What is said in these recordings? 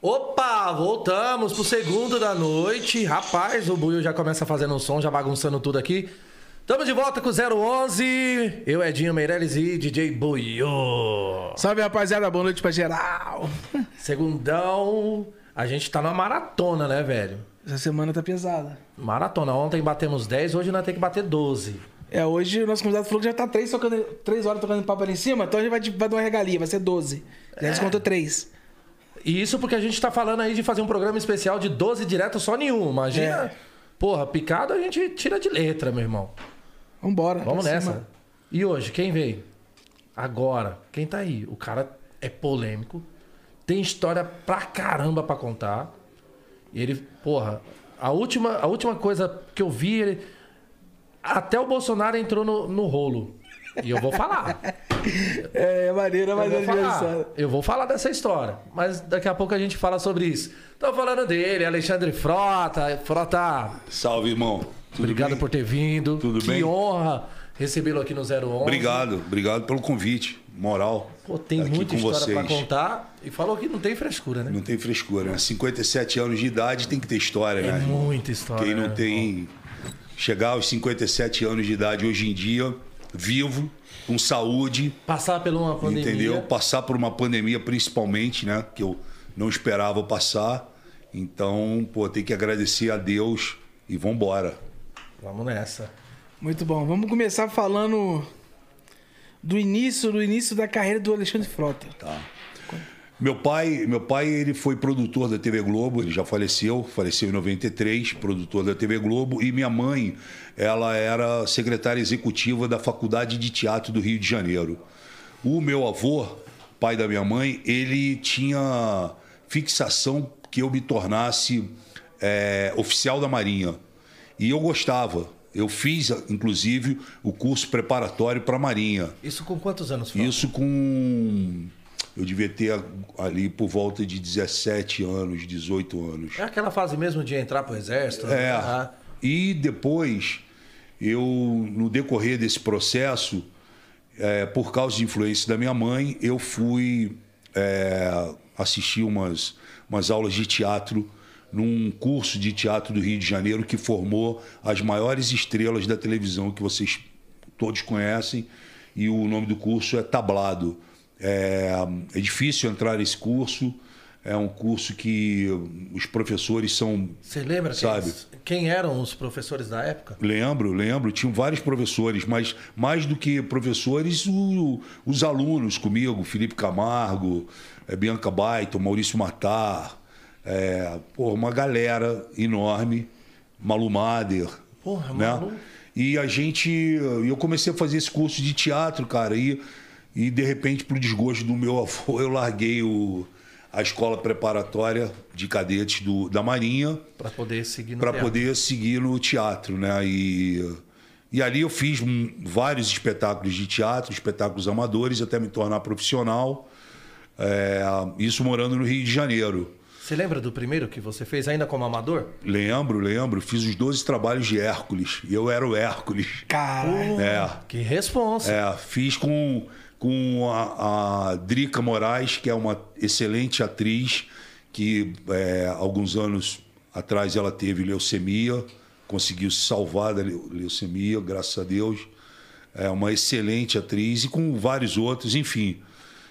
Opa, voltamos pro segundo da noite. Rapaz, o Buio já começa fazendo um som, já bagunçando tudo aqui. Tamo de volta com o 011. Eu, Edinho Meirelles e DJ Buio. Salve, rapaziada. Boa noite pra geral. Segundão. A gente tá numa maratona, né, velho? Essa semana tá pesada. Maratona. Ontem batemos 10, hoje nós temos que bater 12. É, hoje o nosso convidado falou que já tá 3, tocando, 3 horas tocando papo ali em cima, então a gente vai, vai dar uma regalia, vai ser 12. Já É. descontou 3. E isso porque a gente tá falando aí de fazer um programa especial de 12 direto só nenhum. Imagina. É. Porra, picado a gente tira de letra, meu irmão. Vambora. Vamos nessa. cima. E hoje, quem veio? Agora, quem tá aí? O cara é polêmico, tem história pra caramba pra contar. E ele, porra, a última, a última coisa que eu vi, ele. Até o Bolsonaro entrou no, no rolo. E eu vou falar. É, é maneiro, é maneiro falar pensar. eu vou falar dessa história. Mas daqui a pouco a gente fala sobre isso. Tô falando dele, Alexandre Frota. Frota, Salve, irmão. Tudo obrigado bem? por ter vindo. Tudo que bem? honra recebê-lo aqui no 011. Obrigado, obrigado pelo convite. Moral. Pô, tem Aqui muita com história pra vocês. contar. E falou que não tem frescura, né? Não tem frescura, né? 57 anos de idade tem que ter história, É né? muita história. Quem não né? tem. Chegar aos 57 anos de idade hoje em dia, vivo, com saúde, Passar por uma pandemia. entendeu? Passar por uma pandemia, principalmente, né? Que eu não esperava passar. Então, pô, tem que agradecer a Deus e vambora. Vamos nessa. Muito bom. Vamos começar falando do início, do início da carreira do Alexandre Frota. Tá. Meu pai, meu pai ele foi produtor da TV Globo, ele já faleceu, faleceu em 93, produtor da TV Globo, e minha mãe, ela era secretária executiva da Faculdade de Teatro do Rio de Janeiro. O meu avô, pai da minha mãe, ele tinha fixação que eu me tornasse é, oficial da Marinha. E eu gostava. Eu fiz, inclusive, o curso preparatório para a Marinha. Isso com quantos anos foi? Isso com. Eu devia ter ali por volta de 17 anos, 18 anos. É aquela fase mesmo de entrar pro exército? né? É. E depois, eu, no decorrer desse processo, é, por causa de influência da minha mãe, eu fui é, assistir umas, umas aulas de teatro num curso de teatro do Rio de Janeiro que formou as maiores estrelas da televisão que vocês todos conhecem. E o nome do curso é Tablado. É, é difícil entrar nesse curso. É um curso que os professores são Você lembra quem, Sabe. quem eram os professores da época? Lembro, lembro. Tinham vários professores, mas mais do que professores, o- os alunos comigo, Felipe Camargo, eh, Bianca Baito, Maurício Matar, é, pô, uma galera enorme, Malu Mader. Porra, né? Malu. E a gente. Eu comecei a fazer esse curso de teatro, cara, e, e de repente, pro desgosto do meu avô, eu larguei o, a escola preparatória de cadetes do, da Marinha Pra poder seguir no para poder seguir no teatro, né? E, e ali eu fiz vários espetáculos de teatro, espetáculos amadores, até me tornar profissional. É, isso morando no Rio de Janeiro. Você lembra do primeiro que você fez ainda como amador? Lembro, lembro. Fiz os 12 trabalhos de Hércules. E eu era o Hércules. Caralho. É, Que responsa. é, fiz com, com a, a Drica Moraes, que é uma excelente atriz, que é, alguns anos atrás ela teve leucemia, conseguiu se salvar da leu- leucemia, graças a Deus. É uma excelente atriz, e com vários outros, enfim.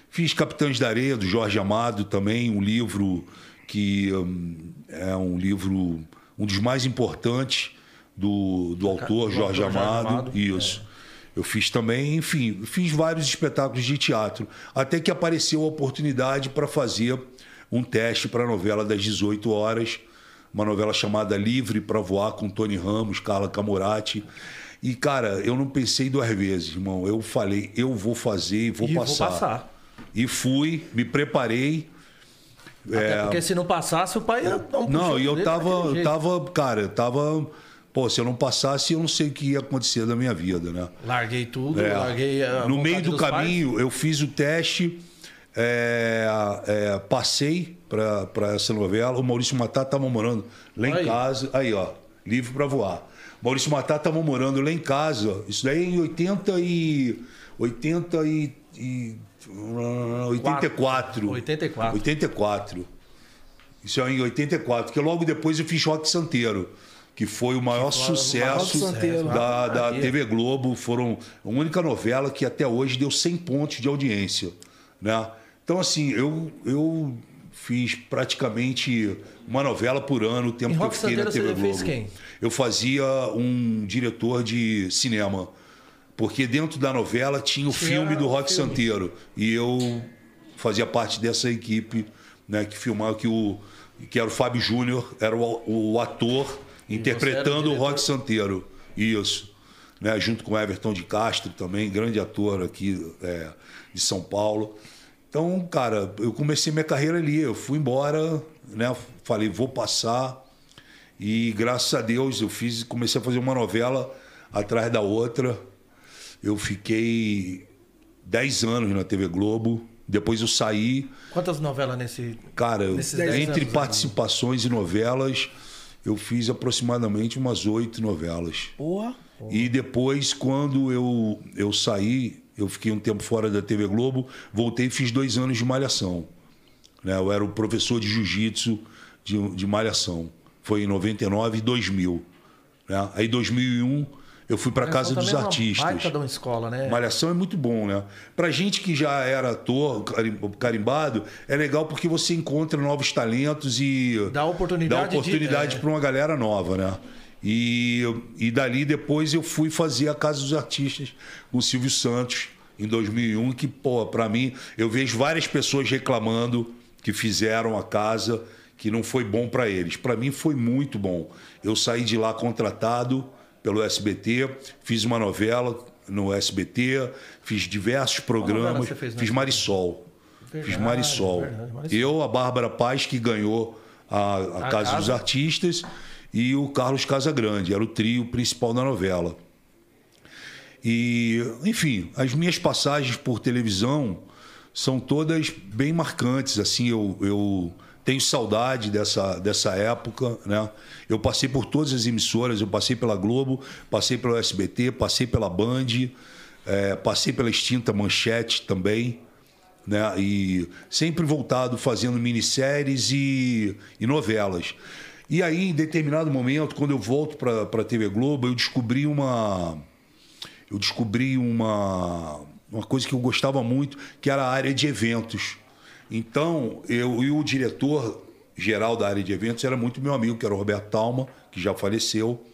Fiz Capitães da Areia, do Jorge Amado, também, um livro que hum, é um livro, um dos mais importantes do, do autor, Jorge Jorge Amado. Amado, Isso. Eu fiz também, enfim, fiz vários espetáculos de teatro. Até que apareceu a oportunidade para fazer um teste para a novela das 18 horas, uma novela chamada Livre para Voar, com Tony Ramos, Carla Camurati. E, cara, eu não pensei duas vezes, irmão. Eu falei, eu vou fazer vou E vou passar. passar. E fui, me preparei. Até porque se não passasse, o pai ia dar um É. Não, e eu tava, eu tava, cara, eu tava. Pô, se eu não passasse, eu não sei o que ia acontecer da minha vida, né? Larguei tudo, É. larguei a No meio do dos pais. caminho, eu fiz o teste, é, é, passei para essa novela. O Maurício Matar estava morando lá em Aí. casa. Aí, ó, livre para voar. Maurício Matar estava morando lá em casa. Isso daí em 80 e. 80 e. e 84. 84. 84. Isso é em 84, porque logo depois eu fiz Rock Santeiro, que foi o maior foi o maior sucesso sucesso, da, Ave da Maria. TV Globo. Foram a única novela que até hoje deu 100 pontos de audiência. Né? Então, assim, eu, eu fiz praticamente uma novela por ano o tempo Em que eu fiquei na Santeiro TV você fez Globo. quem? Eu fazia um diretor de cinema. Porque dentro da novela tinha o filme do Rock filme. Santeiro. E eu fazia parte dessa equipe né, que filmava, que, o, que era o Fábio Júnior, era o, o ator interpretando o? Rock Santeiro. Isso. Né, junto com Everton de Castro também, grande ator aqui é, de São Paulo. Então, cara, eu comecei minha carreira ali. Eu fui embora, né? Falei, vou passar. E graças a Deus eu fiz, comecei a fazer uma novela atrás da outra. Eu fiquei 10 anos na TV Globo. Depois eu saí. Quantas novelas nesse. Cara, eu- Nesses 10 entre anos, participações e novelas, eu fiz aproximadamente umas oito novelas. Porra. E depois, quando eu, eu saí, eu fiquei um tempo fora da TV Globo, voltei e fiz dois anos de malhação. Né? Eu era o professor de jiu-jitsu de, de malhação. Foi em 99 e 2000. Né? Aí, em 2001, eu fui para a Casa dos também é uma Artistas. Baita de uma escola, né? Malhação é muito bom, né? Pra gente que já era ator, carim- carimbado, é legal porque você encontra novos talentos e Dá oportunidade dá de- oportunidade é. para uma galera nova, né? E, e dali depois eu fui fazer a Casa dos Artistas com o Silvio Santos em 2001, que, pô, pra mim, eu vejo várias pessoas reclamando que fizeram a casa que não foi bom pra eles. Pra mim foi muito bom. Eu saí de lá contratado pelo SBT, fiz uma novela no SBT, fiz diversos programas, fiz? Marisol. fiz Verdade, Marisol. verdade, Marisol. Eu, a Bárbara Paz, que ganhou a, a A Casa dos casa. Artistas, e o Carlos Casagrande, era o trio principal da novela. E, enfim, as minhas passagens por televisão são todas bem marcantes. Assim, eu, eu tenho saudade dessa, dessa época, né? Eu passei por todas as emissoras, eu passei pela Globo, passei pelo SBT, passei pela Band, eh, passei pela extinta Manchete também, né? E sempre voltado fazendo minisséries e, e novelas. E aí, em determinado momento, quando eu volto para a TV Globo, eu descobri uma eu descobri uma, uma coisa que eu gostava muito, que era a área de eventos. Então, eu e o diretor geral da área de eventos era muito meu amigo, que era o Roberto Talma, que já faleceu.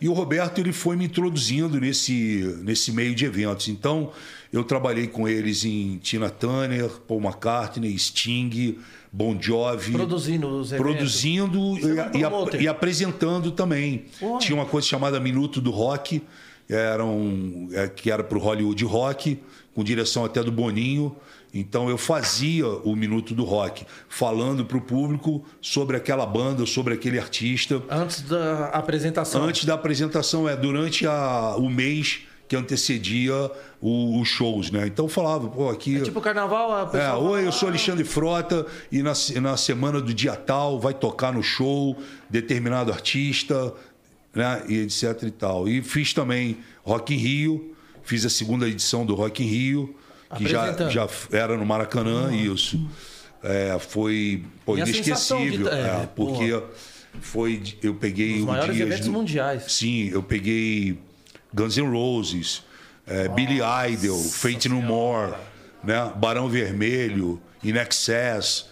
E o Roberto ele foi me introduzindo nesse, nesse meio de eventos. Então, eu trabalhei com eles em Tina Turner, Paul McCartney, Sting, Bon Jovi. Produzindo os eventos. Produzindo e, e, e apresentando também. Tinha uma coisa chamada Minuto do Rock, era um, é, que era para o Hollywood Rock, com direção até do Boninho. Então eu fazia o Minuto do Rock, falando para o público sobre aquela banda, sobre aquele artista. Antes da apresentação. Antes da apresentação, é durante a, o mês que antecedia o- os shows, né? Então eu falava, pô, aqui. É tipo carnaval, a É, fala, oi, eu sou "Ah, Alexandre Frota e na, na semana do dia tal vai tocar no show determinado artista, né? E etc e tal. E fiz também Rock in Rio, fiz a segunda edição do Rock in Rio, que já, já era no Maracanã, isso. É, foi pô, de inesquecível, tá- é, é, porque foi de- eu peguei Os o maiores dia eventos do- mundiais. Sim, eu peguei Guns N' Roses, é, Billy Idol, Fate No More, né? Barão Vermelho, In Excess,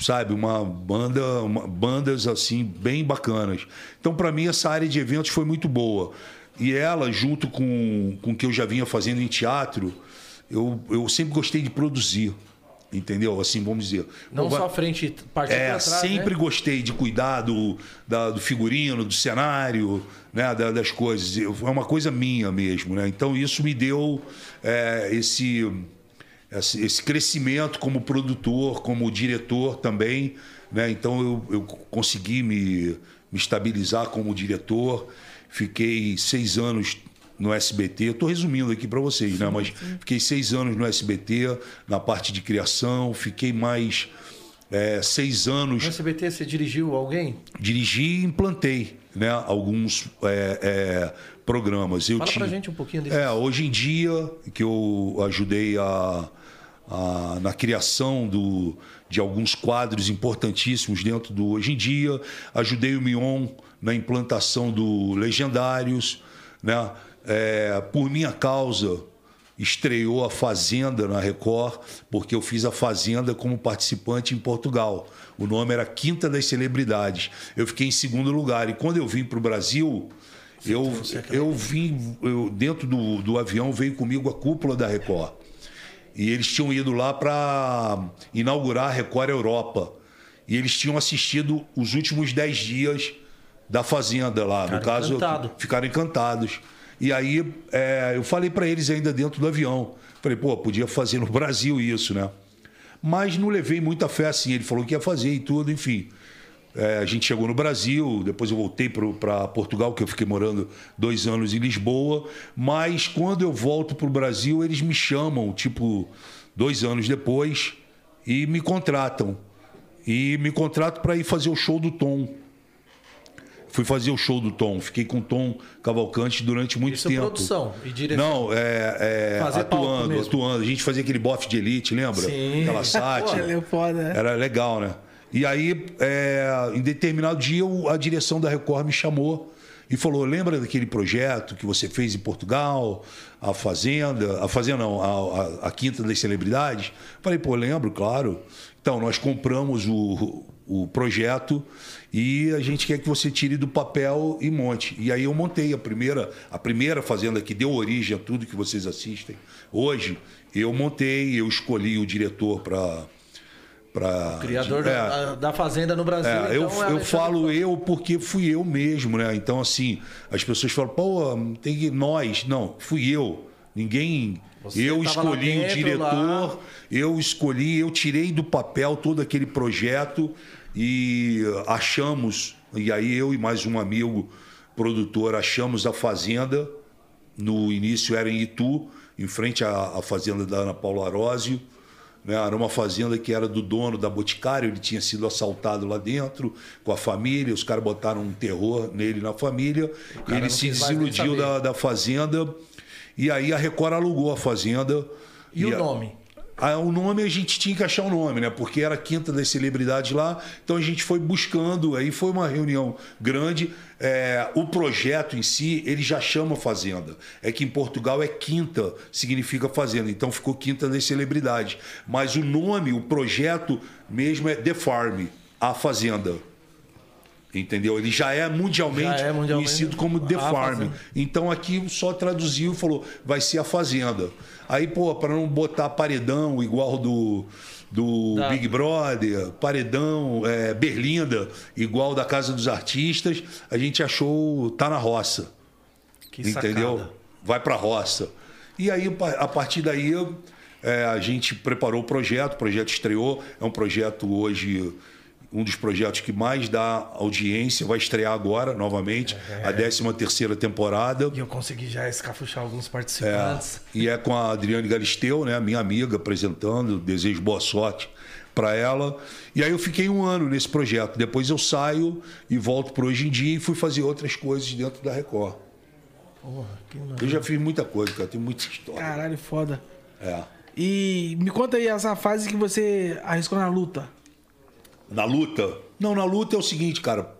sabe? Uma banda, uma- bandas assim bem bacanas. Então, para mim, essa área de eventos foi muito boa. E ela, junto com, com o que eu já vinha fazendo em teatro, eu, eu sempre gostei de produzir. Entendeu? Assim, vamos dizer. Não Pô, só a frente, parte é, trás, sempre né? gostei de cuidar do, da- do figurino, do cenário, né, da- das coisas. Eu- É uma coisa minha mesmo, né? Então isso me deu é, esse, esse esse crescimento como produtor, como diretor também, né? Então eu, eu consegui me, me estabilizar como diretor. Fiquei seis anos no SBT. Estou resumindo aqui para vocês, né? Mas fiquei seis anos no SBT na parte de criação. Fiquei mais é, seis anos No SBT você dirigiu alguém? dirigi e implantei né, alguns é, é, programas. Eu Fala tinha, pra gente um pouquinho desse. É, hoje em dia, que eu ajudei a, a- na criação do, de alguns quadros importantíssimos dentro do Hoje em Dia. Ajudei o Mion na implantação do Legendários. Né? É, por minha causa, estreou a Fazenda na Record, porque eu fiz a Fazenda como participante em Portugal. O nome era Quinta das Celebridades. Eu fiquei em segundo lugar. E quando eu vim para o Brasil, eu, eu vim, eu, dentro do, do avião veio comigo a cúpula da Record. E eles tinham ido lá para inaugurar a Record Europa. E eles tinham assistido os últimos dez dias da Fazenda lá. no Ficaram caso, encantado. ficaram encantados. E aí é, eu falei para eles ainda dentro do avião. Falei, pô, podia fazer no Brasil isso, né? Mas não levei muita fé assim. Ele falou que ia fazer e tudo, enfim. É, a gente chegou no Brasil, depois eu voltei para Portugal, que eu fiquei morando dois anos em Lisboa. Mas quando eu volto para o Brasil, eles me chamam, tipo, dois anos depois, e me contratam. E me contratam para ir fazer o show do Tom. Fui fazer o show do Tom. Fiquei com o Tom Cavalcante durante muito Isso é tempo. produção e direção. Não, é, é Fazer palco atuando, mesmo. atuando. A gente fazia aquele bofe de elite, lembra? Sim. Aquela sátira. É foda, né? Era legal, né? E aí, é, em determinado dia, a direção da Record me chamou e falou: lembra daquele projeto que você fez em Portugal, a Fazenda, a Fazenda não, a, a- a Quinta das Celebridades? Falei, pô, lembro, claro. Então, nós compramos o, o projeto e a gente quer que você tire do papel e monte. E aí eu montei a primeira, a primeira Fazenda que deu origem a tudo que vocês assistem. Hoje, eu montei, eu escolhi o diretor para para Criador é, da, da Fazenda no Brasil. é, eu, então, é eu falo eu porque fui eu mesmo, né? Então, assim, as pessoas falam, pô, tem que nós. Não, fui eu. Ninguém. Você eu escolhi o dentro, diretor, lá. eu escolhi, eu tirei do papel todo aquele projeto e achamos, e aí eu e mais um amigo produtor achamos a fazenda. No início era em Itu, em frente à, à fazenda da Ana Paula Arósio. Né? Era uma fazenda que era do dono da Boticário, ele tinha sido assaltado lá dentro com a família, os caras botaram um terror nele na família, ele se desiludiu da, da fazenda e aí a Record alugou a fazenda. E o a- nome? Ah, o nome a gente tinha que achar o nome, né? Porque era a quinta das celebridades lá, então a gente foi buscando, aí foi uma reunião grande. É, o projeto em si, ele já chama Fazenda. É que em Portugal é quinta, significa Fazenda, então ficou Quinta das Celebridades. Mas o nome, o projeto mesmo é The Farm, a Fazenda. Entendeu? Ele já é mundialmente, Já é mundialmente conhecido como The a Farm. Então aqui só traduziu e falou, vai ser a Fazenda. Aí, pô, para não botar paredão igual do, do Big Brother, paredão, é, Berlinda, igual da Casa dos Artistas, a gente achou Tá na Roça. Que entendeu? sacada. Vai pra roça. E aí, a partir daí, é, a gente preparou o projeto, o projeto estreou. É um projeto hoje, um dos projetos que mais dá audiência, vai estrear agora, novamente, a 13 terceira temporada. E eu consegui já escafuchar alguns É, participantes. e é com a Adriane Galisteu, né, minha amiga, apresentando. Desejo boa sorte para ela. E aí eu fiquei um ano nesse projeto. Depois eu saio e volto para hoje em dia e fui fazer outras coisas dentro da Record. Porra, que mano. Eu já fiz muita coisa, cara. Tem muita história. Caralho, foda. É. E me conta aí essa fase que você arriscou na luta. Na luta? Não, na luta é o seguinte, cara.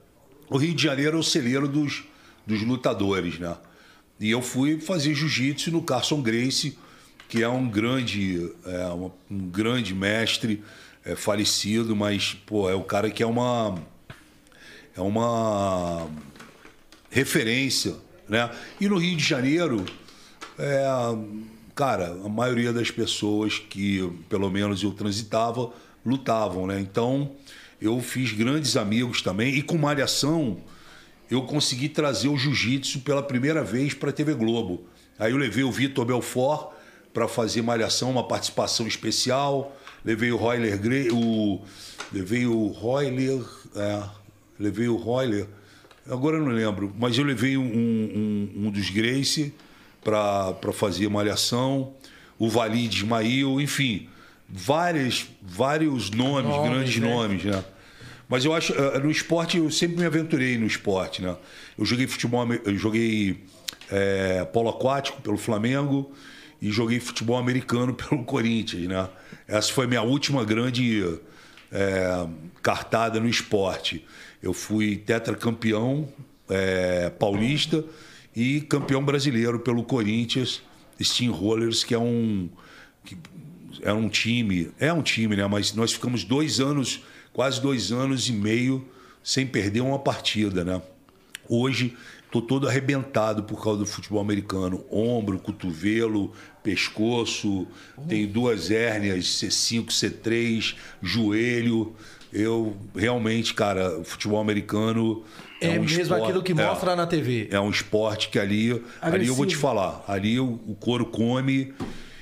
O Rio de Janeiro é o celeiro dos, dos lutadores, né? E eu fui fazer jiu-jitsu no Carson Grace, que é um grande, é, um grande mestre, é, falecido, mas, pô, é o cara que é uma. É uma referência, né? E no Rio de Janeiro, é, cara, a maioria das pessoas que, pelo menos eu transitava, lutavam, né? Então, eu fiz grandes amigos também e com malhação eu consegui trazer o jiu-jitsu pela primeira vez para a TV Globo. Aí eu levei o Vitor Belfort para fazer malhação, uma participação especial. Levei o Royler o levei o Royler, é, levei o Royler. Agora eu não lembro, mas eu levei um, um, um dos Grace para fazer malhação, o Valide Ismail, enfim, várias, vários nomes, Nomes, grandes né? nomes, né? Mas eu acho, eh, no esporte, eu sempre me aventurei no esporte, né? Eu joguei futebol, eu joguei eh, polo aquático pelo Flamengo e joguei futebol americano pelo Corinthians, né? Essa foi minha última grande é, cartada no esporte. Eu fui tetracampeão é, paulista e campeão brasileiro pelo Corinthians Steamrollers, que é um que é um time, é um time, né? Mas nós ficamos dois anos, quase dois anos e meio sem perder uma partida, né? Hoje Tô todo arrebentado por causa do futebol americano. Ombro, cotovelo, pescoço, uhum. tenho duas hérnias, C5, C3, joelho. Eu realmente, cara, o futebol americano. É, é um mesmo esporte, aquilo que mostra é, na TV. É um esporte que ali. Agressivo. Ali eu vou te falar. Ali o, o couro come.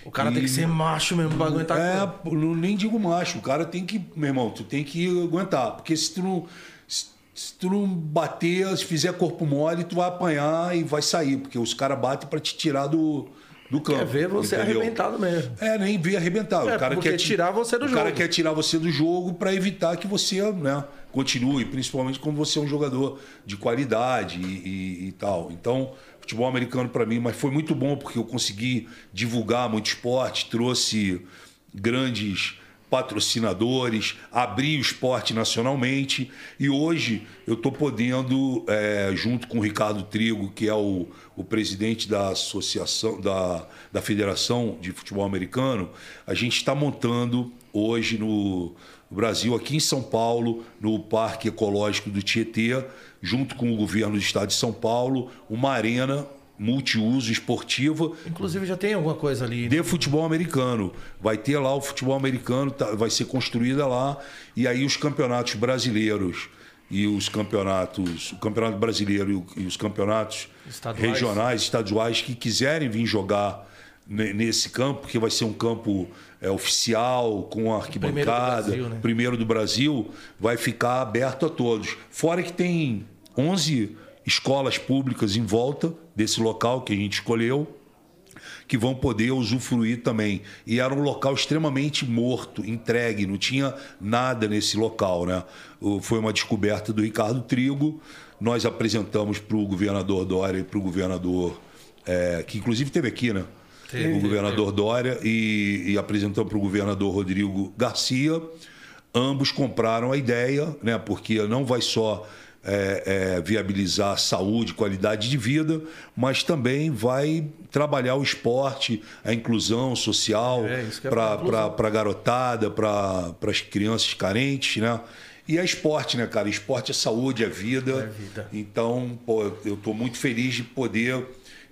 O cara e... tem que ser macho mesmo pra aguentar. É, nem digo macho. O cara tem que. Meu irmão, tu tem que aguentar. Porque se tu não se tu não bater, se fizer corpo mole, tu vai apanhar e vai sair, porque os caras batem para te tirar do, do campo. Quer ver você entendeu? arrebentado mesmo. É, nem ver arrebentado. É, o cara quer tirar você do o jogo. O cara quer tirar você do jogo para evitar que você né, continue, principalmente quando você é um jogador de qualidade e, e, e tal. Então, futebol americano para mim, mas foi muito bom porque eu consegui divulgar muito esporte, trouxe grandes patrocinadores, abrir o esporte nacionalmente. E hoje eu estou podendo, é, junto com o Ricardo Trigo, que é o, o presidente da Associação, da, da Federação de Futebol Americano, a gente está montando hoje no Brasil, aqui em São Paulo, no Parque Ecológico do Tietê, junto com o governo do estado de São Paulo, uma arena multiuso esportiva. Inclusive já tem alguma coisa ali. De futebol americano. Vai ter lá o futebol americano, tá, vai ser construída lá. E aí os campeonatos brasileiros e os campeonatos, o campeonato brasileiro e os campeonatos estaduais. regionais, estaduais, que quiserem vir jogar nesse campo, porque vai ser um campo é, oficial, com arquibancada, primeiro do, Brasil, né? primeiro do Brasil, vai ficar aberto a todos. Fora que tem 11 escolas públicas em volta desse local que a gente escolheu, que vão poder usufruir também. E era um local extremamente morto, entregue, não tinha nada nesse local. Né? Foi uma descoberta do Ricardo Trigo. Nós apresentamos para o governador Dória e para o governador, é, que inclusive teve aqui, né? O governador Dória e, e apresentamos para o governador Rodrigo Garcia. Ambos compraram a ideia, né? porque não vai só é, é, viabilizar saúde, qualidade de vida, mas também vai trabalhar o esporte, a inclusão social é, para a garotada, para as crianças carentes, né? E é esporte, né, cara? Esporte é saúde, é vida. É vida. Então, pô, eu estou muito feliz de poder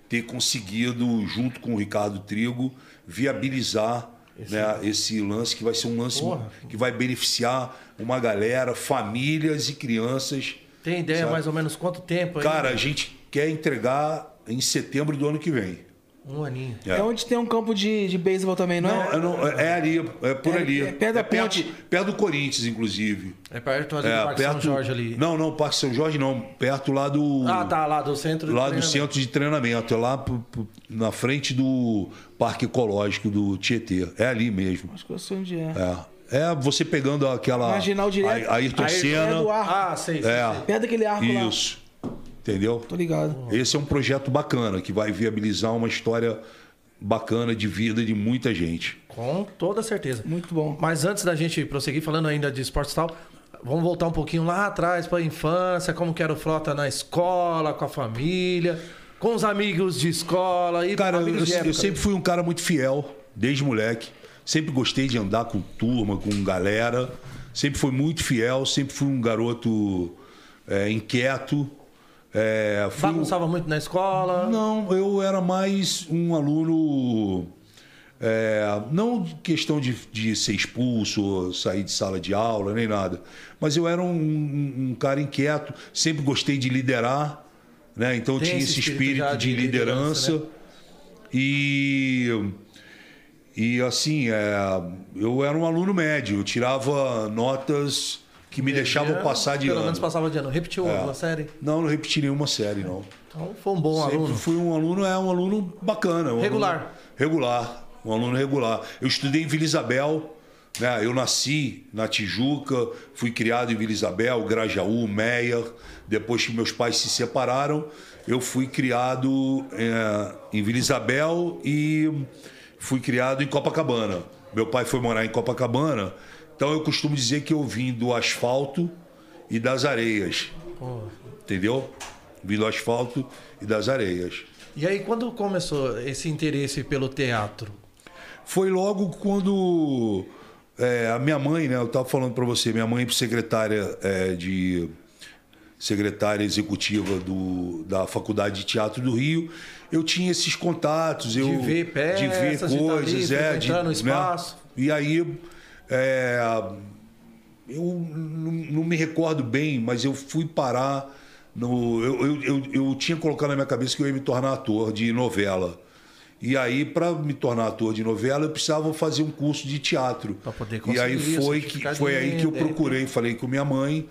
ter conseguido, junto com o Ricardo Trigo, viabilizar esse, né, esse lance que vai ser um lance Porra. que vai beneficiar uma galera, famílias e crianças tem ideia sabe? mais ou menos quanto tempo? Aí? Cara, a gente quer entregar em setembro do ano que vem. Um aninho. É, é onde tem um campo de, de beisebol também, não, não é? Não, é ali, é por é, ali. É perto da é ponte. Perto, perto, do Corinthians, inclusive. É perto ali do Parque perto, São Jorge ali. Não, não, Parque São Jorge não. Perto lá do. Ah, tá, lá do centro de Lá do centro de treinamento. É lá na frente do Parque Ecológico do Tietê. É ali mesmo. Acho que eu sei onde é. É. É você pegando aquela. Marginal direto. A, Ayrton Senna. Ah, sei, sei, é. sei. Perto daquele arco Isso. lá. Isso. Entendeu? Tô ligado. Esse é um projeto bacana que vai viabilizar uma história bacana de vida de muita gente. Com toda certeza. Muito bom. Mas antes da gente prosseguir falando ainda de esportes e tal, vamos voltar um pouquinho lá atrás para a infância, como que era o Frota na escola, com a família, com os amigos de escola e Cara, eu, eu sempre fui um cara muito fiel, desde moleque. Sempre gostei de andar com turma, com galera. Sempre fui muito fiel, sempre fui um garoto é, inquieto. É, fui... Bagunçava muito na escola? Não, eu era mais um aluno. É, não questão de, de ser expulso sair de sala de aula, nem nada. Mas eu era um, um, um cara inquieto, sempre gostei de liderar. Né? Então Tem tinha esse espírito, espírito de, de, liderança. liderança né? E e assim, é, eu era um aluno médio, eu tirava notas que me deixavam passar de pelo ano. Pelo menos passava de ano. Repetiu é. alguma série? Não, não repeti nenhuma série, não. Então foi um bom Sempre aluno. Fui um aluno, é um aluno bacana. Um regular. Aluno regular. Um aluno regular. Eu estudei em Vila Isabel, né? Eu nasci na Tijuca, fui criado em Vila Isabel, Grajaú, Meia. Depois que meus pais se separaram, eu fui criado é, em Vila Isabel e fui criado em Copacabana. Meu pai foi morar em Copacabana, então eu costumo dizer que eu vim do asfalto e das areias. Entendeu? Vim do asfalto e das areias. E aí, quando começou esse interesse pelo teatro? Foi logo quando é, a minha mãe, né? Eu estava falando para você, minha mãe secretária é, de secretária executiva do, da Faculdade de Teatro do Rio, eu tinha esses contatos, eu De ver peças, de ver de tá ali, coisas, é, de frequentando o né? espaço. E aí é, eu não, não me recordo bem, mas eu fui parar no. Eu, eu, eu, eu tinha colocado na minha cabeça que eu ia me tornar ator de novela. E aí, para me tornar ator de novela, eu precisava fazer um curso de teatro. Pra poder e aí conseguir foi, que, certificado foi aí que eu procurei, falei com minha mãe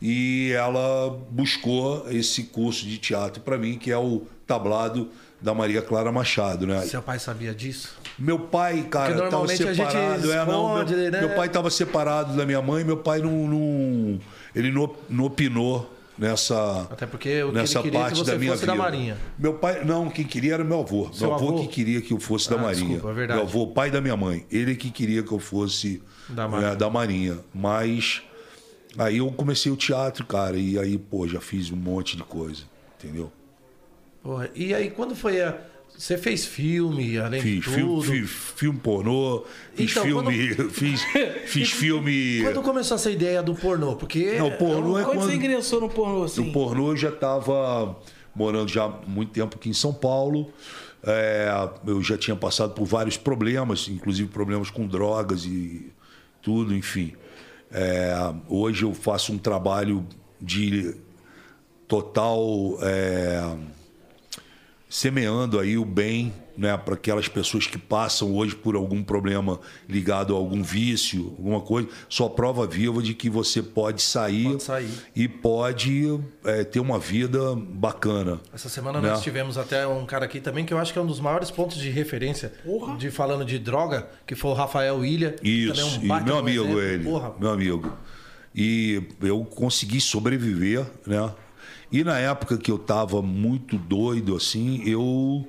e ela buscou esse curso de teatro para mim, que é o tablado da Maria Clara Machado, né? Seu pai sabia disso? Meu pai, cara, estava separado. é, não, esconde, meu, né? meu pai estava separado da minha mãe, meu pai não. não ele não, não opinou nessa, Até porque o nessa é parte que você da minha vida. da Marinha. Meu pai, não, quem queria era meu avô. Seu meu avô, avô? que queria que eu fosse da Ah, Marinha. desculpa, é verdade. Meu avô, pai da minha mãe. Ele que queria que eu fosse Da é, Marinha. da Marinha. Mas aí eu comecei o teatro, cara, e aí, pô, já fiz um monte de coisa, entendeu? Porra, e aí, quando foi a. Você fez filme, além Fiz de tudo? filme, fiz filme pornô, fiz Então, filme, fiz, fiz filme. Quando começou essa ideia do pornô? Porque. Não, pornô é Quando quando você ingressou no pornô, assim? No pornô eu já estava morando já há muito tempo aqui em São Paulo. É, eu já tinha passado por vários problemas, inclusive problemas com drogas e tudo, enfim. É, hoje eu faço um trabalho de total é, semeando aí o bem né, para aquelas pessoas que passam hoje por algum problema ligado a algum vício, alguma coisa. Só prova viva de que você pode sair, Pode sair. e pode é, ter uma vida bacana. Essa semana Né? nós tivemos até um cara aqui também que eu acho que é um dos maiores pontos de referência de falando de droga, que foi o Rafael Ilha. Isso, também é um e meu de um amigo exemplo. ele, Porra, meu amigo. E eu consegui sobreviver, né? E na época que eu tava muito doido assim, eu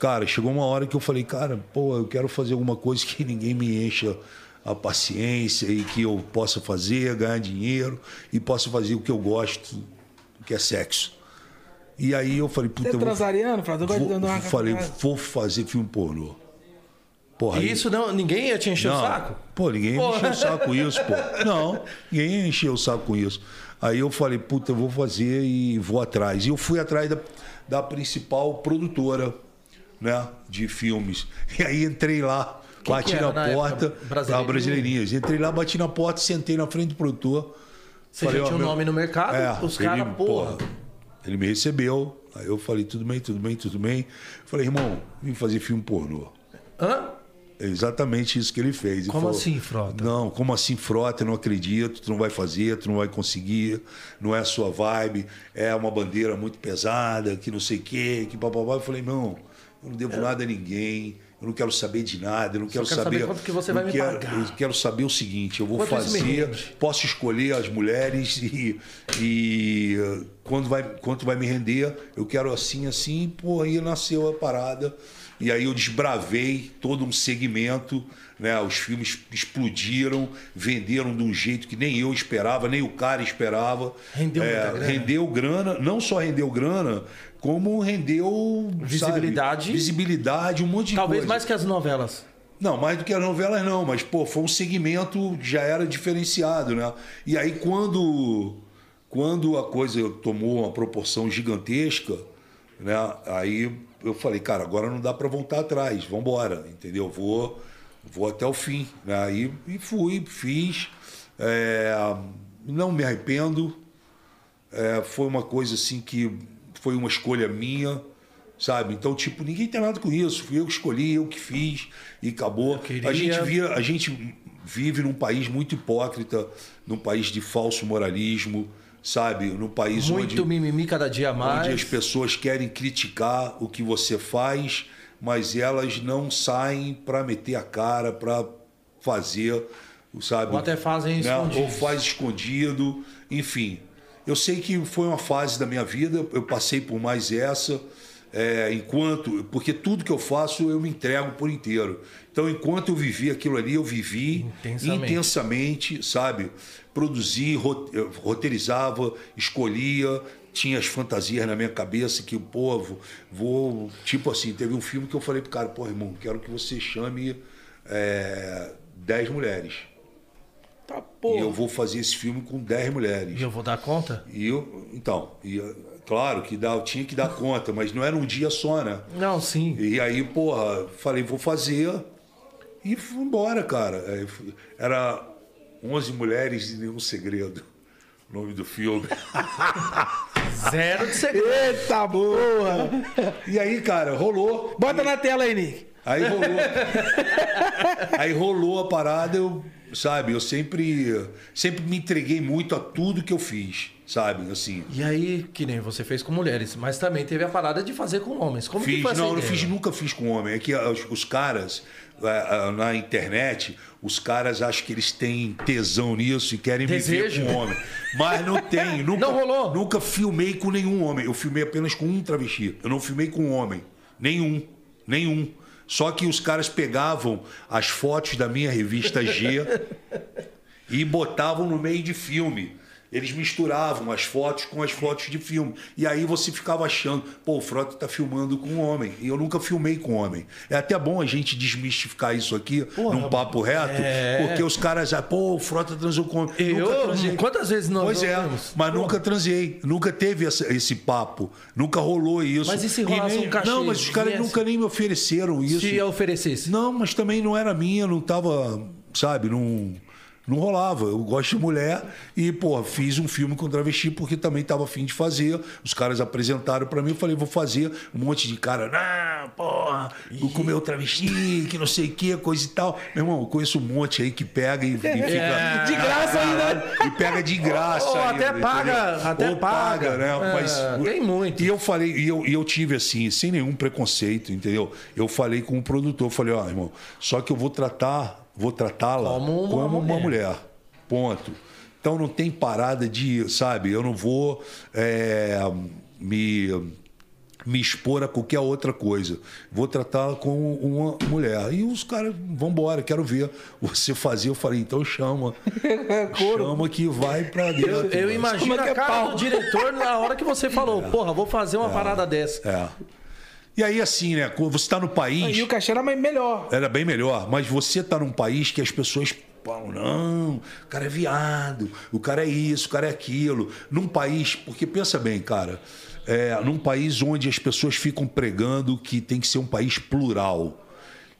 cara, chegou uma hora que eu falei, cara, pô, eu quero fazer alguma coisa que ninguém me encha a paciência e que eu possa fazer, ganhar dinheiro e possa fazer o que eu gosto, que é sexo. E aí eu falei, puta, Você é eu vou, transariano, Flávio? Vou, uma falei, vou fazer filme pornô. Porra, E aí- isso não, ninguém ia te encher o não, saco? Pô, ninguém Pô. encheu o saco com isso, pô. Não, ninguém encheu o saco com isso. Aí eu falei, puta, eu vou fazer e vou atrás. E eu fui atrás da, da principal produtora, né, de filmes. E aí entrei lá, Quem bati que na porta, da Brasileirinhas. Entrei lá, bati na porta, sentei na frente do produtor. Você Falei, já tinha um meu- nome no mercado? É, os caras, porra. Ele me recebeu. Aí eu falei, tudo bem, tudo bem, tudo bem. Falei, irmão, vim fazer filme pornô. Hã? É exatamente isso que ele fez. Ele Como assim, Frota? Não, como assim, Frota? Eu não acredito, tu não vai fazer, tu não vai conseguir, não é a sua vibe, é uma bandeira muito pesada, que não sei o quê, que papapá. Eu falei, não, eu não devo nada a ninguém, eu não quero saber de nada, eu não quero, quero saber quanto que você eu vai me quero, pagar. Eu quero saber o seguinte, eu vou Quanto fazer, posso escolher as mulheres e, e quando vai, quanto vai me render, eu quero assim, assim, pô, aí nasceu a parada. E aí eu desbravei todo um segmento, né? Os filmes explodiram, venderam de um jeito que nem eu esperava, nem o cara esperava. Rendeu É, grana. Rendeu grana, não só rendeu grana, como rendeu sabe, Visibilidade. visibilidade, um monte de Talvez coisa. mais que as novelas. Não, mais do que as novelas não, mas pô, foi um segmento que já era diferenciado, né? E aí quando quando a coisa tomou uma proporção gigantesca, né? Aí eu falei, cara, agora não dá para voltar atrás, vamos embora, entendeu? Vou vou até o fim, né? Aí e fui, fiz, é, não me arrependo, é, foi uma coisa assim que foi uma escolha minha, sabe? Então, tipo, ninguém tem nada com isso. Fui eu que escolhi, eu que fiz e acabou. queria- A gente via, a gente vive num país muito hipócrita, num país de falso moralismo, sabe? Num país Muito onde, mimimi cada dia mais. onde as pessoas querem criticar o que você faz, mas elas não saem para meter a cara, para fazer, sabe? Ou até fazem né? escondidos. Ou faz escondido, enfim. Eu sei que foi uma fase da minha vida, eu passei por mais essa. É, enquanto. Porque tudo que eu faço eu me entrego por inteiro. Então, enquanto eu vivi aquilo ali, eu vivi Intensamente. intensamente, sabe? Produzi, roteirizava, escolhia, tinha as fantasias na minha cabeça que, pô, vou, vou- Tipo assim, teve um filme que eu falei pro cara, pô, irmão, quero que você chame é, 10 mulheres. Tá E porra. eu vou fazer esse filme com 10 mulheres. E eu vou dar conta? E eu, então, e, claro que dá, eu tinha que dar conta, mas não era um dia só, né? Não, sim. E aí, porra, falei, vou fazer. E fui embora, cara. Fui- Era 11 mulheres e nenhum segredo. O nome do filme. Zero de segredo. Eita porra. E aí, cara, rolou. Bota na tela aí, Nick. Aí rolou. aí rolou a parada, eu, sabe, eu sempre, sempre me entreguei muito a tudo que eu fiz, sabe? Assim. E aí, que nem você fez com mulheres, mas também teve a parada de fazer com homens. Como que Fiz, foi essa não, não ideia? fiz, nunca fiz com homem. É que os, os caras, eh, eh, na internet, os caras acham que eles têm tesão nisso e querem Desejo. viver com homem. Mas não tem. Nunca, Não rolou? Nunca filmei com nenhum homem. Eu filmei apenas com um travesti. Eu não filmei com um homem. Nenhum. Nenhum. Só que os caras pegavam as fotos da minha revista G e botavam no meio de filme. Eles misturavam as fotos com as fotos de filme. E aí você ficava achando, pô, o Frota tá filmando com um homem. E eu nunca filmei com homem. É até bom a gente desmistificar isso aqui num papo reto, é. porque os caras, ah, pô, o Frota transou com homem. Eu? Transei. Quantas vezes nós Pois é, ouvimos? mas Pô. nunca transei. Nunca teve essa- esse papo. Nunca rolou isso. Mas e se rolasse nem- um cachê, Não, mas os caras viesse? nunca nem me ofereceram isso. Se eu oferecesse. Não, mas também não era minha, não tava, sabe, não, não rolava. Eu gosto de mulher e, pô, fiz um filme com travesti porque também tava afim de fazer. Os caras apresentaram pra mim, eu falei, vou fazer. Um monte de cara, não, porra, vou comer o travesti, que não sei o que, coisa e tal. Meu irmão, eu conheço um monte aí que pega e, e fica. É. De graça ainda. E pega de graça. Ou até ainda, paga, entendeu? até Ou paga. né? É, Mas, tem muito. E eu falei, e eu, e eu tive assim, sem nenhum preconceito, entendeu? Eu falei com o produtor, falei, ó, irmão, só que eu vou tratar, vou tratá-la Como como, uma uma, mulher. mulher. Ponto. Então não tem parada de, sabe, eu não vou é, me me expor a qualquer outra coisa. Vou tratá-la como uma mulher. E os caras, vambora, quero ver você fazer. Eu falei, então chama. chama que vai pra dentro. Eu, eu imagino é que a é cara pau? do diretor na hora que você falou, porra, vou fazer uma parada dessa. É. E aí, assim, né? quando Você está no país. E o cachê era melhor. Era bem melhor, mas você está num país que as pessoas falam, não, o cara é viado, o cara é isso, o cara é aquilo. Num país, porque pensa bem, cara, é, num país onde as pessoas ficam pregando que tem que ser um país plural.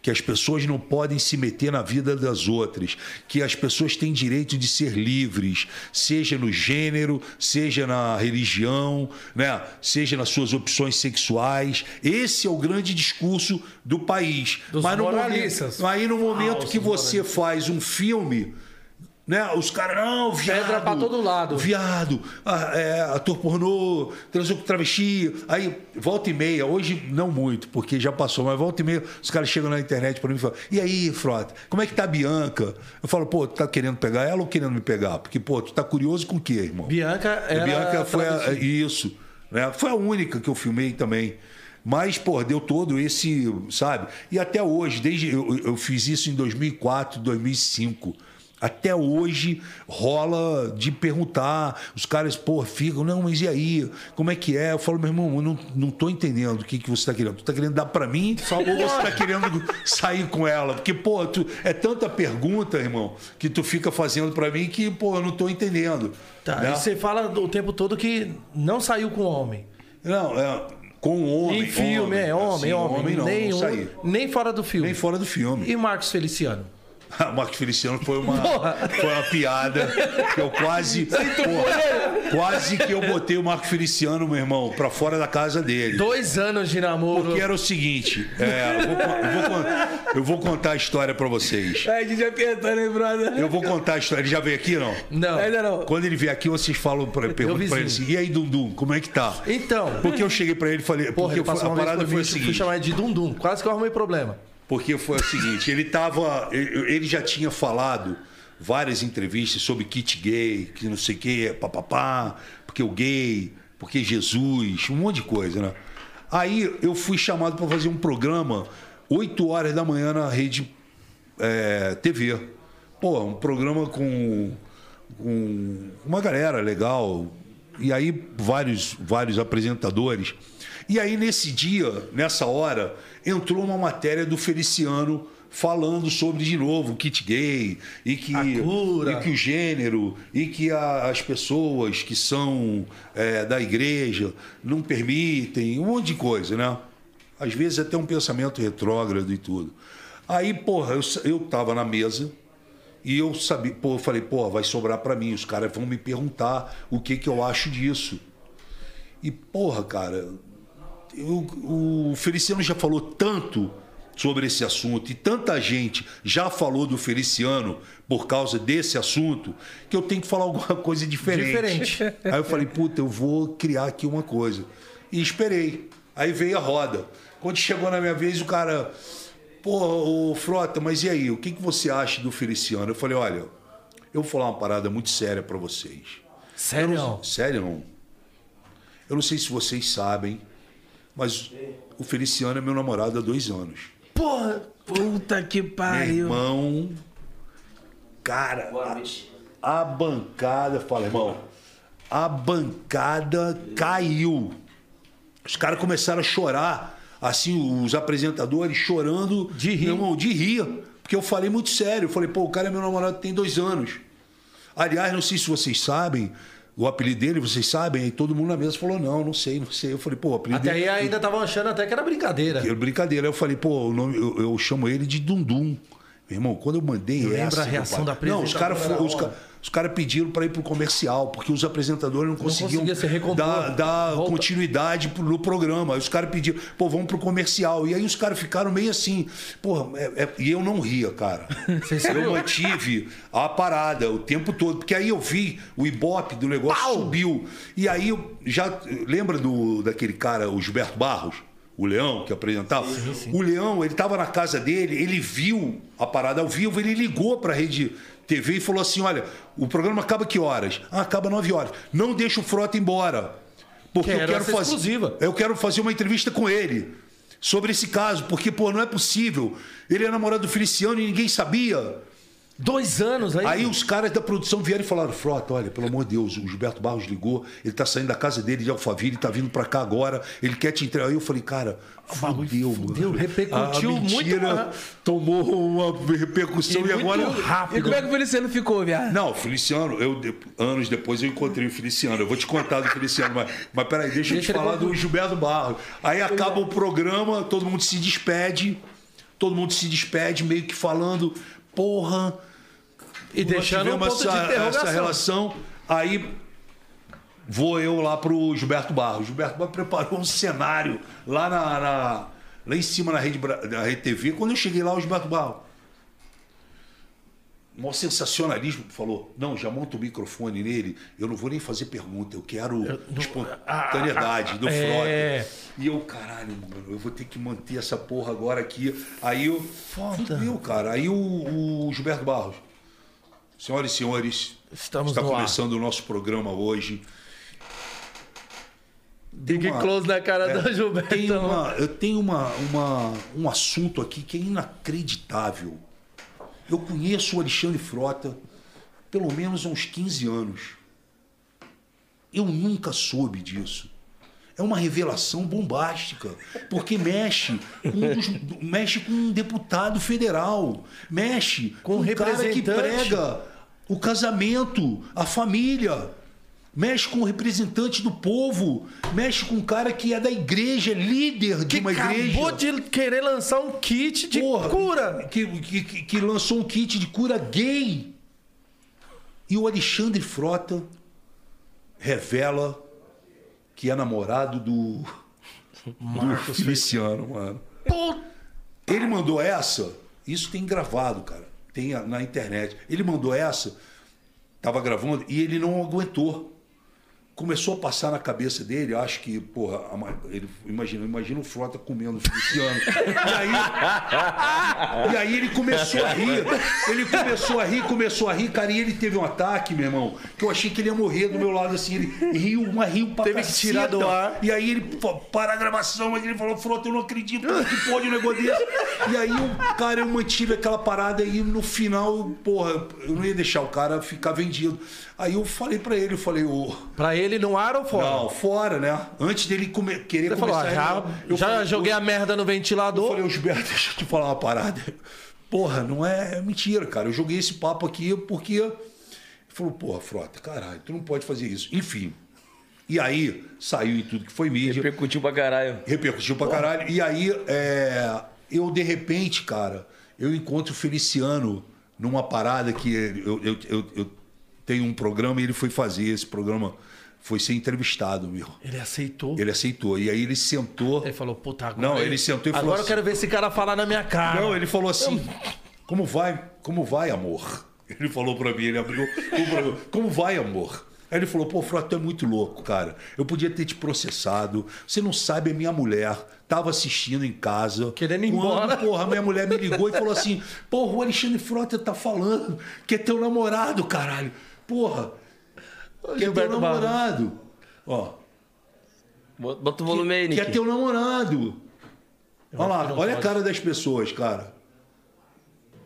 Que as pessoas não podem se meter na vida das outras, que as pessoas têm direito de ser livres, seja no gênero, seja na religião, né? seja nas suas opções sexuais. Esse é o grande discurso do país. Dos Mas no moralistas. momento, aí no momento Falsos que você faz um filme, né? Os caras, não, viado. Pedra pra todo lado. Viado, ah, é, ator pornô, transou com travesti. Aí, volta e meia, hoje não muito, porque já passou, mas volta e meia, os caras chegam na internet pra mim e falam: E aí, Frota, como é que tá a Bianca? Eu falo, pô, tu tá querendo pegar ela ou querendo me pegar? Porque, pô, tu tá curioso com o quê, irmão? Bianca era. A Bianca foi a- travesti. isso, né? Foi a única que eu filmei também. Mas, pô, deu todo esse, sabe? E até hoje, desde eu, eu fiz isso em 2004, 2005. Até hoje rola de perguntar. Os caras, pô, ficam, não, mas e aí? Como é que é? Eu falo, meu irmão, eu não, não tô entendendo o que, que você tá querendo. Tu tá querendo dar pra mim ou você tá querendo sair com ela? Porque, pô, tu, é tanta pergunta, irmão, que tu fica fazendo pra mim que, pô, eu não tô entendendo. Tá, né? e você fala o tempo todo que não saiu com homem. Não, é, com homem. em filme, é homem, Assim, homem. não, nem, não nem fora do filme. Nem fora do filme. E Marcos Feliciano? O Marcos Feliciano foi uma, Porra. foi uma piada que eu quase. Porra, quase que eu botei o Marcos Feliciano, meu irmão, pra fora da casa dele. Dois anos de namoro. Porque era o seguinte, é, eu, vou, eu vou eu vou contar a história pra vocês. É, a gente apertando, hein, brother? Eu vou contar a história. Ele já veio aqui, não? Não. Ainda não. Quando ele vier aqui, vocês falam, pra, perguntam pra ele assim: e aí, Dundum, como é que tá? Então, Porque eu cheguei pra ele e falei. porra, porque foi- a parada foi o fui seguinte. chamar ele de Dundum. Quase que eu arrumei problema. Porque foi o seguinte, ele tava. Ele já tinha falado várias entrevistas sobre kit gay, que não sei o quê, papapá, porque o gay, porque Jesus, um monte de coisa, né? Aí eu fui chamado para fazer um programa 8 horas da manhã na rede é, TV. Pô, um programa com, com uma galera legal. E aí vários, vários apresentadores. E aí nesse dia, nessa hora, entrou uma matéria do Feliciano falando sobre de novo o kit gay e que, e que o gênero e que a- as pessoas que são é, da igreja não permitem, um monte de coisa, né? Às vezes até um pensamento retrógrado e tudo. Aí, porra, eu, eu tava na mesa e eu sabia, pô, eu falei, pô, vai sobrar para mim, os caras vão me perguntar o que que eu acho disso. E, porra, cara, eu- o Feliciano já falou tanto sobre esse assunto e tanta gente já falou do Feliciano por causa desse assunto que eu tenho que falar alguma coisa diferente. Diferente. Aí eu falei, puta, eu vou criar aqui uma coisa. E esperei. Aí veio a roda. Quando chegou na minha vez, o cara, pô, ô Frota, mas e aí, o que, que você acha do Feliciano? Eu falei, olha, eu vou falar uma parada muito séria para vocês. Sério? Sério, não? Eu não sei se vocês sabem, mas o Feliciano é meu namorado há dois anos. Porra! Puta que Meu pariu. irmão, cara, a, a bancada, fala, irmão, a bancada caiu. Os caras começaram a chorar, assim, os apresentadores chorando De rir. meu irmão, de rir. Porque eu falei muito sério. Eu falei, pô, o cara é meu namorado tem dois anos. Aliás, não sei se vocês sabem, o apelido dele, vocês sabem, aí todo mundo na mesa falou, não, não sei, não sei. Eu falei, pô, o apelido Até dele. aí ainda tava achando até que era brincadeira. Que era brincadeira. Eu falei, pô, nome, eu, eu chamo ele de Dundum. Meu irmão, quando eu mandei Eu essa. lembro a reação da pai- Não, os caras os, na ca- hora. os cara pediram para ir pro comercial, porque os apresentadores não conseguiam conseguia se recompor. dar, dar continuidade no programa. Aí os caras pediram, pô, vamos pro comercial. E aí os caras ficaram meio assim, porra, é- é- e eu não ria, cara. Eu mantive a parada o tempo todo, porque aí eu vi o ibope do negócio Pau! subiu. E aí eu já. Lembra do, daquele cara, o Gilberto Barros? O Leão que apresentava? O Leão, ele estava na casa dele, ele viu a parada ao vivo, ele ligou para a rede TV e falou assim: olha, o programa acaba que horas? Ah, acaba 9 horas. Não deixa o Frota embora. Porque Quero eu quero fazer. exclusiva. Eu quero fazer uma entrevista com ele sobre esse caso, porque, pô, não é possível. Ele é namorado do Feliciano e ninguém sabia. Dois anos aí. Aí os caras da produção vieram e falaram: Frota, olha, pelo amor de Deus, o Gilberto Barros ligou, ele tá saindo da casa dele de Alphaville, ele tá vindo pra cá agora, ele quer te entregar. Aí eu falei, cara, fudeu, mano. fudeu, repercutiu a muito mentira mais- tomou uma repercussão e, E agora. rápido. E como é que o Feliciano ficou, viado? Não, Feliciano, eu, anos depois eu encontrei o Feliciano. Eu vou te contar do Feliciano, mas, mas peraí, deixa, Deixa eu te falar do. Gilberto Barros. Aí acaba o programa, todo mundo se despede, todo mundo se despede, meio que falando, porra, E deixando um ponto tivemos de essa, interrogação. essa relação. Aí vou eu lá pro Gilberto Barros. O Gilberto Barros preparou um cenário lá na, na- lá em cima na rede, na rede TV. Quando eu cheguei lá, o Gilberto Barros. Mó sensacionalismo, falou: Não, já monta o microfone nele, eu não vou nem fazer pergunta, eu quero espontaneidade do é. Frota. E eu, caralho, mano, eu vou ter que manter essa porra agora aqui. Aí eu. Foda. Fudeu, cara. Aí o, o Gilberto Barros. Senhoras e senhores, Estamos está no ar. começando o nosso programa hoje. Big uma- close na cara É, do Gilberto. tem uma- eu tenho uma, uma- um assunto aqui que é inacreditável. Eu conheço o Alexandre Frota pelo menos há uns 15 anos. Eu nunca soube disso. É uma revelação bombástica, porque mexe com, um dos- mexe com um deputado federal, mexe Com com um cara que representante. prega o casamento, a família, mexe com o representante do povo, mexe com um cara que é da igreja, líder de que uma acabou igreja. de querer lançar um kit de Porra, cura. Que, que- que lançou um kit de cura gay. E o Alexandre Frota revela que é namorado do, do Feliciano, mano. Ele mandou essa, isso tem gravado, cara. Tem na internet. Ele mandou essa, tava gravando e ele não aguentou. Começou a passar na cabeça dele, acho que, porra, ele imagina, imagina o Frota comendo o Feliciano. e, aí, e aí ele começou a rir. Ele começou a rir, começou a rir, cara, e ele teve um ataque, meu irmão, que eu achei que ele ia morrer do meu lado assim. Ele riu, mas riu pra Teve que tirar do caceta. ar. E aí ele para a gravação, mas ele falou, Frota, eu não acredito que pode um negócio desse. E aí, o cara, eu mantive aquela parada e no final, porra, eu não ia deixar o cara ficar vendido. Aí eu falei pra ele, eu falei, ô. Pra ele no ar ou fora? Não, fora, né? Antes dele come- querer Você falou, começar ó, a já, eu já falei, joguei "Ô, a merda no Eu ventilador. falei, ô Gilberto, deixa eu te falar uma parada. Porra, não é, é mentira, cara. Eu joguei esse papo aqui porque. Ele falou, porra, Frota, caralho, tu não pode fazer isso. Enfim. E aí, saiu em tudo que foi mídia Repercutiu pra caralho. repercutiu pra caralho. E aí, é, eu, de repente, cara, eu encontro o Feliciano numa parada que eu, eu, eu, eu tenho um programa e ele foi fazer esse programa, foi ser entrevistado, meu. Ele aceitou. Ele aceitou. E aí ele sentou. Ele falou, puta, agora. Não, eu- ele sentou e falou Agora eu assim- quero ver esse cara falar na minha cara. Não, ele falou assim: Como vai? Como vai, amor? Ele falou pra mim, ele abriu. Como vai, amor? Aí ele falou, pô, Frota, tu é muito louco, cara. Eu podia ter te processado. Você não sabe, a minha mulher tava assistindo em casa. Querendo ir embora. Porra, a minha mulher me ligou e falou assim: Porra, o Alexandre Frota tá falando que é teu namorado, caralho. Porra, que é teu Gilberto Barros. namorado. Ó, Bota o volume aí, que é Nick. teu namorado. Olha lá, olha a pode. cara das pessoas, cara.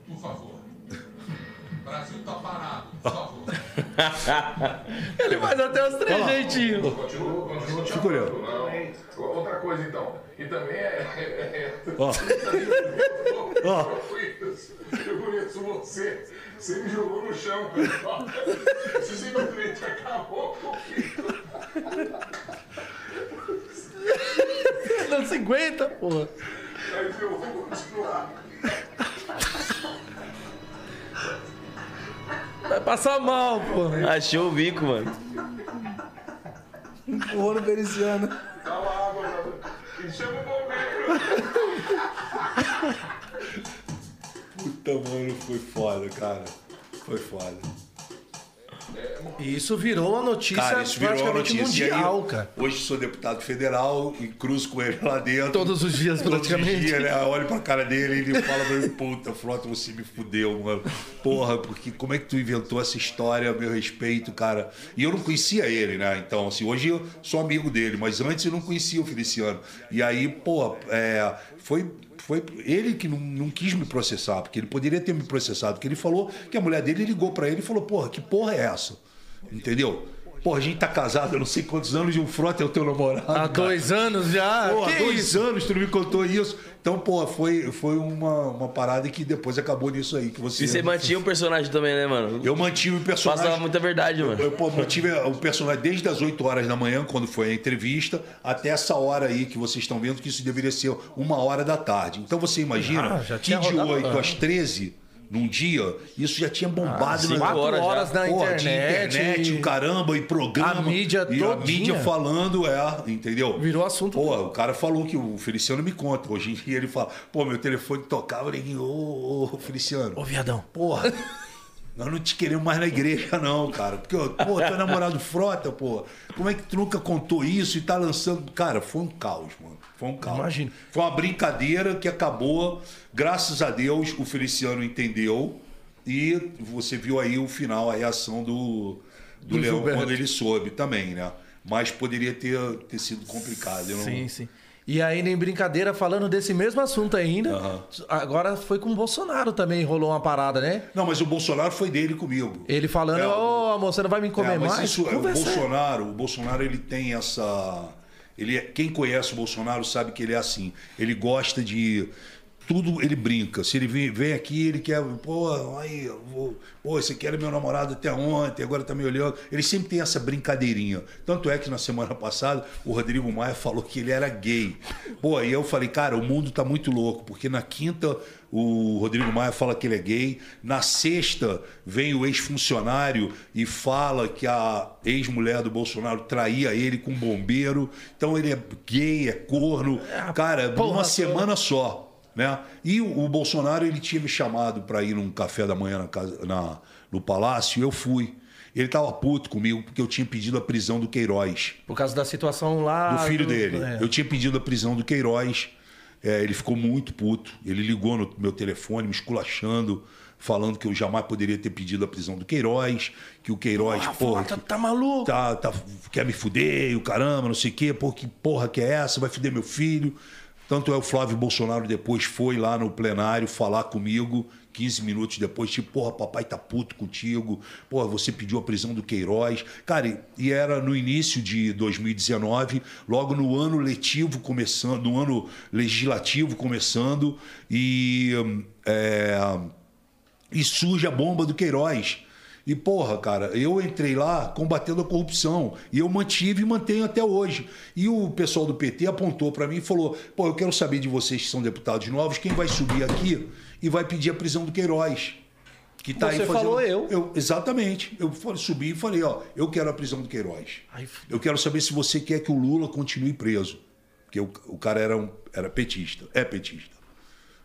Por favor. O Brasil tá parado, por favor. Ele faz até os três jeitinhos. Continua, continua. Fica olhando. Não. Outra coisa então. E também é. é, é Ó. Ó. eu conheço você. Você me jogou no chão, pessoal. Você simplesmente acabou comigo. Não se aguenta, porra. Mas eu vou continuar. Vai passar mal, porra. Achou o bico, mano. Empurrou no Feliciano. Dá uma água pra... e chama o bombeiro. Puta, mano, foi foda, cara. Foi foda. E isso virou uma notícia Cara, isso virou uma praticamente notícia. E aí, mundial, cara. Hoje sou deputado federal e cruzo com ele lá dentro. Todos os dias, Todos praticamente. os dias, né? Olho pra cara dele e ele fala pra mim, puta, Frota, você me fudeu, mano. Porra, porque como é que tu inventou essa história a meu respeito, cara? E eu não conhecia ele, né? Então, assim, hoje eu sou amigo dele, mas antes eu não conhecia o Feliciano. E aí, pô, é, foi... Foi ele que não, não quis me processar, porque ele poderia ter me processado, porque ele falou que a mulher dele ligou pra ele e falou: Porra, que porra é essa? Entendeu? Porra, a gente tá casado há não sei quantos anos e o Frota é o teu namorado. Há cara. dois anos já. Pô, há dois isso? anos tu não me contou isso. Então, pô, foi, foi uma, uma parada que depois acabou nisso aí. Que você, E você mantinha o personagem também, né, mano? Eu mantive o personagem. Passava muita verdade, mano. Eu pô, mantive o personagem desde as 8 horas da manhã, quando foi a entrevista, até essa hora aí que vocês estão vendo, que isso deveria ser uma hora da tarde. Então você imagina Ah, já que de rodado 8 antes. às 13, num dia, isso já tinha bombado na Quatro horas horas, na Porra, internet. internet, o caramba, e programa. A mídia e a todinha. mídia falando, é, entendeu? Virou assunto. Pô, o cara falou que o Feliciano me conta. Hoje em dia ele fala, pô, meu telefone tocava, ninguém, ô, ô, Feliciano. Ô, viadão. Porra, nós não te queremos mais na igreja, não, cara. Porque, pô, tu é namorado frota, pô. Como é que tu nunca contou isso e tá lançando. Cara, foi um caos, mano. Foi um caos. Imagino. Foi uma brincadeira que acabou. Graças a Deus, o Feliciano entendeu. E você viu aí o final, a reação do, do, Do Leão Gilberto. quando ele soube também, né? Mas poderia ter, ter sido complicado. não- Sim, sim. E ainda em brincadeira, falando desse mesmo assunto ainda, Aham. agora foi com o Bolsonaro também, rolou uma parada, né? Não, mas o Bolsonaro foi dele comigo. Ele falando, É, ô amor, você não vai me comer É, mas mais? isso, é, o. Bolsonaro, o Bolsonaro ele tem essa, ele é- quem conhece o Bolsonaro sabe que ele é assim. Ele gosta de tudo, ele brinca. Se ele vem, vem aqui, ele quer, pô, aí, vou, pô, aqui era meu namorado até ontem, agora tá me olhando. Ele sempre tem essa brincadeirinha. Tanto é que na semana passada o Rodrigo Maia falou que ele era gay. Pô, aí eu falei, cara, o mundo tá muito louco, porque na quinta o Rodrigo Maia fala que ele é gay. Na sexta, vem o ex-funcionário e fala que a ex-mulher do Bolsonaro traía ele com um bombeiro. Então ele é gay, é corno. Cara, porra toda. semana só. Né? E o, o Bolsonaro ele tinha me chamado para ir num café da manhã na casa, na, no palácio e eu fui. Ele tava puto comigo porque eu tinha pedido a prisão do Queiroz, Por causa da situação lá. do filho dele. é. Eu tinha pedido a prisão do Queiroz. É, ele ficou muito puto. Ele ligou no meu telefone, me esculachando, falando que eu jamais poderia ter pedido a prisão do Queiroz, que o Queiroz, Ah, porra, tá, tá maluco? tá, tá, quer me fuder, o caramba, não sei o quê, pô, que porra que é essa? Vai fuder meu filho. Tanto é o Flávio Bolsonaro depois foi lá no plenário falar comigo, 15 minutos depois, tipo, porra, papai tá puto contigo, porra, você pediu a prisão do Queiroz. Cara, e- era no início de 2019, logo no ano letivo começando, no ano legislativo começando, e. é, e surge a bomba do Queiroz. E, porra, cara, eu entrei lá combatendo a corrupção. E eu mantive e mantenho até hoje. E o pessoal do PT apontou para mim e falou: pô, eu quero saber de vocês que são deputados novos, quem vai subir aqui e vai pedir a prisão do Queiroz. Que tá Você aí fazendo... falou eu. Exatamente. Eu subi e falei: ó, eu quero a prisão do Queiroz. Ai, Eu quero saber se você quer que o Lula continue preso. Porque o, o cara era, um, era petista, é petista.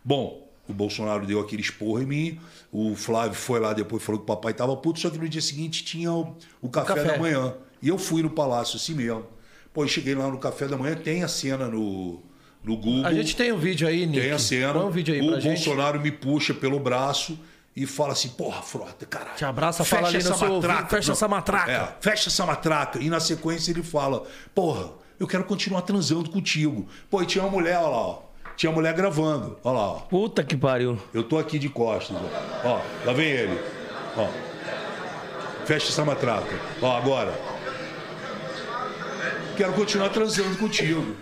Bom, o Bolsonaro deu aquele esporro em mim, o Flávio foi lá depois falou que o papai estava puto, só que no dia seguinte tinha o, o café, café. da manhã. E eu fui no palácio assim mesmo. Pô, eu cheguei lá no café da manhã, tem a cena no, no Google. A gente tem um vídeo aí, Nick. Tem a cena. Um vídeo aí o pra gente. Bolsonaro me puxa pelo braço e fala assim: porra, frota, caralho. Te abraça, fecha fala ali no essa seu ouvido, matraca. fecha essa matraca. É, fecha essa matraca. E na sequência ele fala: porra, eu quero continuar transando contigo. Pô, e tinha uma mulher, olha lá, ó. Tinha uma mulher gravando. Olha lá, ó. Puta que pariu. Eu tô aqui de costas, ó. Ó, lá vem ele. Ó. Fecha essa matraca. Ó, agora. Quero continuar transando contigo.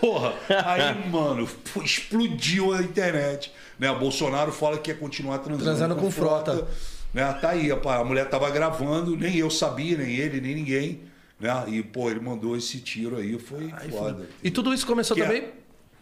Porra, aí, mano, explodiu a internet. Né? O Bolsonaro fala que quer continuar transando, Transando com frota. Né? Tá aí, a mulher tava gravando, nem eu sabia, nem ele, nem ninguém. Né? E, pô, ele mandou esse tiro aí, foi foda. E tudo isso começou Que é- também.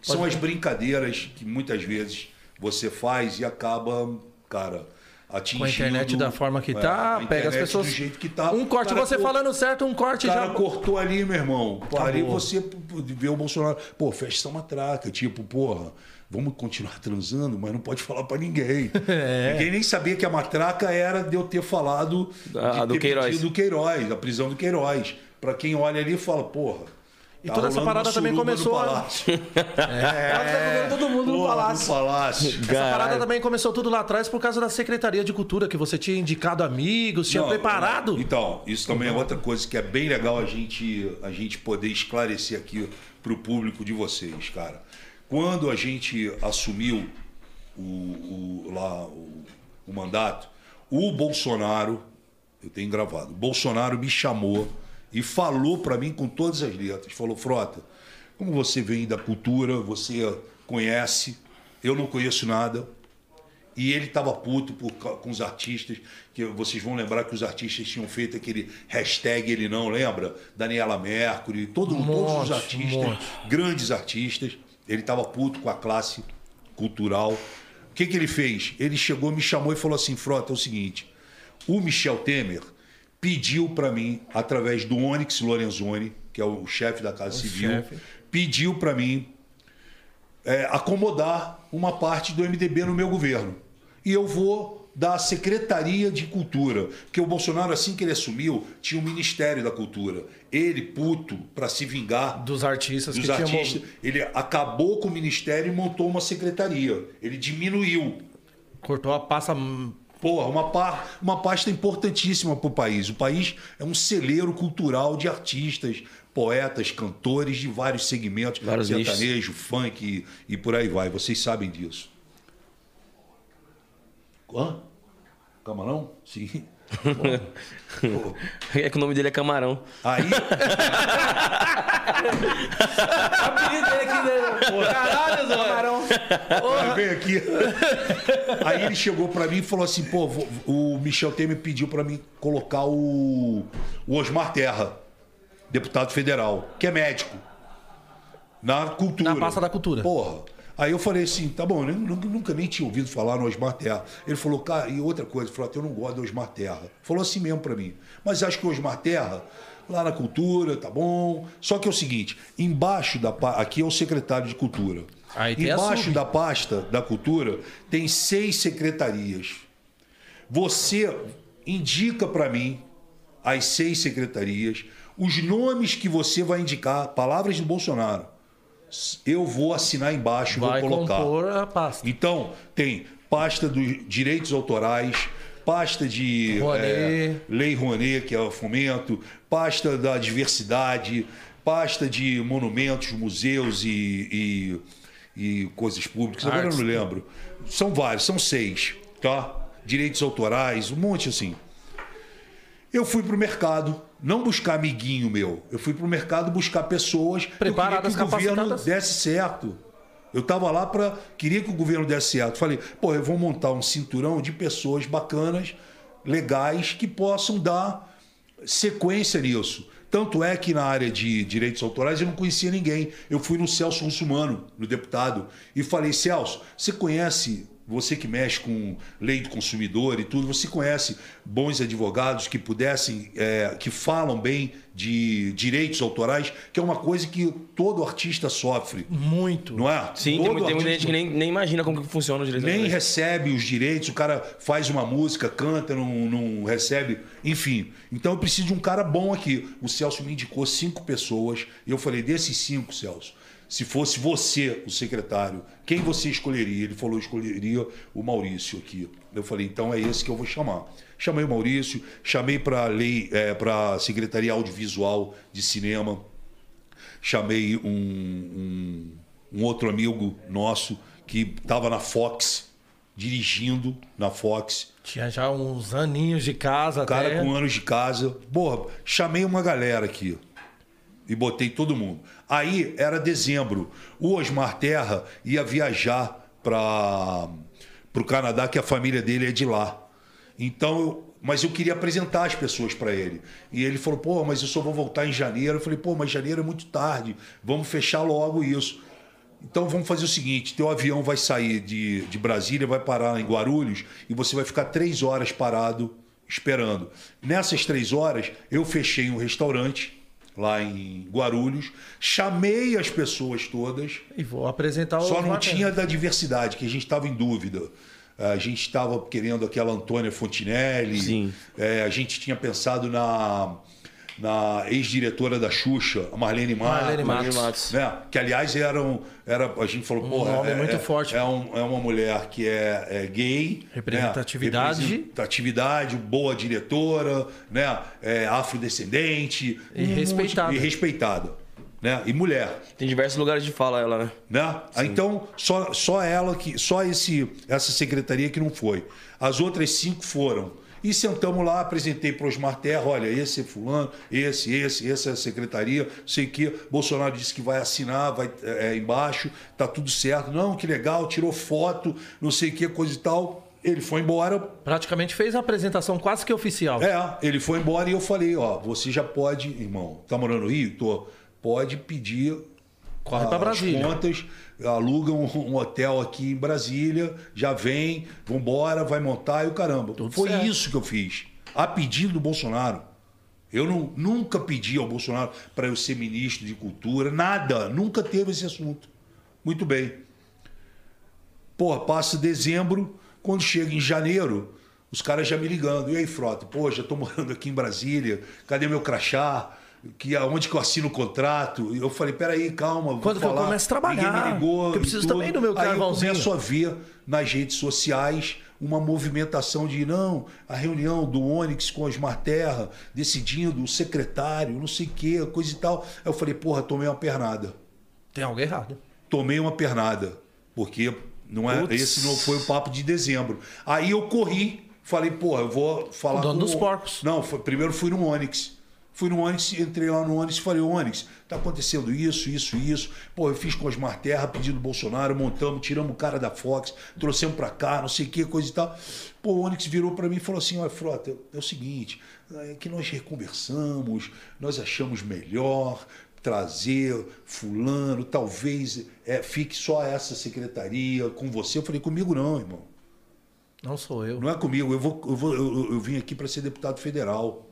São as brincadeiras que muitas vezes você faz e acaba, cara, atingindo... Com a internet da forma que É, tá, a pega as pessoas. Do jeito que tá. Um corte, Cara, você pô, falando certo, um corte O cara já. cortou ali, meu irmão. Pô, ali você vê o Bolsonaro. Pô, fecha essa matraca. Tipo, porra, vamos continuar transando, mas não pode falar pra ninguém. É. Ninguém nem sabia que a matraca era de eu ter falado do ter Queiroz. do Queiroz, da prisão do Queiroz. Pra quem olha ali e fala, porra. E tá toda essa parada também começou a- palácio. É. Todo mundo no palácio. No palácio. Essa parada também começou tudo lá atrás por causa da Secretaria de Cultura, que você tinha indicado amigos, tinha Não, preparado. Então, isso também é outra coisa que é bem legal a gente, a gente poder esclarecer aqui para o público de vocês, cara. Quando a gente assumiu o, o- lá o, o mandato, o Bolsonaro, eu tenho gravado, o Bolsonaro me chamou e falou para mim com todas as letras, falou, Frota, como você vem da cultura, você conhece, eu não conheço nada, e ele estava puto por com os artistas, que vocês vão lembrar que os artistas tinham feito aquele hashtag ele não, lembra? Daniela Mercury, todo, todos monte, os artistas, grandes artistas. Ele estava puto com a classe cultural. O que, que ele fez? Ele chegou, me chamou e falou assim: Frota, é o seguinte, o Michel Temer pediu para mim, através do Onyx Lorenzoni, que é o chefe da Casa Civil, chefe. pediu para mim é, acomodar uma parte do MDB no meu governo. E eu vou da Secretaria de Cultura, porque o Bolsonaro, assim que ele assumiu, tinha o Ministério da Cultura. Ele, puto, para se vingar Dos artistas dos artistas, ele acabou com o Ministério e montou uma secretaria. Ele diminuiu. Cortou a passa. Porra, uma, pa- uma pasta importantíssima para o país. O país é um celeiro cultural de artistas, poetas, cantores de vários segmentos, Vários sertanejo, funk e, e por aí vai. Vocês sabem disso. Hã? Camarão? Sim. Pô. É que o nome dele é Camarão. Aí, Caralho, Camarão. Aí vem aqui. Aí ele chegou pra mim e falou assim: pô, o Michel Temer pediu pra mim colocar o, o Osmar Terra, deputado federal, que é médico, na cultura. Na pasta da cultura. Porra. Aí eu falei assim, tá bom, eu nunca, nunca nem tinha ouvido falar no Osmar Terra. Ele falou, cara, e outra coisa, falou, eu não gosto do Osmar Terra. Falou assim mesmo pra mim. Mas acho que o Osmar Terra, lá na cultura, tá bom. Só que é o seguinte, embaixo da aqui é o secretário de cultura. Aí embaixo da pasta da cultura tem seis secretarias. Você indica pra mim as seis secretarias, os nomes que você vai indicar, palavras do Bolsonaro. Eu vou assinar embaixo, Vai vou colocar. compor a pasta. Então, tem pasta dos direitos autorais, pasta de é, Lei Rouanet, que é o fomento, pasta da diversidade, pasta de monumentos, museus e, e, e coisas públicas. Agora eu não lembro. São vários, são seis, tá? Direitos autorais, um monte assim. Eu fui pro mercado, não buscar amiguinho meu. Eu fui pro mercado buscar pessoas Preparadas, que o governo desse certo. Eu tava lá para queria que o governo desse certo. Falei, pô, eu vou montar um cinturão de pessoas bacanas, legais que possam dar sequência nisso. Tanto é que na área de direitos autorais eu não conhecia ninguém. Eu fui no Celso Russumano, no deputado, e falei: Celso, você conhece, você que mexe com lei do consumidor e tudo, você conhece bons advogados que pudessem, é, que falam bem de direitos autorais, que é uma coisa que todo artista sofre, Muito. não é? Sim, tem, Todo tem muita gente que nem, nem imagina como que funciona o direito nem autorais. recebe os direitos, o cara faz uma música, canta, não, não recebe, enfim. Então eu preciso de um cara bom aqui. O Celso me indicou cinco pessoas e eu falei: desses cinco, Celso, se fosse você, o secretário, quem você escolheria? Ele falou: escolheria o Maurício aqui. Eu falei: então é esse que eu vou chamar. Chamei o Maurício, chamei para a lei, é, para a Secretaria Audiovisual de Cinema, chamei um, um, um outro amigo nosso que estava na Fox, dirigindo na Fox, Tinha já uns aninhos de casa cara até. com anos de casa. Porra, chamei uma galera aqui e botei todo mundo. Aí era dezembro. O Osmar Terra ia viajar para o Canadá, que a família dele é de lá. Então, mas eu queria apresentar as pessoas para ele. E ele falou: pô, mas eu só vou voltar em janeiro. Eu falei: pô, mas janeiro é muito tarde. Vamos fechar logo isso. Então vamos fazer o seguinte: teu avião vai sair de, de Brasília, vai parar em Guarulhos e você vai ficar três horas parado esperando. Nessas três horas, eu fechei um restaurante lá em Guarulhos, chamei as pessoas todas, E vou apresentar o. só não tinha da diversidade, que a gente estava em dúvida. A gente estava querendo aquela Antônia Fontinelli. Sim. É, a gente tinha pensado na, na ex-diretora da Xuxa, a Marlene Matos. Marlene Marlene Matos. Matos. Né? Que, aliás, eram, era, a gente falou, Um porra, nome é, muito é- forte. É, um- é uma mulher que é, é gay. né? Representatividade. Representatividade, boa diretora, né? É, afrodescendente. E um monte- respeitada. E respeitada. Né? E mulher Tem diversos lugares de fala ela, né? né? Então só, só ela que só esse essa secretaria que não foi. As outras cinco foram. E sentamos lá, apresentei para Osmar Terra, olha, esse é fulano, esse, esse, essa é a secretaria, sei que Bolsonaro disse que vai assinar, vai é, embaixo, tá tudo certo. Não, que legal, tirou foto, não sei o que, coisa e tal. Ele foi embora, Praticamente fez a apresentação quase que oficial. é, ele foi embora e eu falei, ó, você já pode, irmão, tá morando no Rio? Tô. Pode pedir Corre as pra Brasília. contas, aluga um, hotel aqui em Brasília, já vem, vambora, vai montar e o caramba. Tudo Foi certo. isso que eu fiz, a pedido do Bolsonaro. Eu não, nunca pedi ao Bolsonaro para eu ser ministro de cultura, nada, nunca teve esse assunto. Muito bem. Porra, passa dezembro, quando chega em janeiro, os caras já me ligando. E aí, Frota? Pô, já tô morando aqui em Brasília, cadê meu crachá? Que, aonde que eu assino o contrato? Eu falei, peraí, calma. Quando que eu falar. começo a trabalhar? Ninguém me ligou. Eu preciso também do meu Aí eu carvãozinho. começo a ver nas redes sociais uma movimentação de, não, a reunião do Onyx com Osmar Terra, decidindo o secretário, não sei o quê, coisa e tal. Aí eu falei, porra, tomei uma pernada Tem algo errado. tomei uma pernada, porque não é, Putz. esse não foi o papo de dezembro. Aí eu corri, falei, porra, eu vou falar O dono com dos porcos. Não, foi- primeiro fui no Onix. Fui no Onix, entrei lá no Onix e falei, Onix, tá acontecendo isso, isso, isso. Pô, eu fiz com Osmar Terra, pedido do Bolsonaro, montamos, tiramos o cara da Fox, trouxemos pra cá, não sei o que, coisa e tal. Pô, o Onix virou pra mim e falou assim, olha, Frota, é o seguinte, é que nós reconversamos, nós achamos melhor trazer fulano, talvez é, fique só essa secretaria com você. Eu falei, comigo não, irmão. Não sou eu. Não é comigo. Eu, vou, eu, vou, eu, eu vim aqui para ser deputado federal.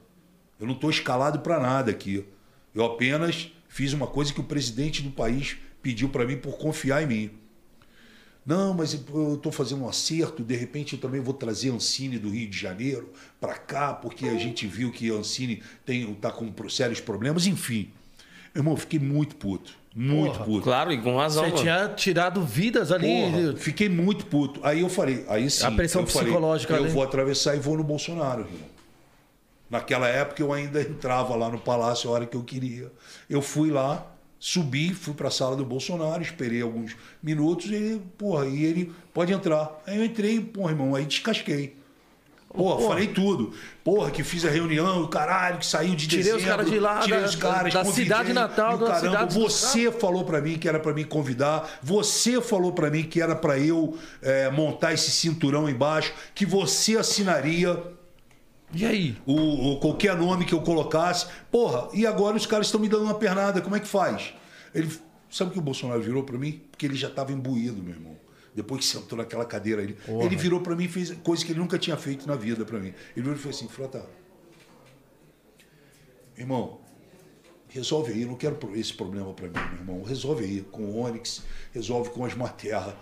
Eu não estou escalado para nada aqui. Eu apenas fiz uma coisa que o presidente do país pediu para mim por confiar em mim. Não, mas eu estou fazendo um acerto, de repente eu também vou trazer Ancine do Rio de Janeiro para cá, porque a gente viu que Ancine está com sérios problemas, enfim. Irmão, eu fiquei muito puto. Muito Porra, puto. Claro, e com razão, Você mano. tinha tirado vidas ali. Porra, fiquei muito puto. Aí eu falei, aí sim. A pressão eu falei, psicológica eu ali. vou atravessar e vou no Bolsonaro, irmão. Naquela época eu ainda entrava lá no palácio a hora que eu queria. Eu fui lá, subi, fui para a sala do Bolsonaro, esperei alguns minutos e porra, e ele pode entrar. Aí eu entrei, porra, irmão, aí descasquei. Porra, Porra. falei tudo. Porra, que fiz a reunião, o caralho, que saiu de Tirei os dezembro, caras de lá, tirei da- os caras, da convidei, cidade natal, da caramba, cidade do você falou pra mim que era pra me convidar, você falou pra mim que era pra eu é, montar esse cinturão embaixo, que você assinaria E aí? o, o- qualquer nome que eu colocasse. Porra, e agora os caras estão me dando uma pernada, como é que faz? Ele, sabe o que o Bolsonaro virou pra mim? Porque ele já estava imbuído, meu irmão. Depois que sentou naquela cadeira, ele, ele virou pra mim e fez coisa que ele nunca tinha feito na vida pra mim. Ele virou e falou assim, Frota, irmão, resolve aí, eu não quero esse problema pra mim, meu irmão. Resolve aí com o Onix, resolve com as Terra.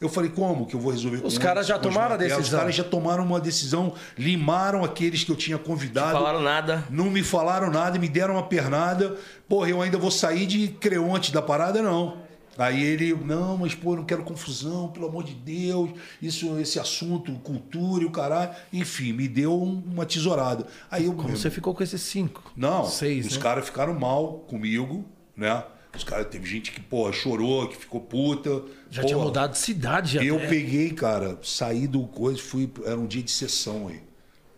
Eu falei, como que eu vou resolver com Os caras já tomaram a Terra? Os decisão. caras já tomaram uma decisão, limaram aqueles que eu tinha convidado. Falaram nada. Não me falaram nada, me deram uma pernada. Porra, eu ainda vou sair de creonte da parada, não. Aí ele, não, mas pô, eu não quero confusão, pelo amor de Deus, isso, esse assunto, cultura e o caralho. Enfim, me deu um- uma tesourada. Aí eu. Como você ficou com esses cinco? Não, Seis, os né? caras ficaram mal comigo, né? Os caras, teve gente que, porra, chorou, que ficou puta. Já Porra, tinha mudado de cidade já. eu até. peguei, cara, saí do coisa, fui. Era um dia de sessão aí.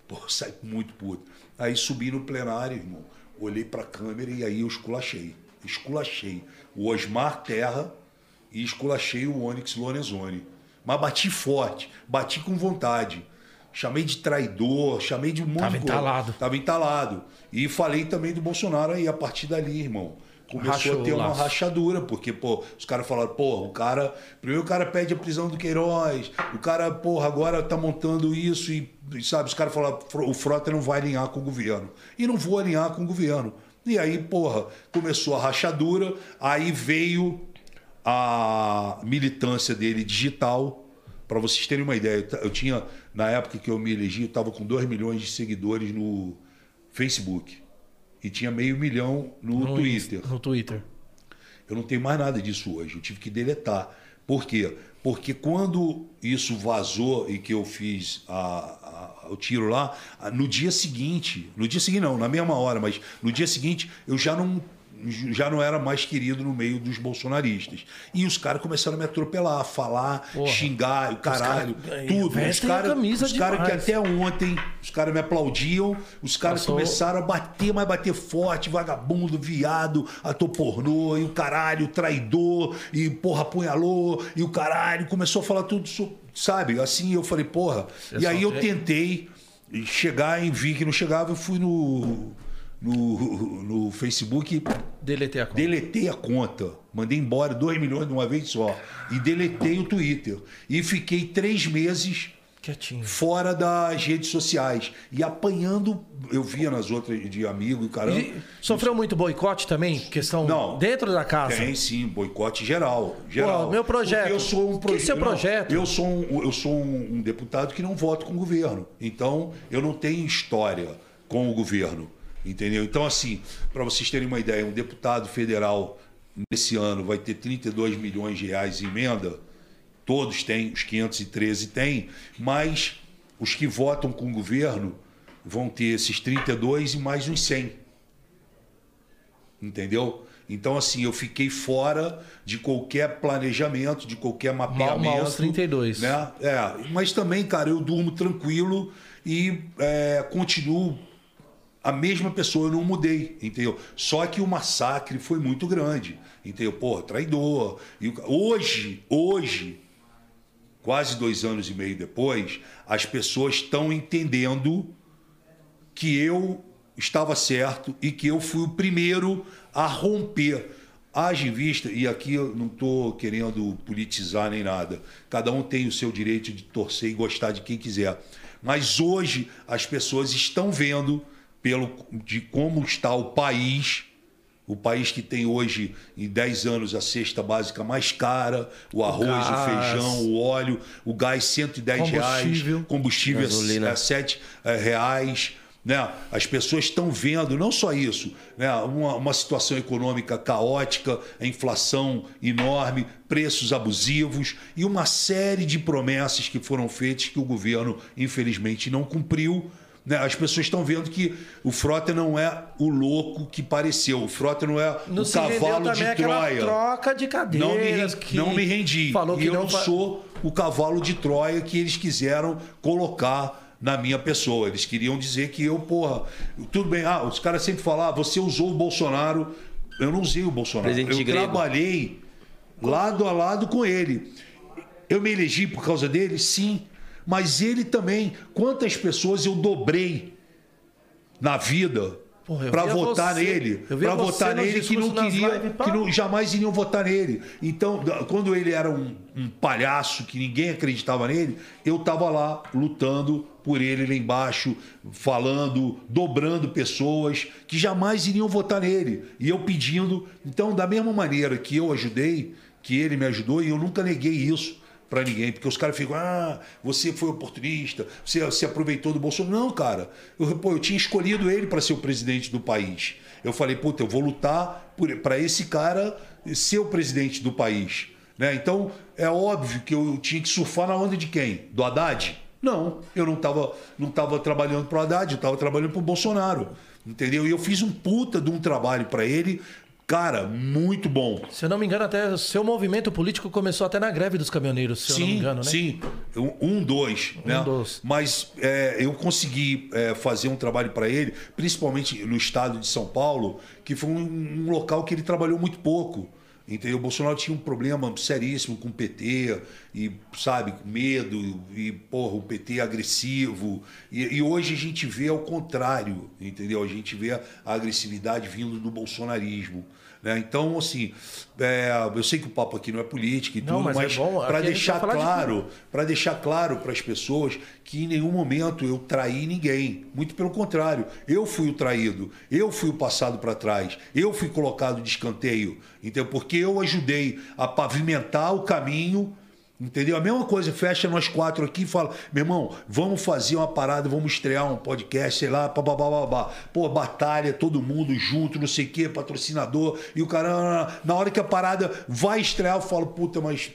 Pô, saí muito puto. Aí subi no plenário, irmão. Olhei pra câmera e aí eu esculachei. Esculachei. O Osmar Terra e esculachei o Onyx Lorenzoni. Mas bati forte, bati com vontade. Chamei de traidor, chamei de um monte Tava entalado. Tava entalado. E falei também do Bolsonaro aí, a partir dali, irmão. Começou Rachou a ter uma rachadura, porque, pô, os caras falaram, porra, o cara. Primeiro o cara pede a prisão do Queiroz, o cara, porra, agora tá montando isso e, e, sabe, os caras falaram, "Fro- o Frota não vai alinhar com o governo. E não vou alinhar com o governo. E aí, porra, começou a rachadura, aí veio a militância dele digital. Para vocês terem uma ideia, eu tinha, na época que eu me elegi, eu estava com 2 milhões de seguidores no Facebook. E tinha meio milhão no, No Twitter. No Twitter. Eu não tenho mais nada disso hoje. Eu tive que deletar. Por quê? Porque quando isso vazou e que eu fiz a- a- o tiro lá, no dia seguinte, no dia seguinte não, na mesma hora, mas no dia seguinte eu já não já não era mais querido no meio dos bolsonaristas. E os caras começaram a me atropelar, falar, Porra. xingar, o caralho, caras- tudo. Os a caras cara que até ontem os caras me aplaudiam, os caras Passou- começaram a bater, mas bater forte, vagabundo, viado, ator pornô, e o caralho, traidor, e porra, apunhalou, e o caralho, começou a falar tudo, sabe? Assim eu falei, porra. e aí eu tentei chegar e vi que não chegava, eu fui no, no, no Facebook Deletei a conta. Deletei a conta. Mandei embora 2 milhões de uma vez só. E deletei o Twitter. E fiquei três meses Quietinho. fora das redes sociais. E apanhando, eu via nas outras de amigo e caramba. E sofreu muito boicote também? Questão Não. dentro da casa? Tem sim, boicote geral. geral. Pô, meu projeto. Porque Eu sou um Que seu não, projeto? eu sou, um, eu sou um, um deputado que não voto com o governo. Então, eu não tenho história com o governo. Entendeu? Então, assim, para vocês terem uma ideia, um deputado federal nesse ano vai ter 32 milhões de reais em emenda. Todos têm, os 513 têm, mas os que votam com o governo vão ter esses 32 e mais uns 100 entendeu? Então, assim, eu fiquei fora de qualquer planejamento, de qualquer mapeamento. mal os 32. Né? É, mas também, cara, eu durmo tranquilo e é, continuo a mesma pessoa, eu não mudei, entendeu? Só que o massacre foi muito grande, entendeu? Pô, traidor. E hoje, hoje, quase dois anos e meio depois, as pessoas estão entendendo que eu estava certo e que eu fui o primeiro a romper. Haja em vista, e aqui eu não estou querendo politizar nem nada, cada um tem o seu direito de torcer e gostar de quem quiser. Mas hoje as pessoas estão vendo, pelo, de como está o país, O país que tem hoje, em 10 anos, a cesta básica mais cara, o arroz, o, gás. feijão, o óleo, o gás 110 reais, Combustível. combustível Gasolina. a 7 reais. Né? As pessoas estão vendo, não só isso, né? uma, uma situação econômica caótica, a inflação enorme, preços abusivos e uma série de promessas que foram feitas que o governo, infelizmente, não cumpriu. Né? As pessoas estão vendo que o Frota não é o louco que pareceu, o Frota não é Não o cavalo de Troia. troca de Não me, cadeiras re- que não me rendi. Falou que e eu não sou o cavalo de Troia que eles quiseram colocar na minha pessoa. Eles queriam dizer que eu, porra, tudo bem, ah, os caras sempre falam, ah, você usou o Bolsonaro. Eu não usei o Bolsonaro. Presidente eu grego. trabalhei lado a lado com ele. Eu me elegi por causa dele? Sim. Mas ele também. Quantas pessoas eu dobrei na vida para votar você- nele? Para votar nele que não queria, que não, jamais iriam votar nele. Então, quando ele era um, um palhaço que ninguém acreditava nele, eu estava lá lutando por ele lá embaixo, falando, dobrando pessoas que jamais iriam votar nele. E eu pedindo. Então, da mesma maneira que eu ajudei, que ele me ajudou, e eu nunca neguei isso para ninguém, porque os caras ficam, ah, você foi oportunista, você se aproveitou do Bolsonaro. Não, cara, eu, pô, eu tinha escolhido ele para ser o presidente do país. Eu falei, puta, eu vou lutar para esse cara ser o presidente do país. Né? Então, é óbvio que eu tinha que surfar na onda de quem? Do Haddad? Não, eu não estava não tava trabalhando para o Haddad, eu estava trabalhando para o Bolsonaro. Entendeu? E eu fiz um puta de um trabalho para ele, cara, muito bom. Se eu não me engano, até o seu movimento político começou até na greve dos caminhoneiros, se eu não me Sim, engano, né? sim. Um, um, dois. né? dois. Mas é, eu consegui é, fazer um trabalho para ele, principalmente no estado de São Paulo, que foi um, um local que ele trabalhou muito pouco. Entendeu? O Bolsonaro tinha um problema seríssimo com o PT, e, sabe, medo, e, porra, o PT agressivo. E, e hoje a gente vê ao contrário, entendeu? A gente vê a agressividade vindo do bolsonarismo. Né? Então, assim, é, eu sei que o papo aqui não é política e Não, tudo, mas é mas, aqui para deixar vai falar de claro, para deixar claro para as pessoas que em nenhum momento eu traí ninguém. Muito pelo contrário, eu fui o traído, eu fui o passado para trás, eu fui colocado de escanteio, entendeu? Porque eu ajudei a pavimentar o caminho. Entendeu? A mesma coisa, fecha nós quatro aqui e fala: meu irmão, vamos fazer uma parada, vamos estrear um podcast, sei lá, babá. Pô, batalha, todo mundo junto, não sei o quê, patrocinador, e o cara, na hora que a parada vai estrear, eu falo: puta, mas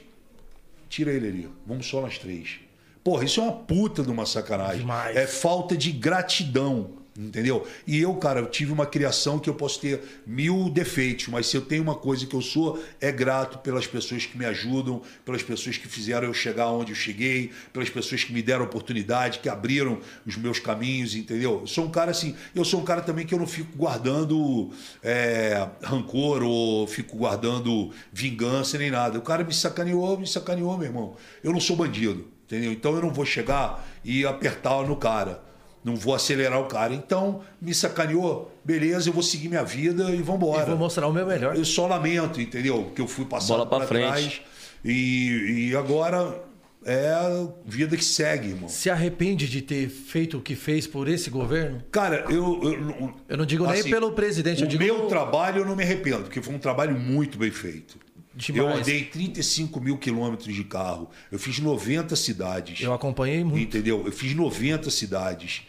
tira ele ali, vamos só nós três. Porra, isso é uma puta de uma sacanagem. Demais. É falta de gratidão. Entendeu? E eu, cara, eu tive uma criação que eu posso ter mil defeitos, mas se eu tenho uma coisa que eu sou, é grato pelas pessoas que me ajudam, pelas pessoas que fizeram eu chegar onde eu cheguei, pelas pessoas que me deram oportunidade, que abriram os meus caminhos, entendeu? Eu sou um cara assim, eu sou um cara também que eu não fico guardando é, rancor ou fico guardando vingança nem nada. O cara me sacaneou, me sacaneou, meu irmão. Eu não sou bandido, entendeu? Então eu não vou chegar e apertar no cara não vou acelerar o cara. Então, me sacaneou, beleza, eu vou seguir minha vida e vamos E embora. vou mostrar o meu melhor. Eu só lamento, entendeu? Que eu fui passando Bola pra pra frente. trás e, e agora é a vida que segue, irmão. Se arrepende de ter feito o que fez por esse governo? Cara, eu. Eu, não- Eu não digo nem assim, pelo presidente, eu o digo meu trabalho eu não me arrependo, porque foi um trabalho muito bem feito. Demais. Eu andei 35 mil quilômetros de carro. Eu fiz 90 cidades. Eu acompanhei muito. Entendeu? Eu fiz 90 cidades.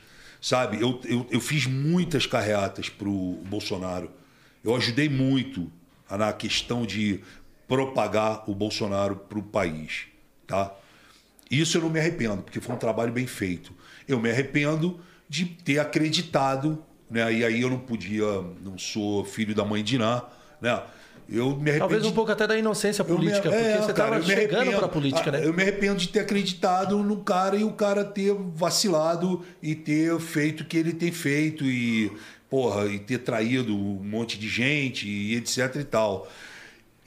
Sabe? Eu, eu, eu fiz muitas carreatas para o Bolsonaro. Eu ajudei muito na questão de propagar o Bolsonaro para o país. Tá? Isso eu não me arrependo, porque foi um trabalho bem feito. Eu me arrependo de ter acreditado, né? e aí eu não podia, não sou filho da mãe de Ná, né? Eu me arrependo. Talvez um de- pouco até da inocência eu me- política, porque é, você estava eu me chegando arrependo. para a política, Ah, né? Eu me arrependo de ter acreditado no cara e o cara ter vacilado e ter feito o que ele tem feito e, porra, e ter traído um monte de gente e etc e tal.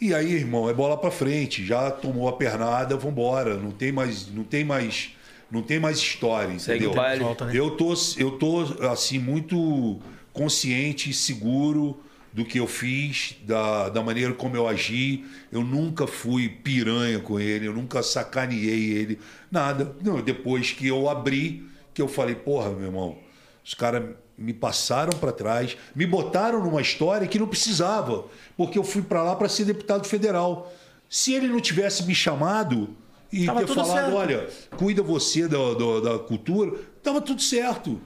E aí, irmão, é bola pra frente, já tomou a pernada, vambora, não tem mais, não tem mais, não tem mais história, Segue entendeu? Volta, né? Eu tô, eu tô assim muito consciente e seguro do que eu fiz, da, da maneira como eu agi. Eu nunca fui piranha com ele, eu nunca sacaneei ele, nada. Não, depois que eu abri, que eu falei, porra, meu irmão, os caras me passaram para trás, me botaram numa história que não precisava, porque eu fui para lá para ser deputado federal. Se ele não tivesse me chamado e Tava ter falado, certo. olha, cuida você da, da, da cultura, tava tudo certo.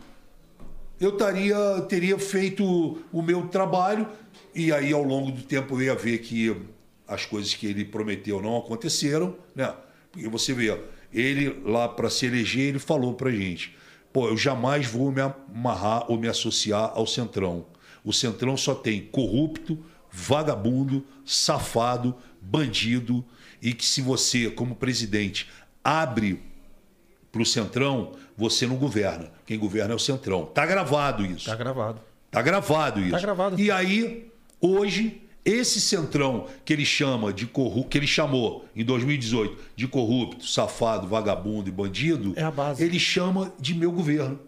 Eu taria, teria feito o meu trabalho e aí ao longo do tempo eu ia ver que as coisas que ele prometeu não aconteceram, né? Porque você vê, ele lá para se eleger, ele falou pra gente: "Pô, eu jamais vou me amarrar ou me associar ao Centrão. O Centrão só tem corrupto, vagabundo, safado, bandido e que se você, como presidente, abre para o Centrão, você não governa. Quem governa é o Centrão. Tá gravado isso. Tá gravado. Tá gravado isso. Tá gravado. E aí, hoje, esse centrão que ele chama de corrupto, que ele chamou em 2018 de corrupto, safado, vagabundo e bandido, É a base. ele chama de meu governo.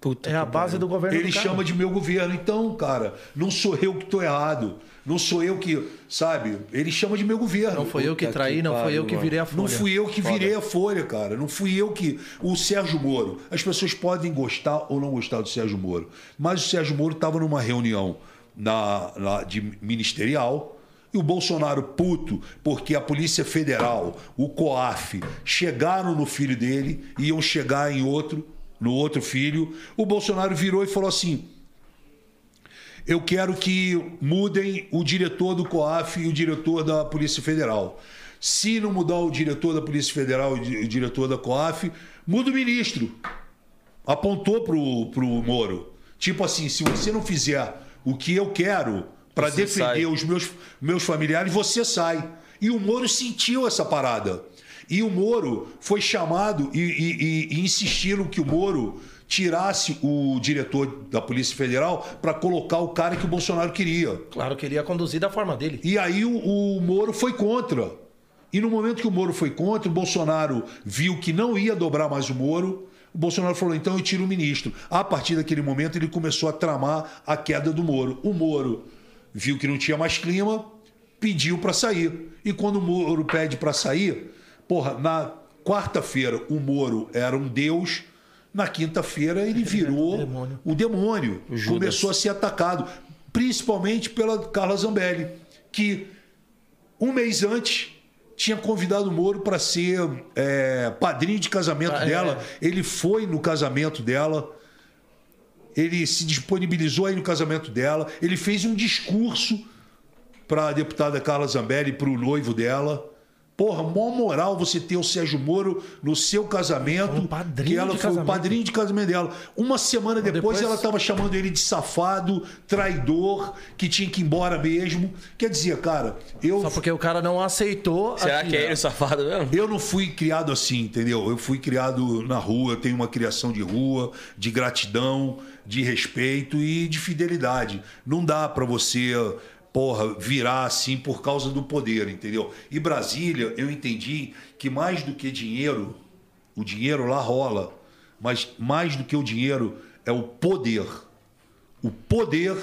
Puta É a base do governo Ele do chama de meu governo. Então, cara, não sou eu que tô errado. Não sou eu que, sabe? Ele chama de meu governo. Não foi eu que traí, que não foi eu que virei a folha. Não fui eu que virei a folha, cara. Não fui eu que. O Sérgio Moro. As pessoas podem gostar ou não gostar do Sérgio Moro. Mas o Sérgio Moro estava numa reunião na, na- de ministerial. E o Bolsonaro puto, porque a Polícia Federal, o COAF, chegaram no filho dele, iam chegar em outro, no outro filho. O Bolsonaro virou e falou assim: eu quero que mudem o diretor do COAF e o diretor da Polícia Federal. Se não mudar o diretor da Polícia Federal e o diretor da COAF, muda o ministro. Apontou pro, pro Moro. Tipo assim, se você não fizer o que eu quero para defender sai. os meus, meus familiares, você sai. E o Moro sentiu essa parada. E o Moro foi chamado e, e- e- insistiram que o Moro tirasse o diretor da Polícia Federal para colocar o cara que o Bolsonaro queria. Claro que ele ia conduzir da forma dele. E aí o, o Moro foi contra. E no momento que o Moro foi contra, o Bolsonaro viu que não ia dobrar mais o Moro. O Bolsonaro falou: então eu tiro o ministro. A partir daquele momento, ele começou a tramar a queda do Moro. O Moro viu que não tinha mais clima, pediu para sair. E quando o Moro pede para sair, porra, na quarta-feira o Moro era um deus. Na quinta-feira ele virou demônio. o demônio. Começou a ser atacado, principalmente pela Carla Zambelli, que um mês antes tinha convidado o Moro para ser é, padrinho de casamento Ah, é. dela. Ele foi no casamento dela. Ele se disponibilizou aí no casamento dela. Ele fez um discurso para a deputada Carla Zambelli, para o noivo dela. Porra, mó moral você ter o Sérgio Moro no seu casamento. Um padrinho que ela de foi o casamento. padrinho de casamento dela. Uma semana depois, depois- ela estava chamando ele de safado, traidor, que tinha que ir embora mesmo. Quer dizer, cara, eu Só porque o cara não aceitou. Será que é ele o safado mesmo? eu não fui criado assim, entendeu? Eu fui criado na rua, eu tenho uma criação de rua, de gratidão, de respeito e de fidelidade. Não dá pra você, porra, virar assim por causa do poder, entendeu? E Brasília, eu entendi que mais do que dinheiro, o dinheiro lá rola, mas mais do que o dinheiro é o poder o poder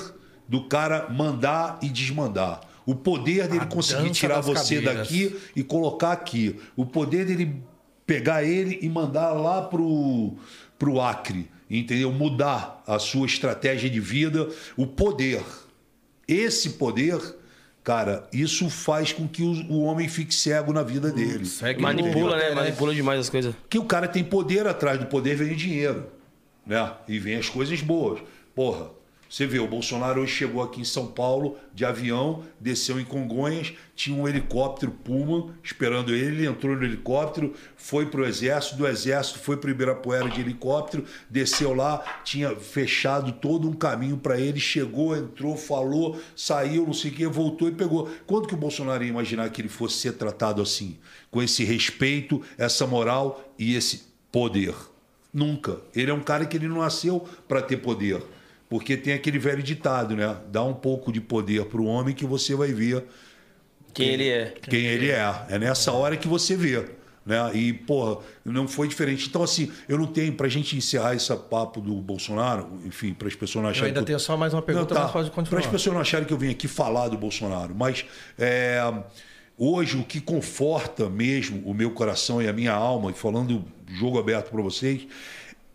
do cara mandar e desmandar. O poder dele A conseguir tirar você cadeiras. daqui e colocar aqui. O poder dele pegar ele e mandar lá pro, pro Acre, entendeu? Mudar a sua estratégia de vida. O poder. Esse poder, cara, isso faz com que o, o homem fique cego na vida dele. Segue Manipula, no- né? Manipula demais as coisas. Que o cara tem poder atrás do poder vem o dinheiro, né? E vem as coisas boas. Porra, você vê, o Bolsonaro hoje chegou aqui em São Paulo de avião, desceu em Congonhas, tinha um helicóptero Puma esperando ele, entrou no helicóptero, foi pro exército, do exército foi pro Ibirapuera de helicóptero, desceu lá, tinha fechado todo um caminho para ele, chegou, entrou, falou, saiu, não sei o que, voltou e pegou. Quando que o Bolsonaro ia imaginar que ele fosse ser tratado assim? Com esse respeito, essa moral e esse poder? Nunca. Ele é um cara que ele não nasceu para ter poder. Porque tem aquele velho ditado, né? Dá um pouco de poder para o homem que você vai ver Quem ele é. quem ele é. É nessa hora que você vê. Né? E, porra, não foi diferente. Então, assim, eu não tenho, pra gente encerrar esse papo do Bolsonaro, enfim, para as pessoas não Eu acharem. ainda que tenho só mais uma pergunta, não, mas pode Para continuar. as pessoas não acharem que eu vim aqui falar do Bolsonaro, mas é, hoje o que conforta mesmo o meu coração e a minha alma, e falando jogo aberto para vocês,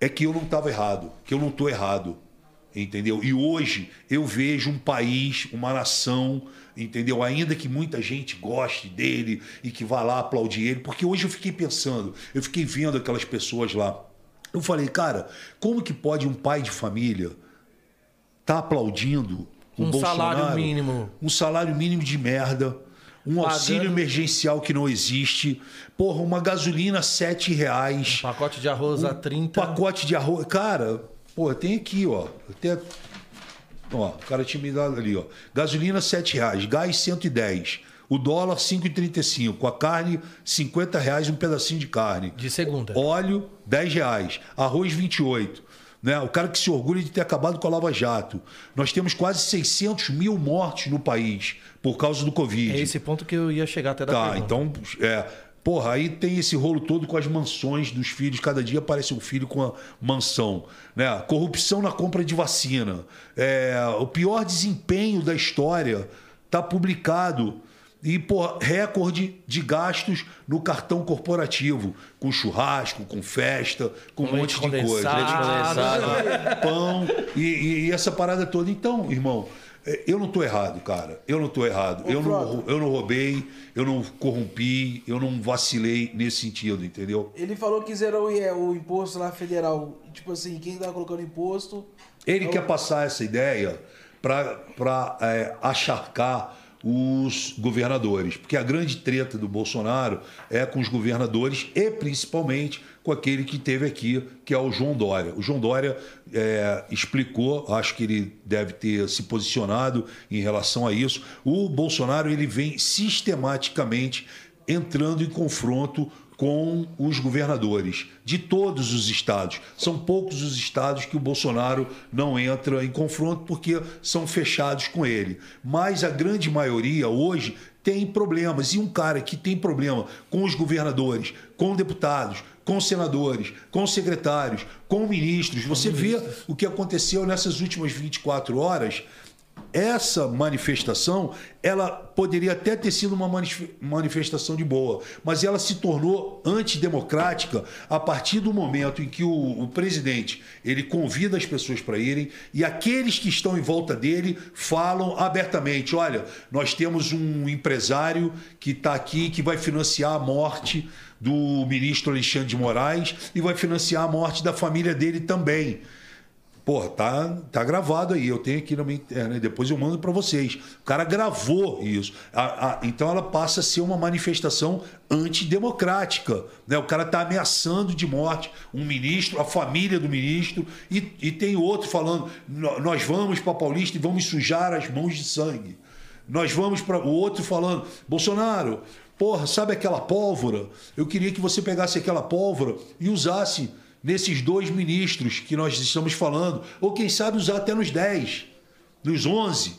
é que eu não estava errado, que eu não estou errado. Entendeu? E hoje eu vejo um país, uma nação, entendeu? Ainda que muita gente goste dele e que vá lá aplaudir ele, porque hoje eu fiquei pensando, eu fiquei vendo aquelas pessoas lá. Eu falei, cara, como que pode um pai de família tá aplaudindo o Um Bolsonaro? salário mínimo. Um salário mínimo de merda. Um Pagando- auxílio emergencial que não existe. Porra, uma gasolina 7 reais. Pacote de arroz a 30. Pacote de arroz. Cara, pô, tem aqui, ó. Até... Ó, o cara tinha me dado ali, ó. Gasolina 7 reais, gás 110. O dólar 5,35. A carne, 50 reais um pedacinho de carne. De segunda. Óleo, 10 reais. Arroz, 28. Né? O cara que se orgulha de ter acabado com a Lava Jato. Nós temos quase 600 mil mortes no país por causa do Covid. É esse ponto que eu ia chegar até da Tá, pergunta. então, é. Porra, aí tem esse rolo todo com as mansões dos filhos. Cada dia aparece um filho com uma mansão. Né? Corrupção na compra de vacina. É, o pior desempenho da história está publicado. E, pô, recorde de gastos no cartão corporativo. Com churrasco, com festa, com um monte de coisa. Leite condensado. Ah, pão e, e- e essa parada toda. Então, irmão, eu não tô errado, cara. Eu não tô errado. Ô, Eu não, eu não roubei, eu não corrompi, eu não vacilei nesse sentido, entendeu? Ele falou que zerou o IE, o imposto lá federal. Tipo assim, quem tá colocando imposto. Ele é o- quer passar essa ideia para é, acharcar os governadores, porque a grande treta do Bolsonaro é com os governadores e principalmente com aquele que teve aqui, que é o João Dória. O João Dória é, explicou, acho que ele deve ter se posicionado em relação a isso. O Bolsonaro ele vem sistematicamente entrando em confronto com os governadores de todos os estados. São poucos os estados que o Bolsonaro não entra em confronto porque são fechados com ele. Mas a grande maioria hoje tem problemas. E um cara que tem problema com os governadores, com deputados, com senadores, com secretários, com ministros, você vê o que aconteceu nessas últimas 24 horas essa manifestação, ela poderia até ter sido uma manif- manifestação de boa, mas ela se tornou antidemocrática a partir do momento em que o, o presidente ele convida as pessoas para irem e aqueles que estão em volta dele falam abertamente: olha, nós temos um empresário que está aqui que vai financiar a morte do ministro Alexandre de Moraes e vai financiar a morte da família dele também. Pô, tá, tá gravado aí. Eu tenho aqui na minha internet. Depois eu mando para vocês. O cara gravou isso. A- a- então ela passa a ser uma manifestação antidemocrática. Né? O cara tá ameaçando de morte um ministro, a família do ministro, e, e tem outro falando: "Nó- nós vamos para Paulista e vamos sujar as mãos de sangue. Nós vamos para o outro falando: Bolsonaro, porra, sabe aquela pólvora? Eu queria que você pegasse aquela pólvora e usasse nesses dois ministros que nós estamos falando, ou quem sabe usar até nos 10, nos 11.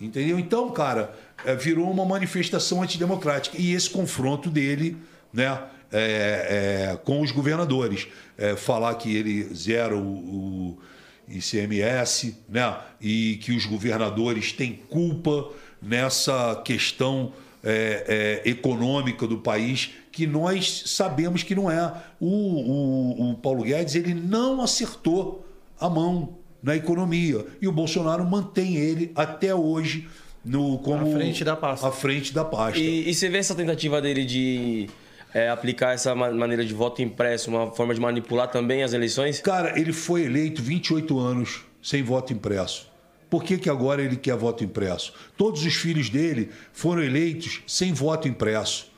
Entendeu? Então, cara, é, virou uma manifestação antidemocrática. E esse confronto dele né, é, é, com os governadores. É, falar que ele zera o, o ICMS né, e que os governadores têm culpa nessa questão é, é, econômica do país que nós sabemos que não é. O, o, o Paulo Guedes ele não acertou a mão na economia e o Bolsonaro mantém ele até hoje no como À frente da pasta. à frente da pasta. E, e você vê essa tentativa dele de é, aplicar essa ma- maneira de voto impresso, uma forma de manipular também as eleições? Cara, ele foi eleito 28 anos sem voto impresso. Por que, que agora ele quer voto impresso? Todos os filhos dele foram eleitos sem voto impresso.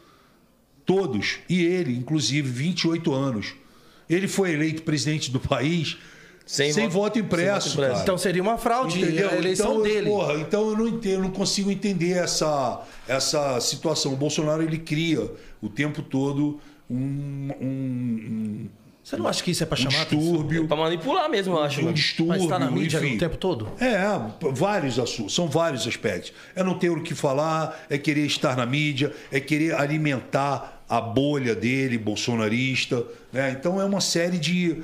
Todos. E ele, inclusive, 28 anos. Ele foi eleito presidente do país sem, Sem voto, voto- impresso. sem voto impresso. Então seria uma fraude Entendeu? a eleição então, dele. Porra, então eu não entendo, eu não consigo entender essa, essa situação. O Bolsonaro ele cria o tempo todo um, um, Você não acha que isso é pra um chamar distúrbio. Pra manipular mesmo, eu acho. Um mano. distúrbio, Mas tá na mídia enfim. o tempo todo? É, vários assuntos, são vários aspectos. É não ter o que falar, é querer estar na mídia, é querer alimentar a bolha dele, bolsonarista. Né? Então é uma série de,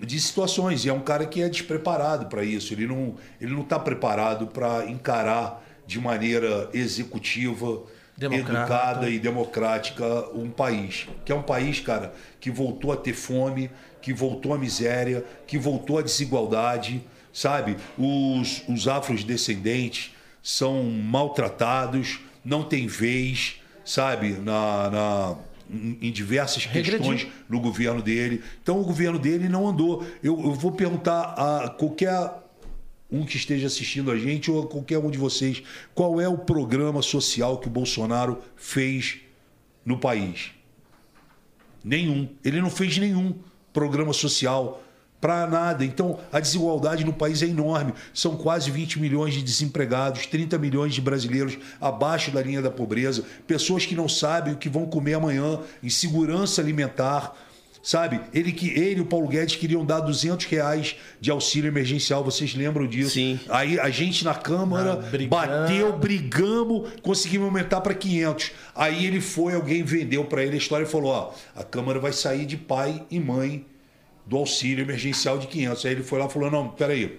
de situações. E é um cara que é despreparado para isso. Ele não ele não está preparado para encarar de maneira executiva, educada e democrática um país. Que é um país, cara, que voltou a ter fome, que voltou à miséria, que voltou à desigualdade sabe? Os, os afrodescendentes são maltratados, não tem vez, sabe? Na, na, em em diversas Regrediu. questões no governo dele. Então o governo dele não andou. Eu, eu vou perguntar a qualquer um que esteja assistindo a gente ou a qualquer um de vocês, qual é o programa social que o Bolsonaro fez no país? Nenhum. Ele não fez nenhum programa social para nada. Então, a desigualdade no país é enorme. São quase 20 milhões de desempregados, 30 milhões de brasileiros abaixo da linha da pobreza, pessoas que não sabem o que vão comer amanhã, insegurança alimentar. Sabe, ele que ele e o Paulo Guedes queriam dar 200 reais de auxílio emergencial, vocês lembram disso? Sim. Aí a gente na Câmara Ah, bateu, brigamos, conseguimos aumentar para 500. Aí ele foi, alguém vendeu para ele a história e falou: ó, a Câmara vai sair de pai e mãe do auxílio emergencial de 500. Aí ele foi lá e falou: não, peraí,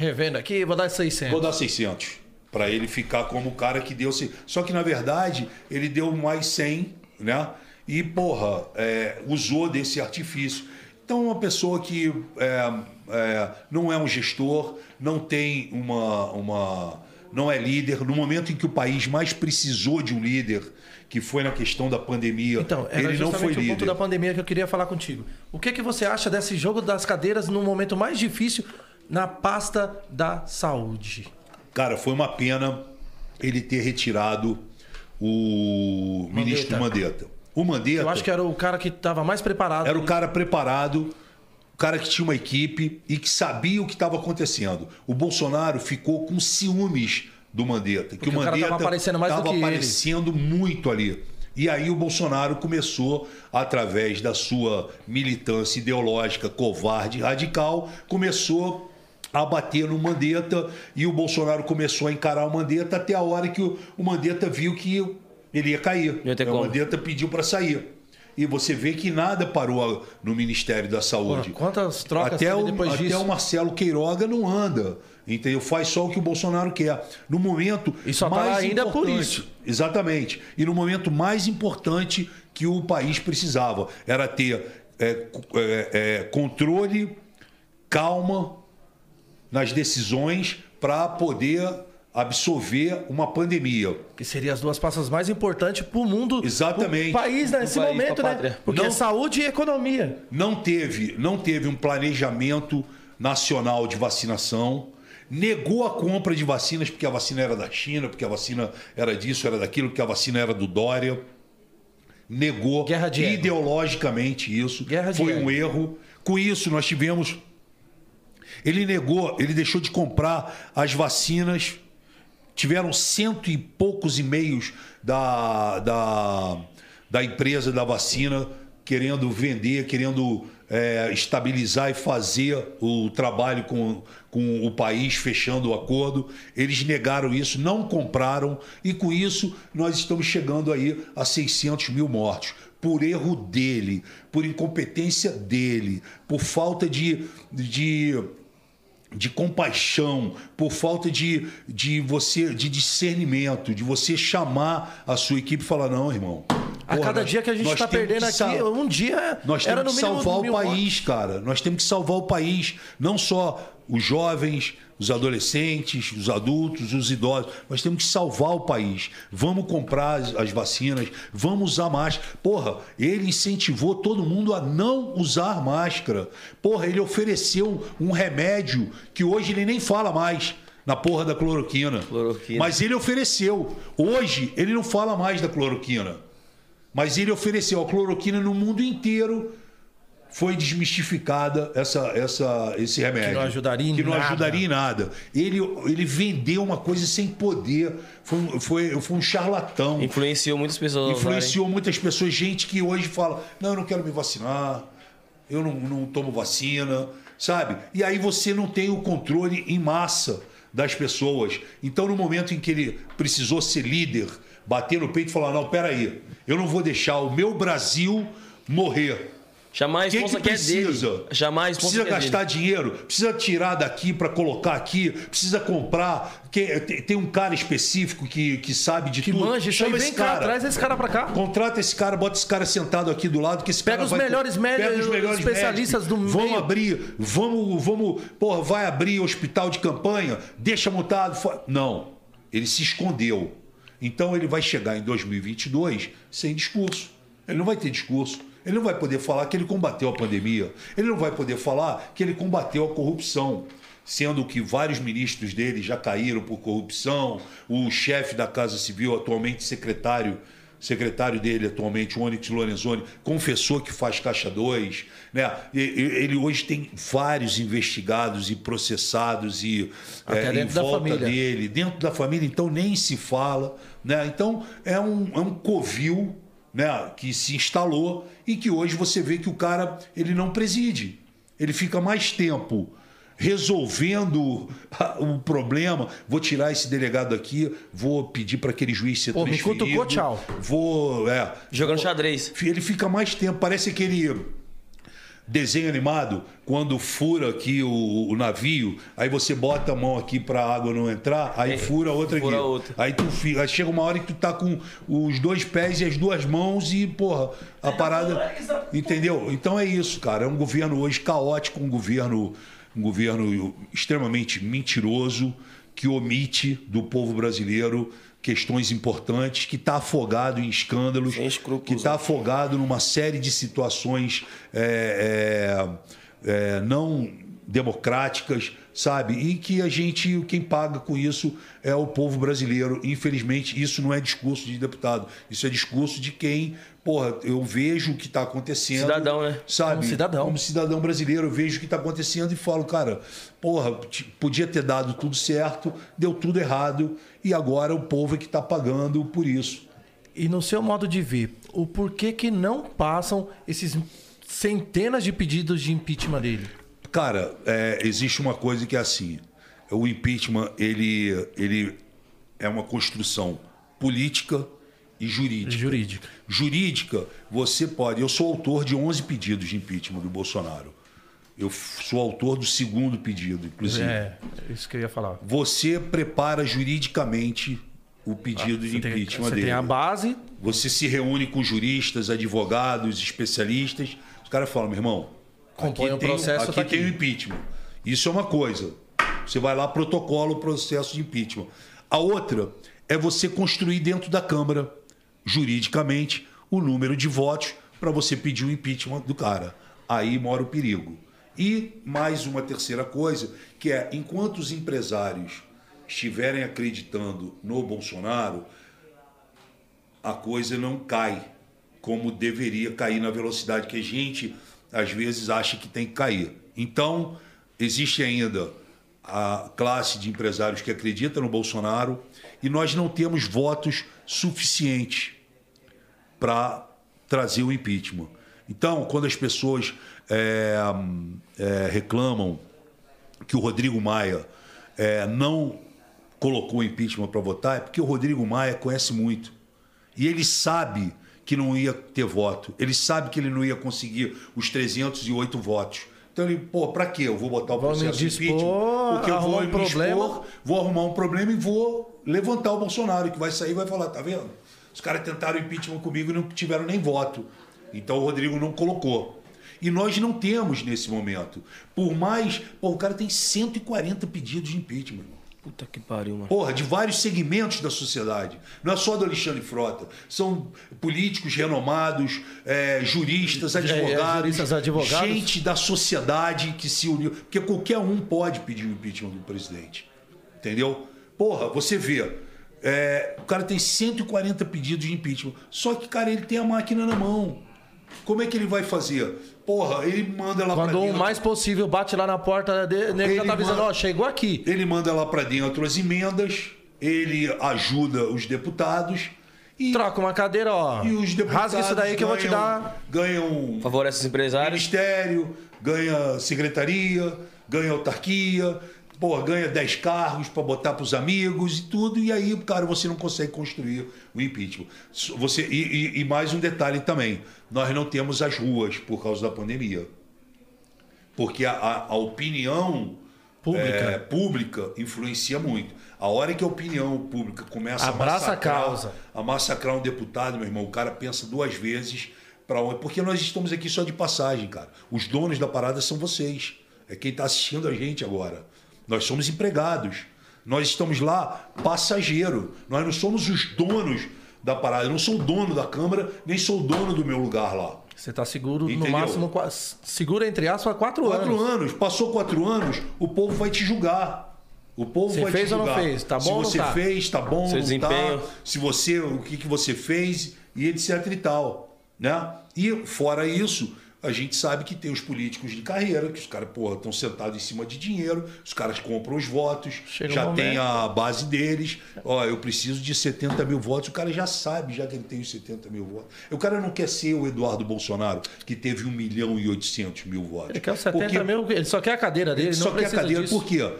Revendo aqui, vou dar 600. vou dar 600 para ele ficar como o cara que deu. Só que na verdade ele deu mais 100, né? E porra, é, usou desse artifício. Então uma pessoa que é, é, não é um gestor, não tem uma, uma, não é líder. No momento em que o país mais precisou de um líder, que foi na questão da pandemia, Então, era ele não justamente foi o ponto líder. da pandemia que eu queria falar contigo. O que, que você acha desse jogo das cadeiras no momento mais difícil na pasta da saúde? Cara, foi uma pena ele ter retirado o ministro Mandetta. O Mandetta Eu acho que era o cara que estava mais preparado. era o cara preparado, o cara que tinha uma equipe e que sabia o que estava acontecendo. O Bolsonaro ficou com ciúmes do Mandetta. Que Porque o cara tava aparecendo mais tava que aparecendo muito ali. E aí o Bolsonaro começou, através da sua militância ideológica covarde e radical, começou a bater no Mandetta e o Bolsonaro começou a encarar o Mandetta até a hora que o, o Mandetta viu que ele ia cair. Ia ter o. Mandetta pediu para sair. E você vê que nada parou no Ministério da Saúde. Pô, quantas trocas até o, depois até disso? o Marcelo Queiroga não anda. Entendeu? Faz só o que o Bolsonaro quer. No momento E só tá mais lá ainda por isso. Exatamente. E no momento mais importante que o país precisava era ter é, é, é, controle, calma nas decisões para poder absorver uma pandemia. Que seriam as duas pastas mais importantes para o mundo. Exatamente. O país nesse país, momento, né? pátria. Porque Não- é saúde e economia. não teve, não teve um planejamento nacional de vacinação, negou a compra de vacinas porque a vacina era da China, porque a vacina era disso, era daquilo, porque a vacina era do Dória. Negou Guerra de ego. ideologicamente isso. Guerra de Foi ego. um erro. Com isso, nós tivemos. Ele negou, ele deixou de comprar as vacinas. Tiveram cento e poucos e-mails da, da, da empresa da vacina querendo vender, querendo é, estabilizar e fazer o trabalho com, com o país, fechando o acordo. Eles negaram isso, não compraram, e com isso nós estamos chegando aí a 600 mil mortos. Por erro dele, por incompetência dele, por falta de, de de compaixão, por falta de, de você de discernimento, de você chamar a sua equipe e falar não, irmão. A porra, cada nós- dia que a gente está perdendo aqui, um dia nós temos que salvar o país, cara. Nós temos que salvar o país, não só os jovens, os adolescentes, os adultos, os idosos. Nós temos que salvar o país. Vamos comprar as, as vacinas, vamos usar máscara. Porra, ele incentivou todo mundo a não usar máscara. Porra, ele ofereceu um remédio que hoje ele nem fala mais. Na porra da cloroquina. Cloroquina. Mas ele ofereceu. Hoje, ele não fala mais da cloroquina. Mas ele ofereceu a cloroquina no mundo inteiro. Foi desmistificada essa, essa, esse remédio. Que não ajudaria em Que não nada. ajudaria em nada. Ele, ele vendeu uma coisa sem poder. Foi, um- foi, foi um charlatão. Influenciou muitas pessoas. usarem. Influenciou muitas pessoas. Gente que hoje fala: não, eu não quero me vacinar. Eu não, não tomo vacina. Sabe? E aí você não tem o controle em massa das pessoas. Então, no momento em que ele precisou ser líder, bater no peito e falar: não, peraí, eu não vou deixar o meu Brasil morrer. Chamar a Quem responsa que que, é dele. precisa? Chamar a responsa Precisa que é gastar dele. dinheiro, precisa tirar daqui para colocar aqui, precisa comprar. Que- tem- um cara específico que, que sabe de Que tudo. manja, Chama vem esse cá, cara. traz esse cara pra cá. Contrata esse cara, bota esse cara sentado aqui do lado, que esse Pega os melhores médicos, especialistas do Vamos meio. abrir, vamos, vamos, porra, vai abrir hospital de campanha, deixa montado. Não, ele se escondeu. Então ele vai chegar em 2022 sem discurso. Ele não vai ter discurso. Ele não vai poder falar que ele combateu a pandemia. Ele não vai poder falar que ele combateu a corrupção. Sendo que vários ministros dele já caíram por corrupção, o chefe da Casa Civil, atualmente secretário secretário dele atualmente, o Onyx Lorenzoni, confessou que faz caixa 2. Né? Ele hoje tem vários investigados e processados e Até é, em volta família. dele. Dentro da família, então, nem se fala. Né? Então, é um, é um covil né, que se instalou e que hoje você vê que o cara ele não preside. Ele fica mais tempo resolvendo o problema. Vou tirar esse delegado aqui, vou pedir para aquele juiz ser Pô, me transferido. cutucou, tchau. Vou, é, Jogando xadrez. ele fica mais tempo, parece aquele desenho animado, quando fura aqui o, o navio, aí você bota a mão aqui pra água não entrar, aí É, fura outra fura aqui. outra. Aí tu fica, aí chega uma hora que tu tá com os dois pés e as duas mãos e, porra, a parada. Entendeu? Então é isso, cara. É um governo hoje caótico, um governo, um governo extremamente mentiroso, que omite do povo brasileiro questões importantes, que está afogado em escândalos, que está afogado numa série de situações é, é, é, não democráticas, sabe? E que a gente, quem paga com isso é o povo brasileiro. Infelizmente, isso não é discurso de deputado, isso é discurso de quem, porra, eu vejo o que está acontecendo. Cidadão, né? Sabe? Como cidadão. Como cidadão brasileiro, eu vejo o que está acontecendo e falo, cara, porra, podia ter dado tudo certo, deu tudo errado, e agora o povo é que está pagando por isso. E no seu modo de ver, o porquê que não passam esses centenas de pedidos de impeachment dele? Cara, é, existe uma coisa que é assim: o impeachment ele, ele é uma construção política e jurídica. Jurídica. Jurídica, você pode. Eu sou autor de 11 pedidos de impeachment do Bolsonaro. Eu sou autor do segundo pedido, inclusive. É, isso que eu ia falar. Você prepara juridicamente o pedido de Você tem, impeachment você dele. tem a base, Você se reúne com juristas, advogados, especialistas. Os caras falam, meu irmão, Compõe aqui o tem, processo, aqui tá tem o impeachment. Isso é uma coisa. Você vai lá, protocola o processo de impeachment. A outra é você construir dentro da Câmara, juridicamente, o número de votos para você pedir o impeachment do cara. Aí mora o perigo. E mais uma terceira coisa, que é enquanto os empresários estiverem acreditando no Bolsonaro, a coisa não cai como deveria cair na velocidade que a gente às vezes acha que tem que cair. Então, existe ainda a classe de empresários que acredita no Bolsonaro e nós não temos votos suficientes para trazer o impeachment. Então, quando as pessoas é, é, reclamam que o Rodrigo Maia é, não colocou o impeachment para votar, é porque o Rodrigo Maia conhece muito. E ele sabe que não ia ter voto. Ele sabe que ele não ia conseguir os 308 votos. Então ele, pô, pra quê? Eu vou botar o processo de impeachment porque eu vou um me problema. expor, vou arrumar um problema e vou levantar o Bolsonaro, que vai sair e vai falar, tá vendo? Os caras tentaram impeachment comigo e não tiveram nem voto. Então o Rodrigo não colocou. E nós não temos nesse momento. Por mais. Pô, o cara tem 140 pedidos de impeachment. Puta que pariu, mano. Porra, de vários segmentos da sociedade. Não é só do Alexandre Frota. São políticos renomados, é, juristas, advogados, juristas, advogados. gente da sociedade que se uniu. Porque qualquer um pode pedir o impeachment do presidente. Entendeu? Porra, você vê. é, o cara tem 140 pedidos de impeachment. Só que, cara, ele tem a máquina na mão. Como é que ele vai fazer? Porra, ele manda lá pra quando o dentro. mais possível bate lá na porta dele, já Ele tá avisando, manda- ó, chegou aqui. Ele manda lá para dentro as emendas, ele ajuda os deputados e, Troca uma cadeira, ó. e os deputados Rasga isso daí que eu vou te ganham- dar. Ganham Favorece os empresários. ministério, ganha secretaria, ganha autarquia, pô, ganha 10 carros para botar para os amigos e tudo, e aí, cara, você não consegue construir o impeachment. Você, e, e- e mais um detalhe também: nós não temos as ruas por causa da pandemia. Porque a, a- a opinião Pública. é, pública influencia muito. A hora que a opinião pública começa Abraça a a massacrar, causa. a massacrar um deputado, meu irmão, o cara pensa duas vezes para onde. Porque nós estamos aqui só de passagem, cara. Os donos da parada são vocês. É quem está assistindo a gente agora. Nós somos empregados. Nós estamos lá passageiro. Nós não somos os donos da parada. Eu não sou o dono da Câmara, nem sou o dono do meu lugar lá. Você tá seguro no Entendeu? máximo. qua- Segura entre aspas quatro, Quatro anos. anos. Passou quatro anos, o povo vai te julgar. O povo Você vai fez te ou não julgar. fez? Tá Se bom ou não você tá? fez, tá bom, Seu não desempenho. tá. Se você, o que, que você fez e etc e tal, né? E fora isso, a gente sabe que tem os políticos de carreira, que os caras, porra, estão sentados em cima de dinheiro, os caras compram os votos, Chega um já momento. tem a base deles. Ó, eu preciso de 70 mil votos. O cara já sabe, já que ele tem os 70 mil votos. O cara não quer ser o Eduardo Bolsonaro, que teve 1 milhão e 800 mil votos. Ele quer os 70 Porque- mil. Ele só quer a cadeira dele. ele só quer a cadeira. disso. Por quê?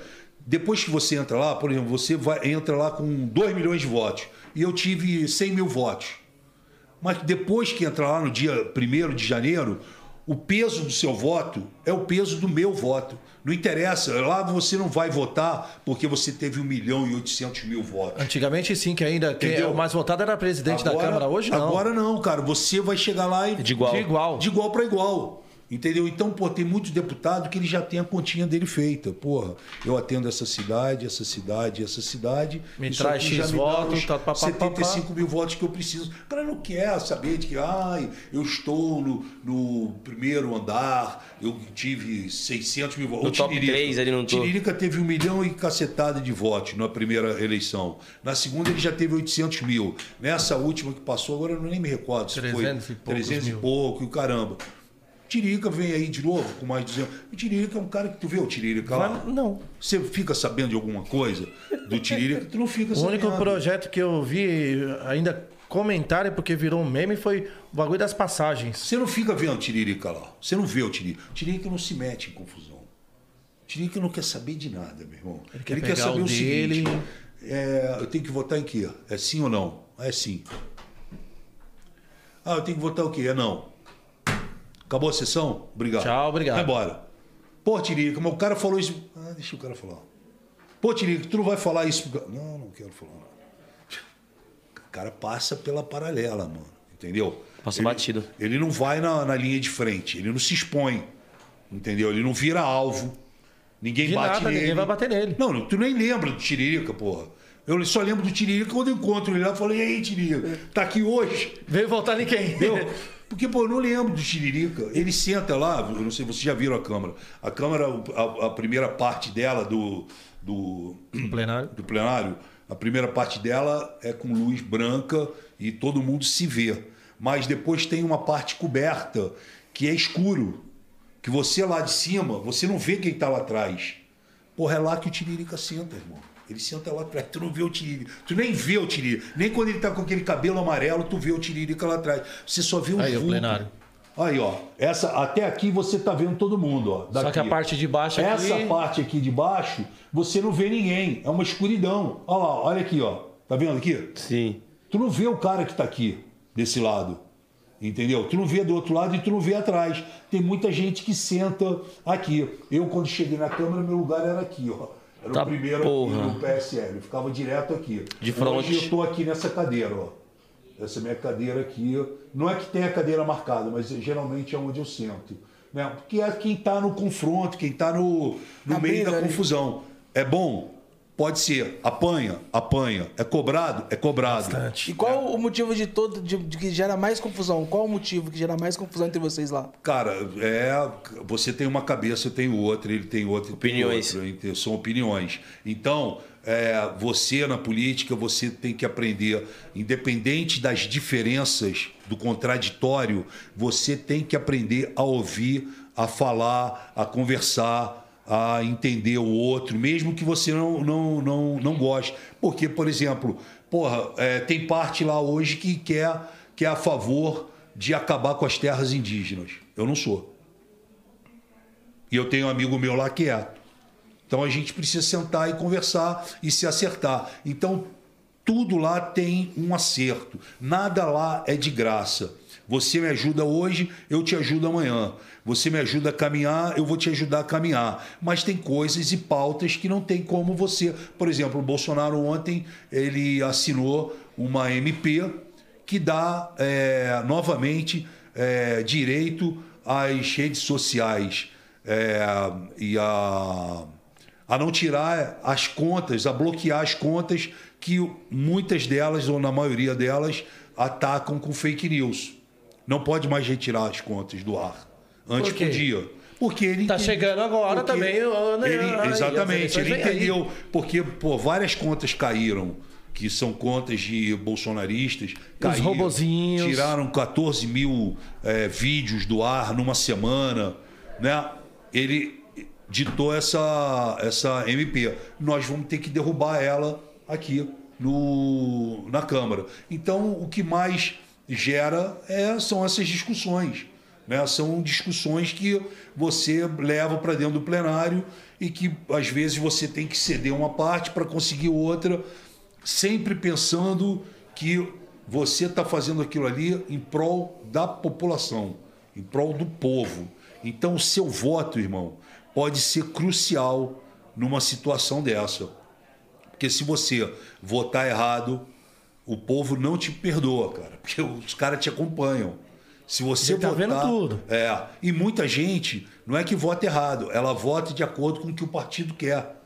Depois que você entra lá, por exemplo, você vai, entra lá com 2 milhões de votos. E eu tive 100 mil votos. Mas depois que entra lá no dia 1 de janeiro, o peso do seu voto é o peso do meu voto. Não interessa. Lá você não vai votar porque você teve 1 milhão e 800 mil votos. Antigamente sim, que ainda quem é o mais votado era presidente da Câmara. Hoje não. Agora não, cara. Você vai chegar lá e. De igual. De igual. De igual para igual. Entendeu? Então, pô, tem muito deputado que ele já tem a continha dele feita. Porra, eu atendo essa cidade, essa cidade, essa cidade. Me traz X votos, os tá, pá, pá, pá, 75 mil votos que eu preciso. O cara não quer saber de que, ai, eu estou no, no primeiro andar, eu tive 600 mil votos. No O top Tiririca- três ali no topo. Tiririca teve um milhão e cacetada de votos na primeira eleição. Na segunda ele já teve 800 mil. Nessa última que passou, agora eu nem me recordo se 300 foi e poucos 300 mil. e pouco, e o caramba. Tiririca vem aí de novo com mais 200. O Tiririca é um cara que tu vê o Tiririca lá. Não. Você fica sabendo de alguma coisa do Tiririca? Tu não fica O sabendo. único projeto que eu vi ainda comentário porque virou um meme foi o bagulho das passagens. Você não fica vendo Tiririca lá. Você não vê o Tiririca. O Tiririca não se mete em confusão. O Tiririca não quer saber de nada, meu irmão. Ele quer pegar o dele. é, eu tenho que votar em quê? É sim ou não? É sim. Ah, eu tenho que votar o quê? É não. Acabou a sessão? Obrigado. Tchau, obrigado. Vai embora. Pô, Tiririca, mas o cara falou isso. Ah, deixa o cara falar. Pô, Tiririca, tu não vai falar isso. Não, não quero falar. O cara passa pela paralela, mano. Entendeu? Passa Ele- batido. Ele não vai na, na linha de frente, ele não se expõe. Entendeu? Ele não vira alvo. Ninguém De bate nada, nele. ninguém vai bater nele. Não, não, tu nem lembra do Tiririca, porra. Eu só lembro do Tiririca quando eu encontro ele lá e falo, e aí, Tiririca, tá aqui hoje? Veio votar em quem? Porque, pô, eu não lembro do Tiririca. Ele senta lá, eu não sei, vocês já viram a Câmara. A Câmara, a, a primeira parte dela do, do, plenário. do plenário, a primeira parte dela é com luz branca e todo mundo se vê. Mas depois tem uma parte coberta que é escuro. Que você lá de cima, você não vê quem está lá atrás. Porra, é lá que o Tiririca senta, irmão. Ele senta lá atrás, tu não vê o Tiririca. Tu nem vê o Tiririca. Nem quando ele tá com aquele cabelo amarelo, tu vê o Tiririca lá atrás. Você só vê o Aí, o vulto. plenário. Aí, ó. Essa, até aqui você tá vendo todo mundo, ó. Só que a daqui. parte de baixo aqui- Essa parte aqui de baixo, você não vê ninguém. É uma escuridão. Olha lá, olha aqui, ó. Tá vendo aqui? Sim. Tu não vê o cara que tá aqui, desse lado. Entendeu? Tu não vê do outro lado e tu não vê atrás. Tem muita gente que senta aqui. Eu, quando cheguei na Câmara, meu lugar era aqui, ó. Era Tá o primeiro porra. aqui no PSL. Eu ficava direto aqui. De frente. Hoje eu tô aqui nessa cadeira, ó. Essa minha cadeira aqui. Não é que tem a cadeira marcada, mas geralmente é onde eu sento. Né? Porque é quem está no confronto, quem está no, no meio da ali. confusão. É bom? Pode ser. Apanha, apanha. É cobrado? É cobrado. E qual o motivo de todo de, de que gera mais confusão? Qual o motivo que gera mais confusão entre vocês lá? Cara, é, você tem uma cabeça, eu tenho outra, ele tem outra. eu tenho Opiniões. outra, ente- são opiniões. Então, é, você na política, você tem que aprender, independente das diferenças, do contraditório, você tem que aprender a ouvir, a falar, a conversar, a entender o outro, mesmo que você não, não, não, não goste. Porque, por exemplo, porra, é, tem parte lá hoje que quer, que é a favor de acabar com as terras indígenas. Eu não sou. E eu tenho um amigo meu lá que é. Então a gente precisa sentar e conversar e se acertar. Então tudo lá tem um acerto. Nada lá é de graça. Você me ajuda hoje, eu te ajudo amanhã. Você me ajuda a caminhar, eu vou te ajudar a caminhar. Mas tem coisas e pautas que não tem como você. Por exemplo, o Bolsonaro ontem ele assinou uma MP que dá é, novamente é, direito às redes sociais é, e a, a não tirar as contas, a bloquear as contas que muitas delas, ou na maioria delas, atacam com fake news. Não pode mais retirar as contas do ar. Antes Por podia. Porque ele Tá entende- chegando agora também, né? ele- Aí, exatamente, ele entendeu. Porque, pô, várias contas caíram, que são contas de bolsonaristas. caíram, robozinhos. Tiraram 14 mil eh, vídeos do ar numa semana, né? Ele ditou essa, essa MP. Nós vamos ter que derrubar ela aqui no, na Câmara. Então, o que mais gera é, são essas discussões. Né? São discussões que você leva para dentro do plenário e que, às vezes, você tem que ceder uma parte para conseguir outra, sempre pensando que você está fazendo aquilo ali em prol da população, em prol do povo. Então, o seu voto, irmão, pode ser crucial numa situação dessa. Porque se você votar errado, o povo não te perdoa, cara. Porque os caras te acompanham. Se você Ele tá votar, vendo tudo. É. E muita gente não é que vota errado, ela vota de acordo com o que o partido quer.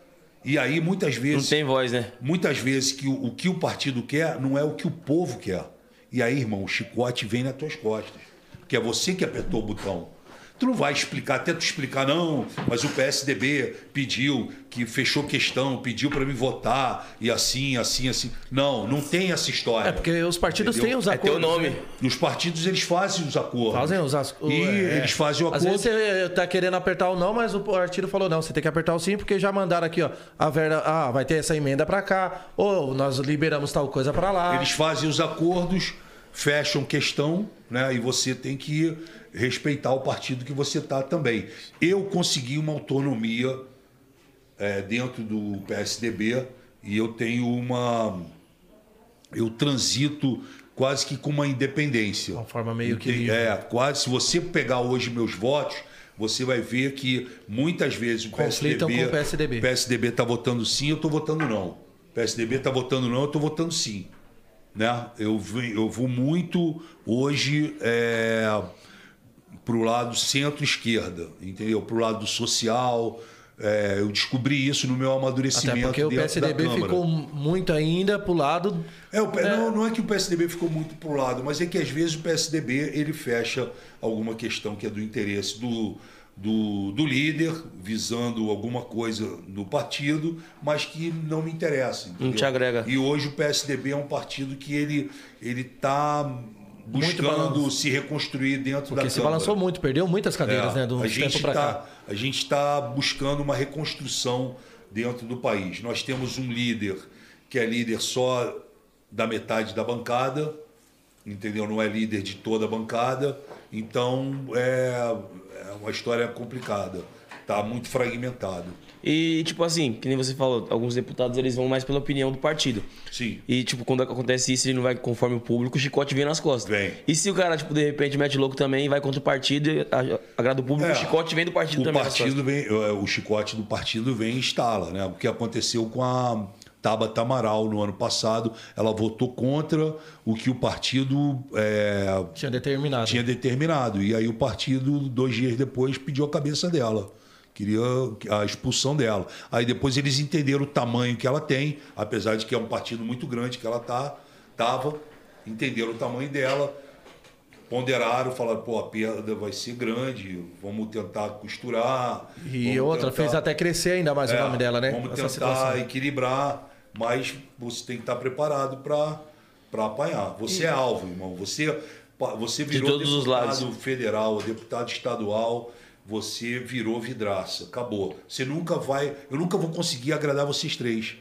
E aí, muitas Não vezes, tem voz, né? muitas vezes que o, o que o partido quer não é o que o povo quer. E aí, irmão, o chicote vem nas tuas costas. Porque é você que apertou o botão. Tu não vai explicar, até tu explicar, não, mas o PSDB pediu, que fechou questão, pediu para me votar, e assim, assim, assim. Não, não tem essa história. É porque os partidos Entendeu? têm os É teu acordos. nome. né? E os partidos, eles fazem os acordos. Fazem os o- E é. eles fazem o Às acordo. vezes você tá querendo apertar o não, mas o partido falou não, você tem que apertar o sim, porque já mandaram aqui, ó, a verba, ah, vai ter essa emenda pra cá, ou nós liberamos tal coisa pra lá. Eles fazem os acordos, fecham questão, né? E você tem que respeitar o partido que você está também. Eu consegui uma autonomia é, dentro do PSDB e eu tenho uma. Eu transito quase que com uma independência. Uma forma meio que livre. É, quase. Se você pegar hoje meus votos, você vai ver que muitas vezes o Conflitam PSDB. com o PSDB. PSDB está votando sim, eu estou votando não. PSDB está votando não, eu estou votando sim. Né? Eu, eu vou muito hoje para o lado centro-esquerda, entendeu? Para o lado social. É, eu descobri isso no meu amadurecimento. Até porque o PSDB ficou muito ainda pro lado. É, o P- Não, não é que o PSDB ficou muito pro lado, mas é que às vezes o PSDB ele fecha alguma questão que é do interesse do, do, do líder, visando alguma coisa do partido, mas que não me interessa. entendeu? te agrega. E hoje o PSDB é um partido que ele ele está buscando se reconstruir dentro Porque da se Câmara. balançou muito, perdeu muitas cadeiras, É, né? Do a gente tempo tá, a gente está buscando uma reconstrução dentro do país. Nós temos um líder que é líder só da metade da bancada, entendeu? Não é líder de toda a bancada. Então é, é uma história complicada. Está muito fragmentado. E, tipo assim, que nem você falou, alguns deputados eles vão mais pela opinião do partido. Sim. E, tipo, quando acontece isso, ele não vai conforme o público, o chicote vem nas costas. Vem. E se o cara, tipo, de repente mete louco também e vai contra o partido, e a- agrada o público, É. o chicote vem do partido O também. partido vem, é, o chicote do partido vem e instala, né? O que aconteceu com a Tabata Amaral no ano passado, ela votou contra o que o partido é, Tinha determinado. tinha determinado. E aí o partido, dois dias depois, pediu a cabeça dela. Queria a expulsão dela. Aí depois eles entenderam o tamanho que ela tem, apesar de que é um partido muito grande que ela tá, tava, entenderam o tamanho dela, ponderaram, falaram, pô, a perda vai ser grande, vamos tentar costurar. E outra, tentar- fez até crescer ainda mais o é, nome dela, né? Vamos Essa tentar situação. equilibrar, mas você tem que estar preparado para apanhar. Você é alvo, irmão. Você, você virou todos os deputado lados. federal, deputado estadual, você virou vidraça. Acabou. Você nunca vai. Eu nunca vou conseguir agradar vocês três.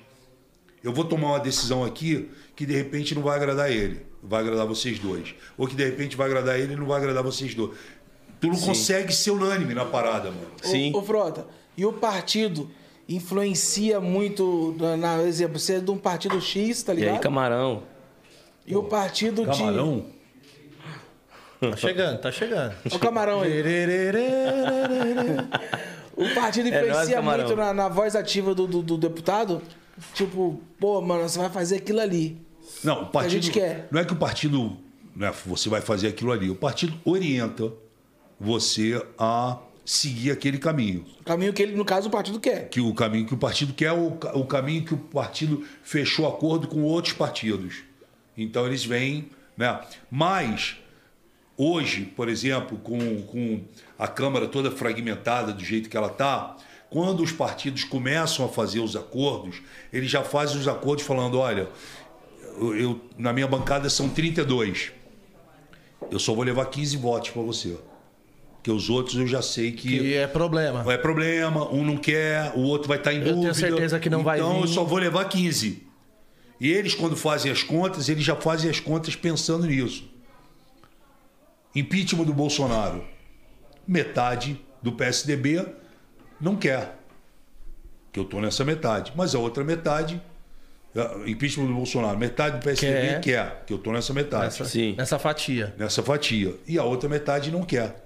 Eu vou tomar uma decisão aqui que de repente não vai agradar ele, vai agradar vocês dois. Ou que de repente vai agradar ele e não vai agradar vocês dois. Tu não consegue ser unânime na parada, mano. Sim. Ô, ô, Frota, e o partido, influencia muito, na, na exemplo, você é de um partido X, tá E ligado? aí, camarão? E o partido de. Camarão? Tá chegando, tá chegando. Olha o camarão aí. O partido É nóis, influencia camarão. muito na, na voz ativa do, do, do deputado. Tipo, pô, mano, você vai fazer aquilo ali. Não, o partido. gente quer. Não é que o partido. Né, você vai fazer aquilo ali. O partido orienta você a seguir aquele caminho. O caminho que ele, no caso, o partido quer. Que o caminho que o partido quer é o, o caminho que o partido fechou acordo com outros partidos. Então eles vêm. Né? Mas, hoje, por exemplo, com, com a Câmara toda fragmentada do jeito que ela está, quando os partidos começam a fazer os acordos, eles já fazem os acordos falando: olha, eu, eu- na minha bancada são 32. Eu só vou levar 15 votos para você. Porque os outros eu já sei Que é problema. é problema, um não quer, o outro vai estar em tenho dúvida. certeza que não vai Então eu só vou levar 15. E eles, quando fazem as contas, eles já fazem as contas pensando nisso. Impeachment do Bolsonaro. Metade do PSDB não quer. Que eu estou nessa metade. Mas a outra metade. Impeachment do Bolsonaro. Metade do PSDB Quer. quer, que eu estou nessa metade Nessa, Sim. nessa fatia. nessa fatia. E a outra metade não quer.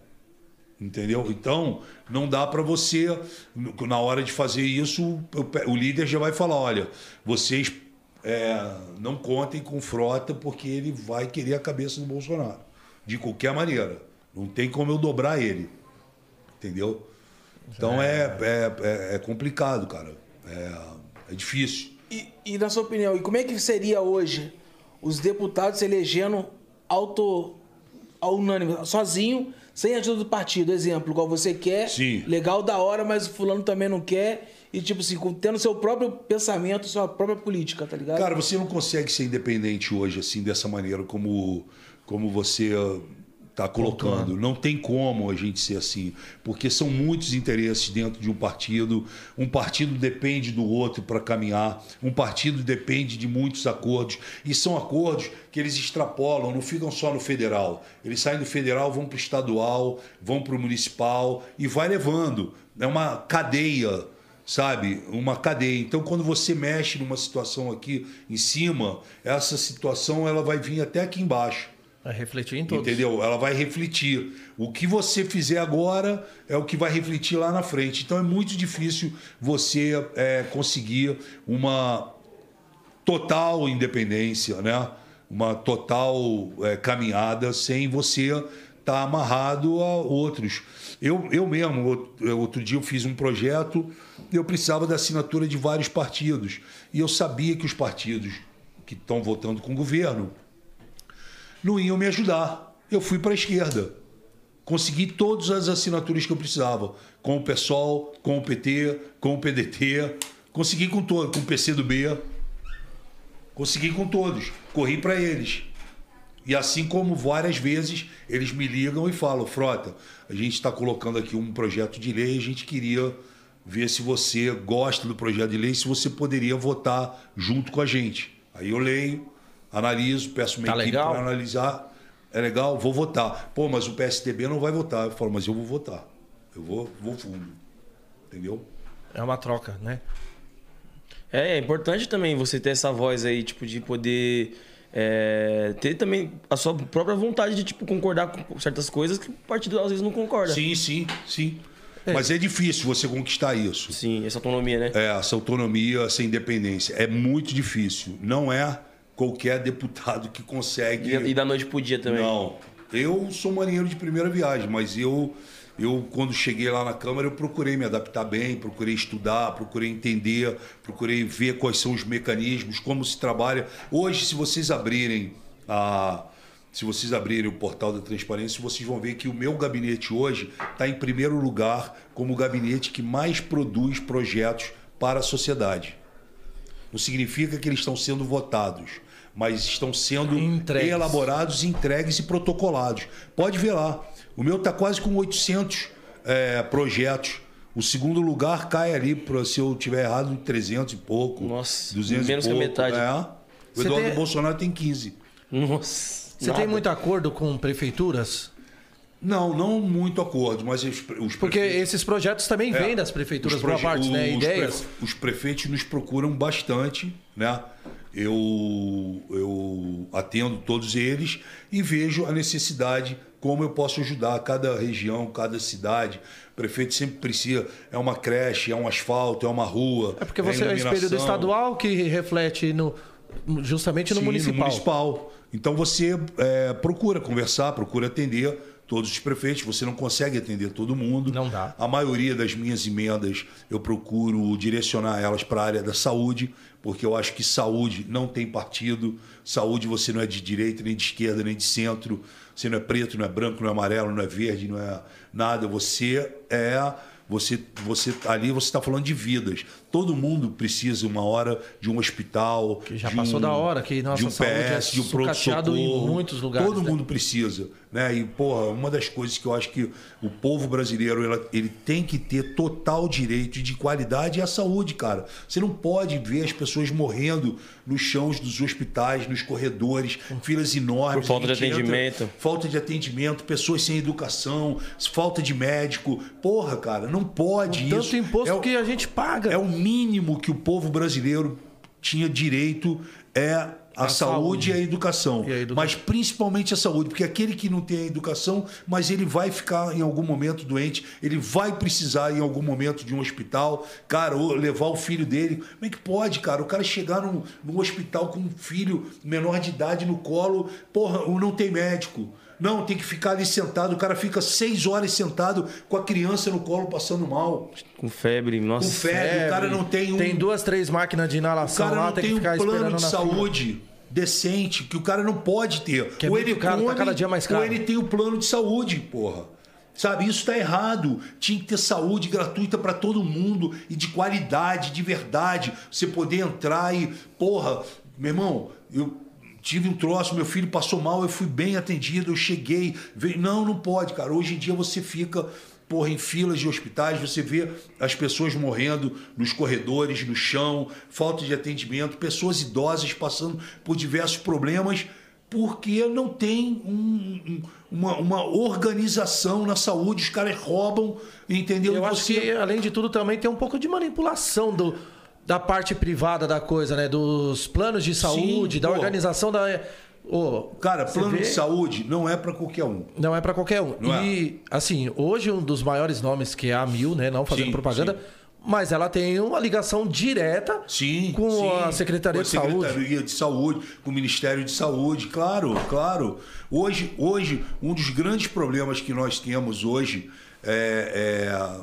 Entendeu? Então, não dá para você, na hora de fazer isso, o líder já vai falar: olha, vocês é, não contem com frota porque ele vai querer a cabeça do Bolsonaro. De qualquer maneira. Não tem como eu dobrar ele. Entendeu? Então é, é, é, é complicado, cara. É, é difícil. E, e na sua opinião, e como é que seria hoje os deputados se elegendo auto, ao unânime, sozinho, sem a ajuda do partido? Exemplo, igual você quer, Sim. legal, da hora, mas o fulano também não quer. E tipo assim, tendo seu próprio pensamento, sua própria política, tá ligado? Cara, você não consegue ser independente hoje, assim, dessa maneira como, como você está colocando. Não tem como a gente ser assim, porque são muitos interesses dentro de um partido. Um partido depende do outro para caminhar, um partido depende de muitos acordos. E são acordos que eles extrapolam, não ficam só no federal. Eles saem do federal, vão para o estadual, vão para o municipal e vai levando. É uma cadeia sabe? Uma cadeia. Então, quando você mexe numa situação aqui em cima, essa situação ela vai vir até aqui embaixo. Vai refletir em todos. Entendeu? Ela vai refletir. O que você fizer agora é o que vai refletir lá na frente. Então é muito difícil você é, conseguir uma total independência, né? Uma total é, caminhada sem você estar amarrado a outros. Eu, eu mesmo, outro dia eu fiz um projeto, eu precisava da assinatura de vários partidos. E eu sabia que os partidos que estão votando com o governo não iam me ajudar. Eu fui para a esquerda. Consegui todas as assinaturas que eu precisava. Com o PSOL, com o PT, com o PDT. Consegui com todo, com o PCdoB. Consegui com todos. Corri para eles. E assim como várias vezes eles me ligam e falam, Frota, a gente está colocando aqui um projeto de lei, a gente queria ver se você gosta do projeto de lei, se você poderia votar junto com a gente. Aí eu leio, analiso, peço minha Tá equipe para analisar. É legal, vou votar. Pô, mas o PSDB não vai votar. Eu falo, mas eu vou votar. Eu vou, vou fundo. Entendeu? É uma troca, né? É, é importante também você ter essa voz aí, tipo, de poder é, ter também a sua própria vontade de, tipo, concordar com certas coisas que o partido às vezes não concorda. Sim, sim, sim. Mas é difícil você conquistar isso. Sim, essa autonomia, né? É, essa autonomia, essa independência. É muito difícil. Não é qualquer deputado que consegue. E, e da noite pro dia também. Não. Eu sou marinheiro de primeira viagem, mas eu, eu, quando cheguei lá na Câmara, eu procurei me adaptar bem, procurei estudar, procurei entender, procurei ver quais são os mecanismos, como se trabalha. Hoje, se vocês abrirem a. Se vocês abrirem o portal da transparência, vocês vão ver que o meu gabinete hoje está em primeiro lugar como o gabinete que mais produz projetos para a sociedade. Não significa que eles estão sendo votados, mas estão sendo Entregues. elaborados, entregues e protocolados. Pode ver lá. O meu está quase com 800 é, projetos. O segundo lugar cai ali, pra, se eu tiver errado, 300 e pouco. Nossa, 200 menos e que a pouco. metade. É. O Eduardo tem- Bolsonaro tem 15. Nossa. Você nada. tem muito acordo com prefeituras? Não, não muito acordo, mas os, os Porque prefeitos- esses projetos também É. vêm das prefeituras, boa parte, né? os Ideias. Os prefeitos nos procuram bastante, né? Eu, eu atendo todos eles e vejo a necessidade, como eu posso ajudar cada região, cada cidade. O prefeito sempre precisa, é uma creche, é um asfalto, é uma rua. É porque você é o espelho do estadual que reflete no, justamente no Sim, municipal. municipal. Então você é, procura conversar, procura atender todos os prefeitos. Você não consegue atender todo mundo. Não dá. A maioria das minhas emendas eu procuro direcionar elas para a área da saúde, porque eu acho que saúde não tem partido. Saúde você não é de direita, nem de esquerda, nem de centro. Você não é preto, não é branco, não é amarelo, não é verde, não é nada. Você é você, você ali você está falando de vidas. Todo mundo precisa uma hora de um hospital, Que já de passou um- da hora, que nossa de um saúde é PS, de um sucateado em pronto-socorro. muitos lugares, Todo né? mundo precisa, né? E porra, uma das coisas que eu acho que o povo brasileiro ela- ele tem que ter total direito de qualidade é a saúde, cara. Você não pode ver as pessoas morrendo nos chãos dos hospitais, nos corredores, filas enormes. Por falta de gente entra- atendimento. falta de atendimento, pessoas sem educação, falta de médico. Porra, cara, não pode isso. Tanto imposto É o- que a gente paga. é o mínimo que o povo brasileiro tinha direito é a, A saúde, saúde. e a educação. E a educação. Mas principalmente a saúde, porque aquele que não tem a educação, mas ele vai ficar em algum momento doente, ele vai precisar em algum momento de um hospital, cara, ou levar o filho dele. Como é que pode, cara? O cara chegar num, num hospital com um filho menor de idade no colo, porra, ou não tem médico. Não, tem que ficar ali sentado. O cara fica seis horas sentado com a criança no colo passando mal. Com febre, nossa. Com febre, o cara não tem um. Tem duas, três máquinas de O inalação cara lá, não tem tem que um ficar plano esperando de na fila. saúde decente, que o cara não pode ter. Que é muito caro, tá cada dia mais caro. Ou ele tem o plano de saúde, porra. Sabe, isso tá errado. Tinha que ter saúde gratuita para todo mundo e de qualidade, de verdade. Você poder entrar e, porra, meu irmão, eu tive um troço, meu filho passou mal, eu fui bem atendido, eu cheguei. veio- Não, não pode, cara. Hoje em dia você fica porra, em filas de hospitais, você vê as pessoas morrendo nos corredores, no chão, falta de atendimento, pessoas idosas passando por diversos problemas porque não tem um- um- uma, uma organização na saúde, os caras roubam, entendeu? Eu E acho que, além de tudo, também tem um pouco de manipulação do, da parte privada da coisa, né? Dos planos de saúde, da pô. organização da. Ô, Cara, plano vê- de saúde não é para qualquer um. Não é pra qualquer um. Não é. e, assim, hoje um dos maiores nomes que é a Mil, né? Não fazendo Sim, propaganda, sim. mas ela tem uma ligação direta Sim, com sim. a Secretaria Com de Saúde. Secretaria de Saúde, com o Ministério de Saúde, claro, claro. Hoje, hoje um dos grandes problemas que nós temos hoje é, é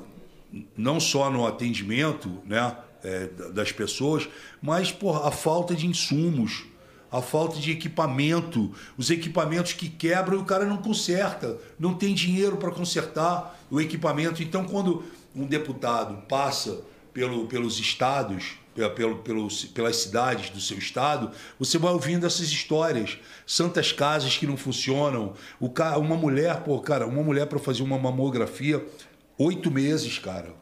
não só no atendimento né, é, da- das pessoas, mas porra, a falta de insumos, a falta de equipamento, os equipamentos que quebram e o cara não conserta, não tem dinheiro para consertar o equipamento. Então, quando um deputado passa pelo, pelos estados, pelo, pelos, pelas cidades do seu estado, você vai ouvindo essas histórias. Santas casas que não funcionam. O ca- uma mulher, pô, cara, uma mulher para fazer uma mamografia, oito meses, cara.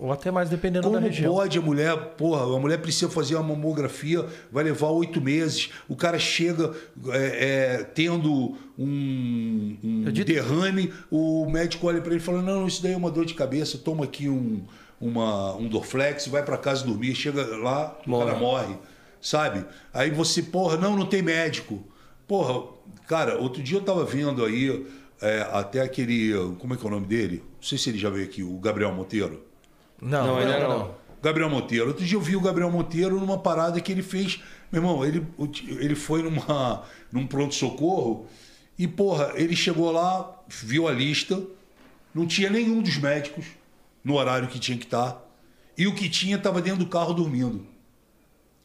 Ou até mais, dependendo Como da região. pode a mulher, porra, a mulher precisa fazer uma mamografia, vai levar oito meses. O cara chega é, é, tendo um, um derrame, o médico olha para ele e fala: Não, isso daí é uma dor de cabeça, toma aqui um, uma, um Dorflex, vai para casa dormir. Chega lá, o Morre. cara morre, sabe? Aí você, porra, não, não tem médico. Porra, cara, outro dia eu tava vendo aí é, até aquele. Como é que é o nome dele? Não sei se ele já veio aqui, o Gabriel Monteiro. Não, Não, não, ainda não. não. Gabriel Monteiro. Outro dia eu vi o Gabriel Monteiro numa parada que ele fez. Meu irmão, ele, ele foi numa, num pronto-socorro e, porra, ele chegou lá, viu a lista, não tinha nenhum dos médicos no horário que tinha que estar. E o que tinha estava dentro do carro dormindo.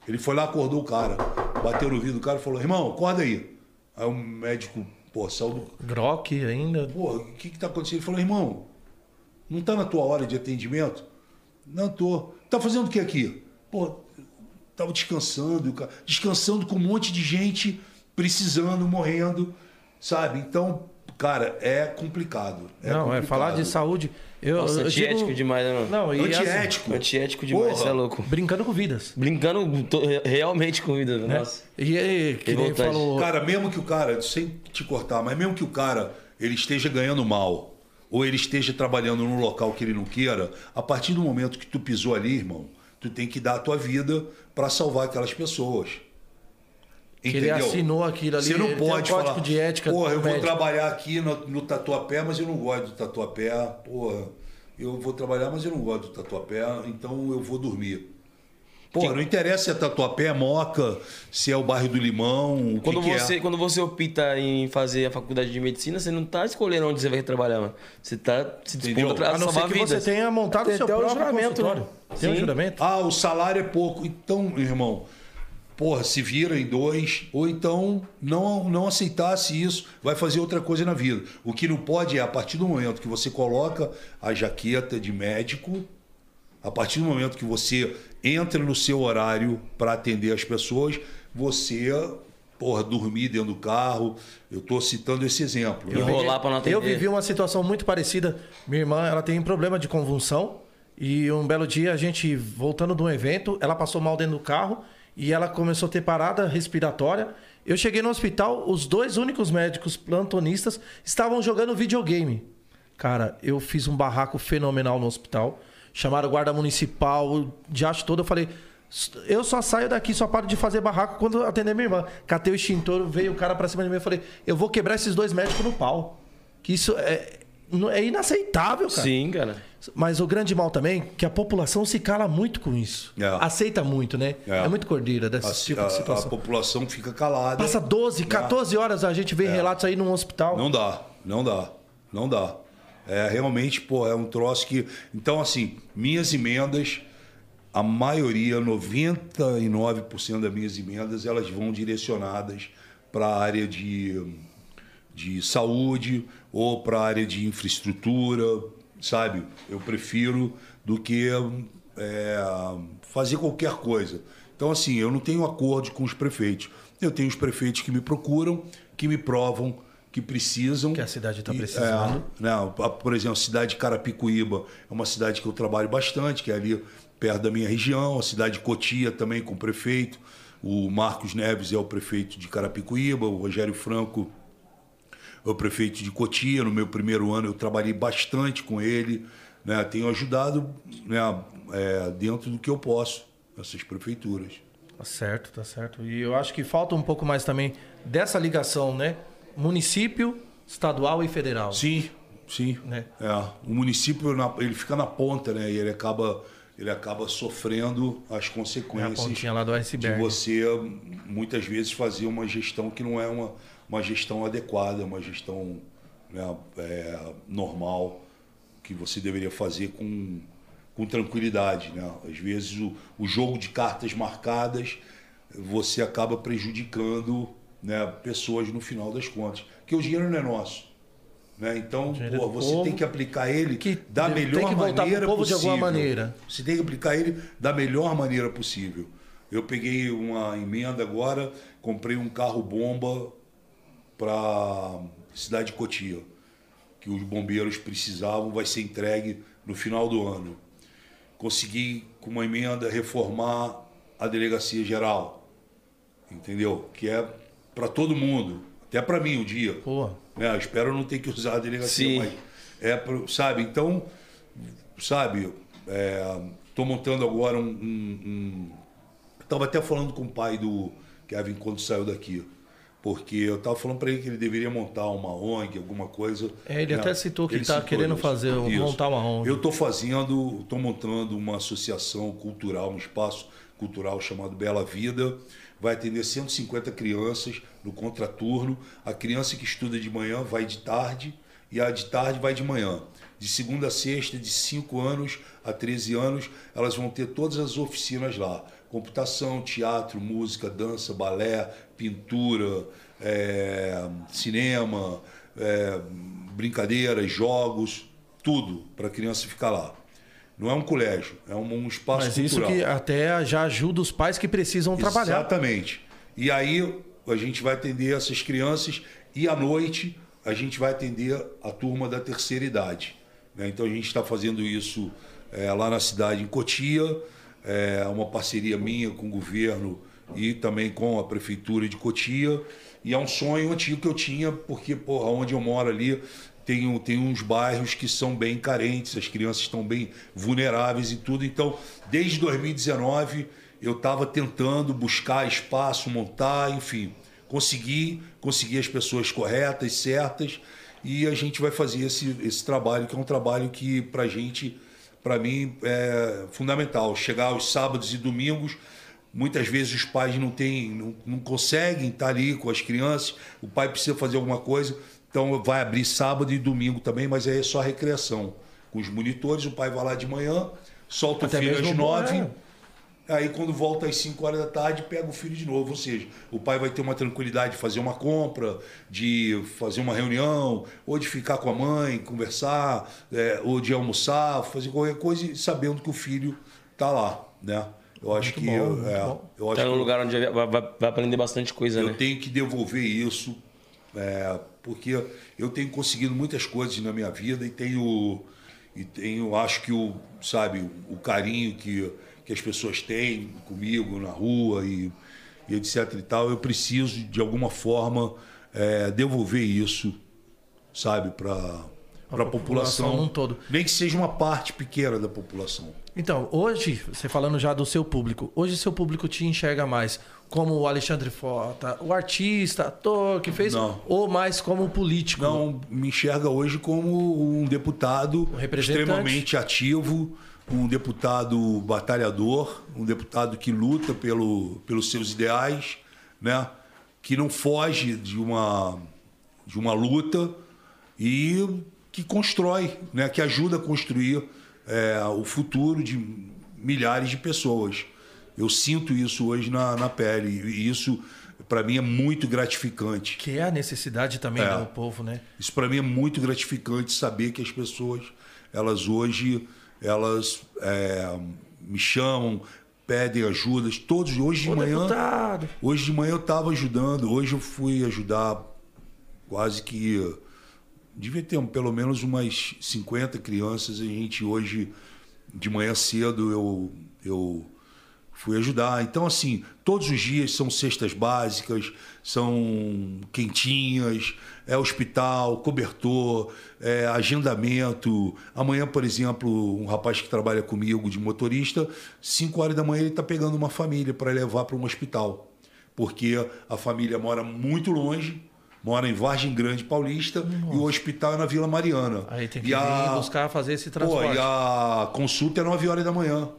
Ele foi lá, acordou o cara, bateu no vidro do cara e falou: irmão, acorda aí. Aí o médico, pô, saiu do, Grok ainda. Porra, o que que tá acontecendo? Ele falou, irmão, não tá na tua hora de atendimento? Não tô. Tá fazendo o que aqui? Pô, tava descansando, cara. Descansando com um monte de gente precisando, morrendo, sabe? Então, cara, é complicado. É não, é complicado. falar de saúde. Eu, Nossa, eu digo- antiético demais, né, mano? Não, e assim, Antiético. Antiético demais, Porra. você é louco. brincando com vidas. Brincando to- realmente com vida, Né? nossa. E aí, que nem falou. Cara, mesmo que o cara, sem te cortar, mas mesmo que o cara ele esteja ganhando mal, ou ele esteja trabalhando num local que ele não queira, a partir do momento que tu pisou ali, irmão, tu tem que dar a tua vida para salvar aquelas pessoas. Que ele assinou aquilo ali, Você não um pode código falar, de ética Porra, eu vou médico." trabalhar aqui no, no tatuapé, mas eu não gosto do tatuapé. Porra, eu vou trabalhar, mas eu não gosto do tatuapé, então eu vou dormir. Porra, não interessa se é tatuapé, moca, se é o bairro do Limão, o Quando que, que você, é. quando você opta em fazer a faculdade de medicina, você não tá escolhendo onde você vai trabalhar, mano. Você tá se dispondo pra A não ser que você vidas. tenha montado Tem seu até o próprio juramento, consultório. né? Tem um Sim. juramento? Ah, o salário é pouco. Então, irmão, porra, se vira em dois, ou então não, não aceitasse isso, vai fazer outra coisa na vida. O que não pode é, a partir do momento que você coloca a jaqueta de médico, a partir do momento que você entra no seu horário para atender as pessoas, você, porra, dormir dentro do carro. Eu estou citando esse exemplo. né? Enrolar pra não atender. Eu vivi uma situação muito parecida. Minha irmã, ela tem problema de convulsão. E um belo dia, a gente voltando de um evento, ela passou mal dentro do carro e ela começou a ter parada respiratória. Eu cheguei no hospital, os dois únicos médicos plantonistas estavam jogando videogame. Cara, eu fiz um barraco fenomenal no hospital. Chamaram o guarda municipal, de acho todo. Eu falei, eu só saio daqui, só paro de fazer barraco quando atender minha irmã. Catei o extintor, veio o cara pra cima de mim. Eu falei, eu vou quebrar esses dois médicos no pau. Que isso é, é inaceitável, cara. Sim, cara. Mas o grande mal também, que a população se cala muito com isso. É. Aceita muito, né? É, É. muito cordeira desse A, tipo a- de a situação. população fica calada. Passa 12, 14 horas, a gente vê relatos aí num hospital. Não dá, não dá, não dá. É realmente, pô, é um troço que. Então, assim, minhas emendas, a maioria, 99% das minhas emendas, elas vão direcionadas para a área de, de saúde ou para a área de infraestrutura, sabe? Eu prefiro do que é, fazer qualquer coisa. Então, assim, eu não tenho acordo com os prefeitos. Eu tenho os prefeitos que me procuram, que me provam que precisam. Que a cidade tá E, precisando. É, a- por exemplo, a cidade de Carapicuíba é uma cidade que eu trabalho bastante, que é ali perto da minha região. A cidade de Cotia também com o prefeito. O Marcos Neves é o prefeito de Carapicuíba, o Rogério Franco é o prefeito de Cotia. No meu primeiro ano eu trabalhei bastante com ele. Né? Tenho ajudado né, é, dentro do que eu posso, essas prefeituras. Tá certo, tá certo. E eu acho que falta um pouco mais também dessa ligação, né? Município, estadual e federal. Sim, sim. Né? É, o município ele fica na ponta, né? E ele acaba, ele acaba sofrendo as É consequências do de você muitas vezes fazer uma gestão que não é uma, uma gestão adequada, uma gestão né, é, normal que você deveria fazer com, com tranquilidade, né? Às vezes o, o jogo de cartas marcadas você acaba prejudicando né, pessoas no final das contas, porque o dinheiro não é nosso. Né? Então, pô, do você povo, tem que aplicar ele que da tem melhor que voltar pro maneira povo de possível. alguma maneira. Você tem que aplicar ele da melhor maneira possível. Eu peguei uma emenda agora, comprei um carro bomba para cidade de Cotia, que os bombeiros precisavam, vai ser entregue no final do ano. Consegui com uma emenda reformar a delegacia geral, entendeu? Que é para todo mundo, até para mim um dia. Pô? Eu espero não ter que usar a delegacia, Sim. mas é sabe? Então, sabe? Estou montando agora um, um, Estava até falando com o pai do Kevin quando saiu daqui, porque eu estava falando para ele que ele deveria montar uma ONG, alguma coisa. É, ele né? até citou que Ele tá citou querendo isso. fazer, Isso. montar uma ONG. Eu estou fazendo, estou montando uma associação cultural, um espaço cultural chamado Bela Vida. Vai atender 150 crianças no contraturno. A criança que estuda de manhã vai de tarde e a de tarde vai de manhã. De segunda a sexta, de 5 anos a 13 anos, elas vão ter todas as oficinas lá. Computação, teatro, música, dança, balé, pintura, é, cinema, é, brincadeiras, jogos, tudo para a criança ficar lá. Não é um colégio, é um, um espaço mas isso cultural. que até já ajuda os pais que precisam trabalhar. Exatamente. E aí a gente vai atender essas crianças e à noite a gente vai atender a turma da terceira idade. né? Então a gente está fazendo isso é, lá na cidade, em Cotia, é uma parceria minha com o governo e também com a prefeitura de Cotia. E é um sonho antigo que eu tinha, porque, porra, onde eu moro ali tem, tem uns bairros que são bem carentes, as crianças estão bem vulneráveis e tudo. Então, desde 2019, eu estava tentando buscar espaço, montar, enfim, conseguir, conseguir as pessoas corretas, certas, e a gente vai fazer esse, esse trabalho, que é um trabalho que, para gente, para mim, é fundamental. Chegar aos sábados e domingos, muitas vezes os pais não, têm, não, não conseguem estar ali com as crianças, o pai precisa fazer alguma coisa então vai abrir sábado e domingo também, mas aí é só recreação. Com os monitores, o pai vai lá de manhã, solta Até o filho às nove. é. Aí quando volta às 5 horas da tarde, pega o filho de novo. Ou seja, o pai vai ter uma tranquilidade de fazer uma compra, de fazer uma reunião, ou de ficar com a mãe, conversar, é, ou de almoçar, fazer qualquer coisa, e sabendo que o filho está lá, né? Eu acho Muito que bom, eu, é, eu acho Tá que num eu- lugar onde vai, vai- vai aprender bastante coisa, eu né? tenho que devolver isso, é, porque eu tenho conseguido muitas coisas na minha vida e tenho, e tenho acho que o, sabe, o carinho que, que as pessoas têm comigo na rua e, e etc e tal, eu preciso de alguma forma é, devolver isso, sabe, para para a população população, num todo. nem que seja uma parte pequena da população. Então, hoje, você falando já do seu público, hoje seu público te enxerga mais como o Alexandre Frota, o artista, ator que fez, Não. ou mais como político? não me enxerga hoje como um deputado Um extremamente ativo, um deputado batalhador, um deputado que luta pelo, pelos seus ideais, né? que não foge de uma, de uma luta e que constrói, né? que ajuda a construir é, o futuro de milhares de pessoas. Eu sinto isso hoje na, na pele e isso, para mim, é muito gratificante. Que é a necessidade também É. do povo, né? Isso para mim é muito gratificante saber que as pessoas, elas hoje, elas é, me chamam, pedem ajudas. Todos hoje de Ô, manhã, deputado. hoje de manhã eu estava ajudando. Hoje eu fui ajudar quase que devia ter pelo menos umas 50 crianças. A gente hoje de manhã cedo eu eu fui ajudar. Então, assim, todos os dias são cestas básicas, são quentinhas, é hospital, cobertor, é agendamento. Amanhã, por exemplo, um rapaz que trabalha comigo de motorista, 5 horas da manhã ele está pegando uma família para levar para um hospital. Porque a família mora muito longe, mora em Vargem Grande Paulista, e o hospital é na Vila Mariana. Aí tem que e vir buscar fazer esse Pô, transporte. e a consulta é 9 horas da manhã.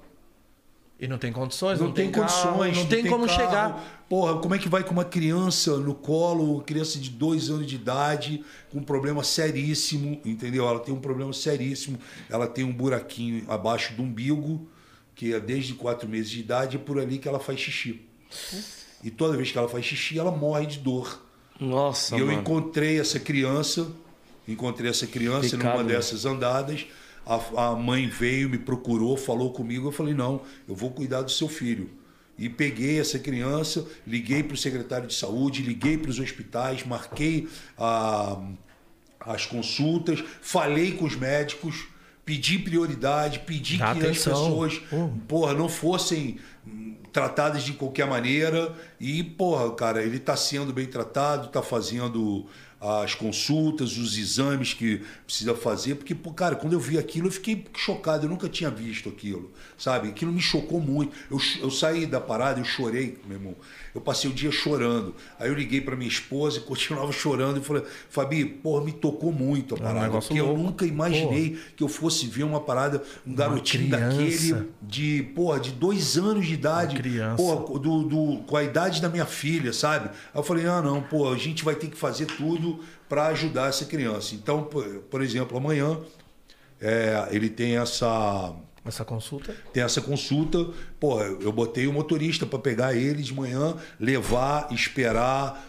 E não tem condições, Não, não, tem, carro, condições. não tem como carro. chegar. Porra, como é que vai com uma criança no colo, uma criança de dois anos de idade, com um problema seríssimo, entendeu? Ela tem um problema seríssimo. Ela tem um buraquinho abaixo do umbigo, que é desde quatro meses de idade, é por ali que ela faz xixi. E toda vez que ela faz xixi, ela morre de dor. Nossa, E eu mano. encontrei essa criança, encontrei essa criança Pecado, numa dessas andadas. A, a mãe veio, me procurou, falou comigo. Eu falei: não, eu vou cuidar do seu filho. E peguei essa criança, liguei para o secretário de saúde, liguei para os hospitais, marquei a, as consultas, falei com os médicos, pedi prioridade, pedi Dá que atenção. as pessoas porra, não fossem hum, tratadas de qualquer maneira. E, porra, cara, ele está sendo bem tratado, está fazendo as consultas, os exames que precisa fazer, porque, cara, quando eu vi aquilo, eu fiquei chocado, eu nunca tinha visto aquilo, sabe? Aquilo me chocou muito. Eu, eu saí da parada, eu chorei, meu irmão. Eu passei o dia chorando. Aí eu liguei para minha esposa e continuava chorando e falei, Fabi, porra, me tocou muito a um parada, negócio porque eu louco. nunca imaginei que eu fosse ver uma parada, um garotinho daquele de, porra, de dois anos de idade, Uma criança. porra, do, do- com a idade da minha filha, sabe? Aí eu falei, ah, não, pô, a gente vai ter que fazer tudo para ajudar essa criança. Então, por, por exemplo, amanhã é, ele tem essa Essa consulta. tem essa consulta, pô, eu botei o motorista para pegar ele de manhã, levar, esperar,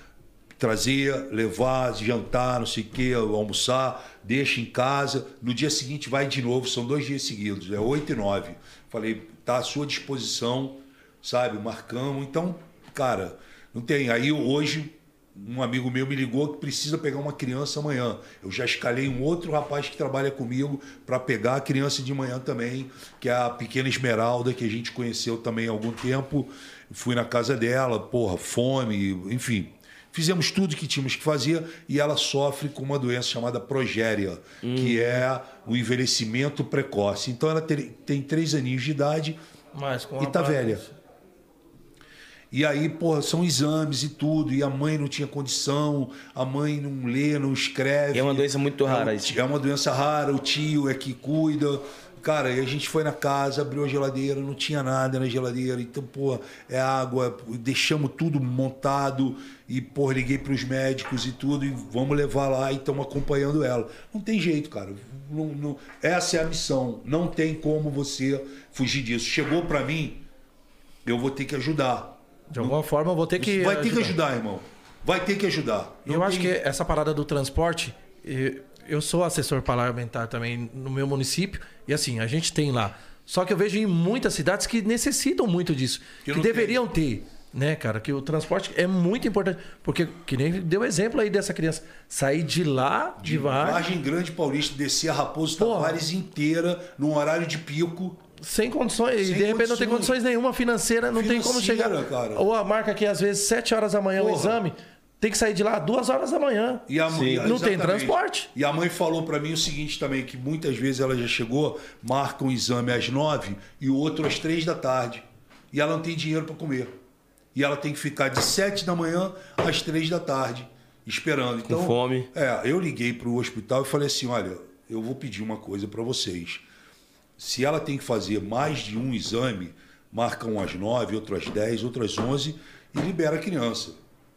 trazer, levar, jantar, não sei o quê, almoçar, deixa em casa. No dia seguinte vai de novo, são dois dias seguidos, é 8 e 9. Falei, tá à sua disposição, sabe? Marcamos. Então, cara, não tem. Aí hoje, um amigo meu me ligou que precisa pegar uma criança amanhã. Eu já escalei um outro rapaz que trabalha comigo para pegar a criança de manhã também, que é a pequena Esmeralda, que a gente conheceu também há algum tempo. Fui na casa dela, porra, fome, enfim. Fizemos tudo que tínhamos que fazer e ela sofre com uma doença chamada progéria, que é o envelhecimento precoce. Então ela ter- tem três aninhos de idade e tá aparelho. velha. E aí, porra, são exames e tudo, e a mãe não tinha condição, a mãe não lê, não escreve. É uma doença muito rara É, o isso. é uma doença rara, o tio é que cuida. Cara, e a gente foi na casa, abriu a geladeira, não tinha nada na geladeira. Então, pô, é água, deixamos tudo montado e, pô, liguei para os médicos e tudo e vamos levar lá e estamos acompanhando ela. Não tem jeito, cara. Não- não- essa é a missão. Não tem como você fugir disso. Chegou para mim, eu vou ter que ajudar. De alguma forma eu vou ter que. Vai ter que ajudar, irmão. Vai ter que ajudar. E eu acho que essa parada do transporte, eu sou assessor parlamentar também no meu município, e assim, a gente tem lá. Só que eu vejo em muitas cidades que necessitam muito disso, Que que, não deveriam ter, né, cara? Que o transporte é muito importante. Porque, que nem deu exemplo aí dessa criança, sair de lá, de, de Vargem, Vargem Grande Paulista, descer a Raposo Porra. Tavares inteira num horário de pico. Sem condições, e Sem de repente não tem condições. nenhuma financeira, não tem como Financeira, chegar. cara. Ou a marca que às vezes 7 horas da manhã o Porra. exame, tem que sair de lá duas horas da manhã. E a mãe, Não tem transporte. E a mãe falou pra mim o seguinte também, que muitas vezes ela já chegou, marca um exame às nove e o outro às três da tarde. E ela não tem dinheiro para comer. E ela tem que ficar de sete da manhã às três da tarde, esperando. Então, fome. É, eu liguei pro hospital e falei assim, olha, eu vou pedir uma coisa para vocês. Se ela tem que fazer mais de um exame, marca um às nove, dez, outro às onze e libera a criança.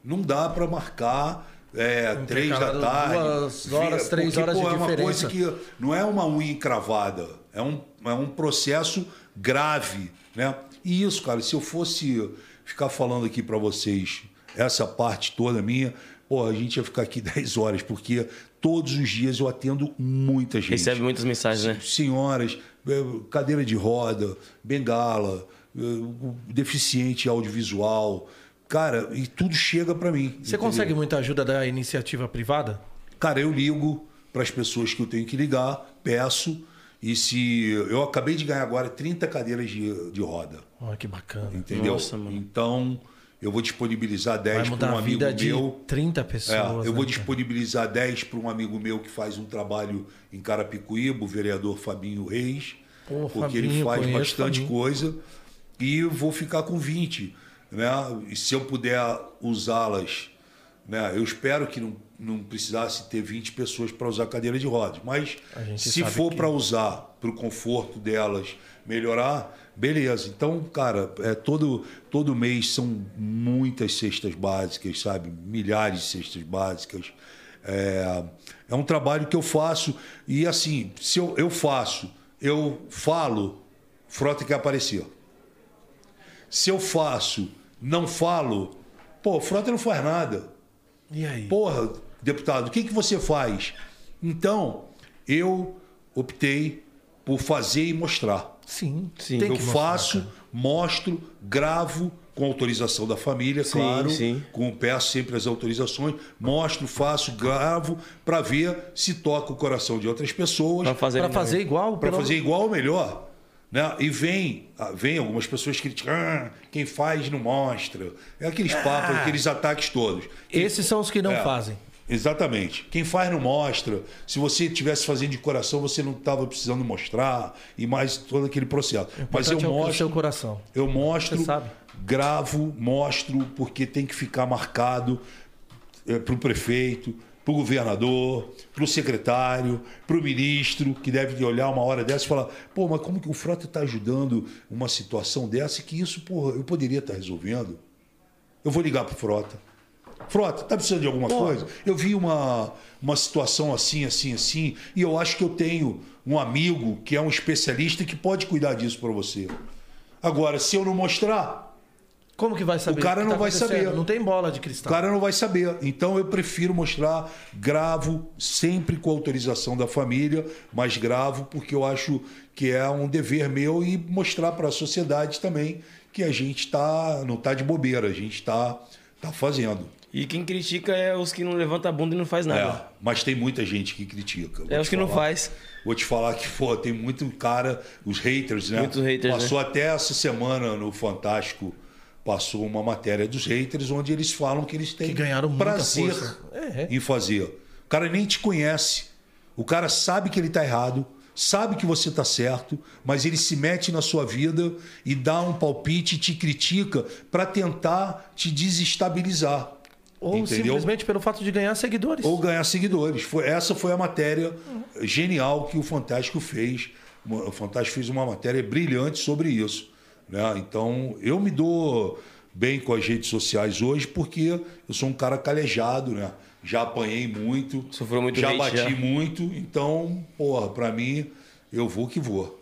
Não dá para marcar é, três da tarde. duas horas, Vira- três horas de é uma diferença. coisa que não é uma unha encravada, é um, é um processo grave, né? E isso, cara, se eu fosse ficar falando aqui para vocês essa parte toda minha, pô, a gente ia ficar aqui 10 horas, porque todos os dias eu atendo muita gente. Recebe muitas mensagens, né? Senhoras, eh, cadeira de roda, bengala, eh, deficiente audiovisual. Cara, e tudo chega para mim. Você entendeu? consegue muita ajuda da iniciativa privada? Cara, eu ligo para as pessoas que eu tenho que ligar, peço. E se. Eu acabei de ganhar agora 30 cadeiras de, de roda. Olha que bacana. Entendeu? Nossa, mano. Então, eu vou disponibilizar Vai 10 para um a amigo meu. 30 É, pessoas. eu né, vou cara? disponibilizar 10 para um amigo meu que faz um trabalho em Carapicuíba, o vereador Fabinho Reis, Pô, porque ele Fabinho, faz conheço bastante Fabinho. coisa. E vou ficar com 20. Né? E se eu puder usá-las, né? eu espero que não, não precisasse ter 20 pessoas para usar cadeira de rodas. Mas se for que- para usar para o conforto delas melhorar, beleza. Então, cara, é todo, todo mês são muitas cestas básicas, sabe? Milhares de cestas básicas. É, é um trabalho que eu faço e assim, se eu, eu faço, eu falo, frota quer aparecer. Se eu faço, não falo, pô, frota não faz nada. E aí? Porra, deputado, o que, que você faz? Então, eu optei por fazer e mostrar. Sim, Sim. tem eu que mostrar, faço, cara. mostro, gravo com autorização da família, Sim, claro. sim. Com, peço sempre as autorizações, mostro, faço, gravo, para ver se toca o coração de outras pessoas. Pra fazer, Pra fazer igual? Para pelo- fazer igual ou melhor. Né? E vem, ah, vem algumas pessoas criticam, ah, quem faz não mostra. É aqueles papos, aqueles ataques todos. Esses são os que não É, fazem. Exatamente. Quem faz não mostra. Se você estivesse fazendo de coração, você não estava precisando mostrar e mais todo aquele processo. Mas eu é mostro, seu coração. eu mostro, gravo, mostro, porque tem que ficar marcado para o prefeito, para o governador, para o secretário, para o ministro, que deve olhar uma hora dessa e falar: pô, mas como que o Frota está ajudando uma situação dessa que isso, porra, eu poderia estar resolvendo? Eu vou ligar para o Frota. Frota, tá precisando de alguma coisa? Eu vi uma, uma situação assim, assim, assim, e eu acho que eu tenho um amigo que é um especialista que pode cuidar disso para você. Agora, se eu não mostrar, Como que vai saber? O cara que não vai acontecendo? saber. Não tem bola de o cristal. cara não vai saber. Então eu prefiro mostrar, gravo sempre com autorização da família, mas gravo porque eu acho que é um dever meu e mostrar para a sociedade também que a gente tá, não está de bobeira, a gente está tá fazendo. E quem critica é os que não levanta a bunda e não faz nada. É, mas tem muita gente que critica. vou É, os que não falar. faz. Vou te falar que, pô, tem muito cara, os haters, né? Muitos haters, Passou até essa semana no Fantástico, passou uma matéria dos haters, onde eles falam que eles têm Que ganharam prazer. É, é. em fazer. O cara nem te conhece. O cara sabe que ele tá errado, sabe que você tá certo, mas ele se mete na sua vida e dá um palpite e te critica para tentar te desestabilizar. Ou entendeu? simplesmente pelo fato de ganhar seguidores. ou ganhar seguidores. Foi, essa foi a matéria genial que o Fantástico fez. O Fantástico fez uma matéria brilhante sobre isso. Né? Então, eu me dou bem com as redes sociais hoje porque eu sou um cara calejado, né? Já apanhei muito, Sofreu muito já hate, bati já. muito. Então, porra, pra mim, eu vou que vou.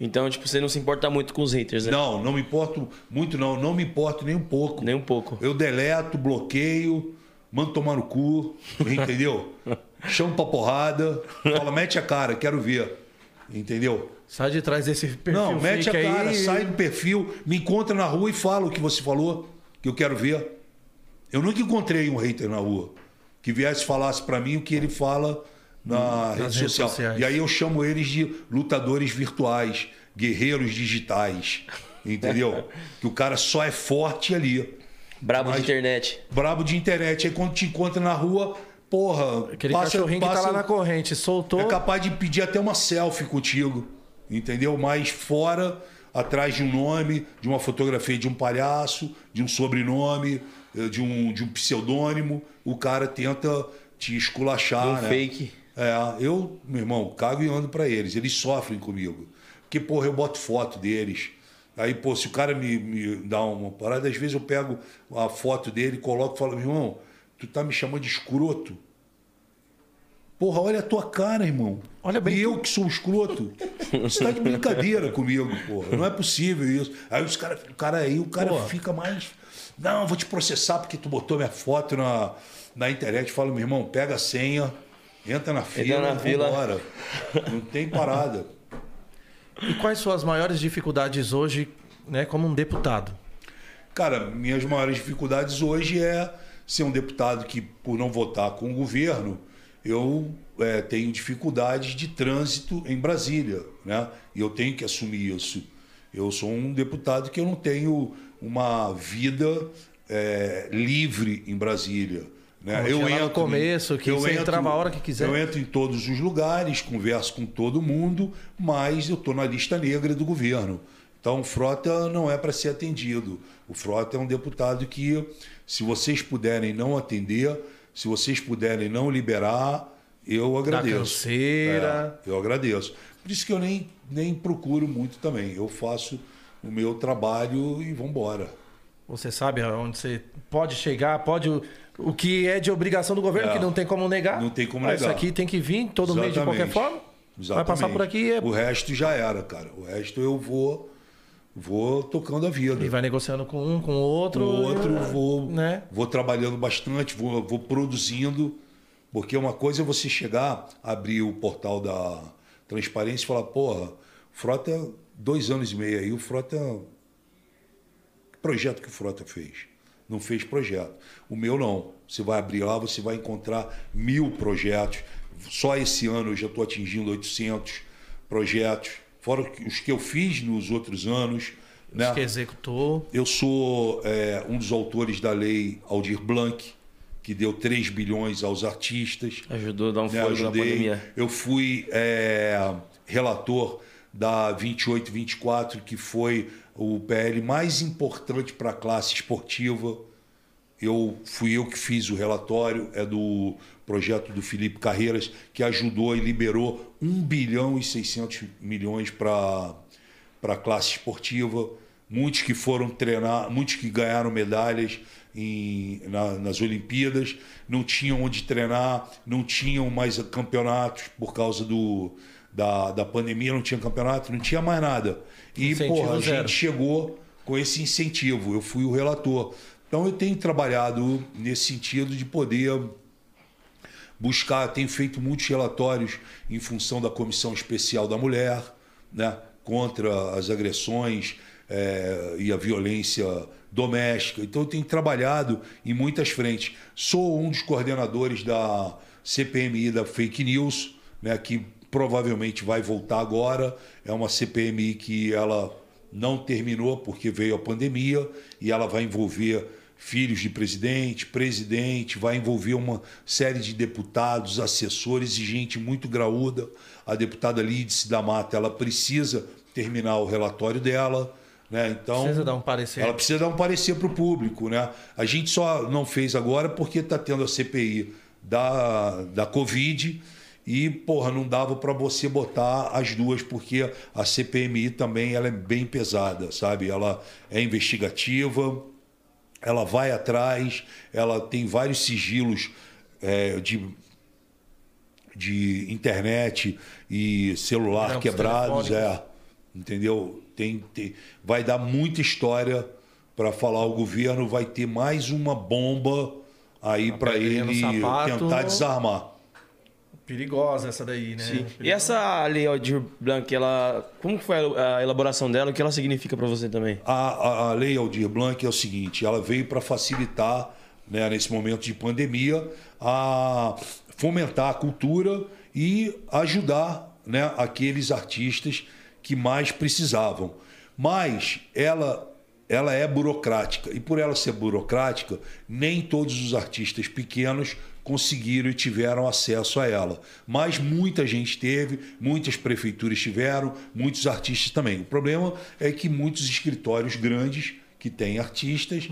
Então, tipo, você não se importa muito com os haters, né? Não, não me importo muito, não. Não me importo nem um pouco. Nem um pouco. Eu deleto, bloqueio, mando tomar no cu, entendeu? Chamo pra porrada, fala, mete a cara, quero ver. Entendeu? Sai de trás desse perfil Não, mete a cara, aí. sai do perfil, me encontra na rua e fala o que você falou, que eu quero ver. Eu nunca encontrei um hater na rua que viesse e falasse pra mim o que ele fala na rede Hum, redes social. sociais. E aí eu chamo eles de lutadores virtuais, guerreiros digitais. Entendeu? que o cara só é forte ali. Brabo Mas- de internet. brabo de internet. Aí quando te encontra na rua, porra, Aquele passa, cachorrinho que tá passa- lá na corrente, soltou. é capaz de pedir até uma selfie contigo, entendeu? Mas fora, atrás de um nome, de uma fotografia de um palhaço, de um sobrenome, eh, de um, de um pseudônimo, o cara tenta te esculachar, Um né? fake. É, eu, meu irmão, cago e ando pra eles. Eles sofrem comigo. Porque, porra, eu boto foto deles. Aí, pô, se o cara me, me dá uma parada, às vezes eu pego a foto dele, coloco e falo, meu irmão, tu tá me chamando de escroto? Porra, olha a tua cara, irmão. Olha bem E eu que sou um escroto. Você tá de brincadeira comigo, porra. Não é possível isso. Aí os cara, o cara aí, o cara Porra. fica mais. Não, vou te processar porque tu botou minha foto na, na internet. Fala, meu irmão, pega a senha, entra na fila, na fila. vambora. Não tem parada. E quais são as maiores dificuldades hoje, né, como um deputado? Cara, minhas maiores dificuldades hoje é ser um deputado que, por não votar com o governo, eu é, tenho dificuldades de trânsito em Brasília, né? E eu tenho que assumir isso. Eu sou um deputado que eu não tenho uma vida é, livre em Brasília. Né? Eu lá no entro, começo, que você entrava a hora que quiser. Eu entro em todos os lugares, converso com todo mundo, mas eu estou na lista negra do governo. Então, o Frota não é para ser atendido. O Frota é um deputado que, se vocês puderem não atender, se vocês puderem não liberar, eu agradeço. canseira. É, eu agradeço. Por isso que eu nem, nem procuro muito também. Eu faço o meu trabalho e vamos embora. Você sabe aonde você pode chegar, pode. O, que é de obrigação do governo, É. que não tem como negar. Não tem como Ah, Isso negar. aqui tem que vir todo mês de qualquer Exatamente. forma. Vai passar Exatamente. por aqui e é- O resto já era, cara. O resto eu vou, vou tocando a vida. e vai negociando com um, com o outro. o outro vou, Né? vou trabalhando bastante, vou, vou produzindo, porque uma coisa é você chegar, abrir o portal da transparência e falar, porra, Frota, dois anos e meio aí, o Frota. Que projeto que o Frota fez? Não fez projeto. O meu não. Você vai abrir lá, você vai encontrar mil projetos. Só esse ano eu já estou atingindo 800 projetos, fora os que eu fiz nos outros anos. Né? Os que executou. Eu sou é, um dos autores da lei Aldir Blanc, que deu 3 bilhões aos artistas. Ajudou a dar um né? fôlego na pandemia. Eu fui é, relator da 2824, que foi o PL mais importante para a classe esportiva. Eu fui eu que fiz o relatório, é do projeto do Felipe Carreiras, que ajudou e liberou 1 bilhão e 600 milhões para a classe esportiva, muitos que foram treinar, muitos que ganharam medalhas em- na- nas Olimpíadas, não tinham onde treinar, não tinham mais campeonatos por causa do, da, da pandemia, não tinha campeonato, não tinha mais nada. E, Incentivo porra, a zero. gente chegou com esse incentivo, eu fui o relator. Então eu tenho trabalhado nesse sentido de poder buscar, tenho feito muitos relatórios em função da Comissão Especial da Mulher, né, contra as agressões é, e a violência doméstica. Então eu tenho trabalhado em muitas frentes. Sou um dos coordenadores da CPMI da Fake News, né, que provavelmente vai voltar agora. É uma CPMI que ela não terminou porque veio a pandemia e ela vai envolver filhos de presidente, presidente, vai envolver uma série de deputados, assessores e gente muito graúda. A deputada Lídice da Mata, ela precisa terminar o relatório dela. Né? Então, Precisa dar um parecer. Ela precisa dar um parecer para o público. Né? A gente só não fez agora porque está tendo a CPI da, da Covid e, porra, não dava para você botar as duas, porque a CPMI também ela é bem pesada, sabe? Ela é investigativa, ela vai atrás, ela tem vários sigilos é, de, de internet e celular Trampos quebrados, é, entendeu? Tem, tem, vai dar muita história para falar o governo, vai ter mais uma bomba aí para pedrinha no ele tentar desarmar. Perigosa essa daí, né? Sim. E essa lei Aldir Blanc, ela, como foi a a elaboração dela? O que ela significa para você também? A, a, a lei Aldir Blanc é o seguinte: ela veio para facilitar, né, nesse momento de pandemia, a fomentar a cultura e ajudar né, aqueles artistas que mais precisavam. Mas ela, ela é burocrática. E por ela ser burocrática, nem todos os artistas pequenos conseguiram e tiveram acesso a ela. Mas muita gente teve, muitas prefeituras tiveram, muitos artistas também. O problema é que muitos escritórios grandes que têm artistas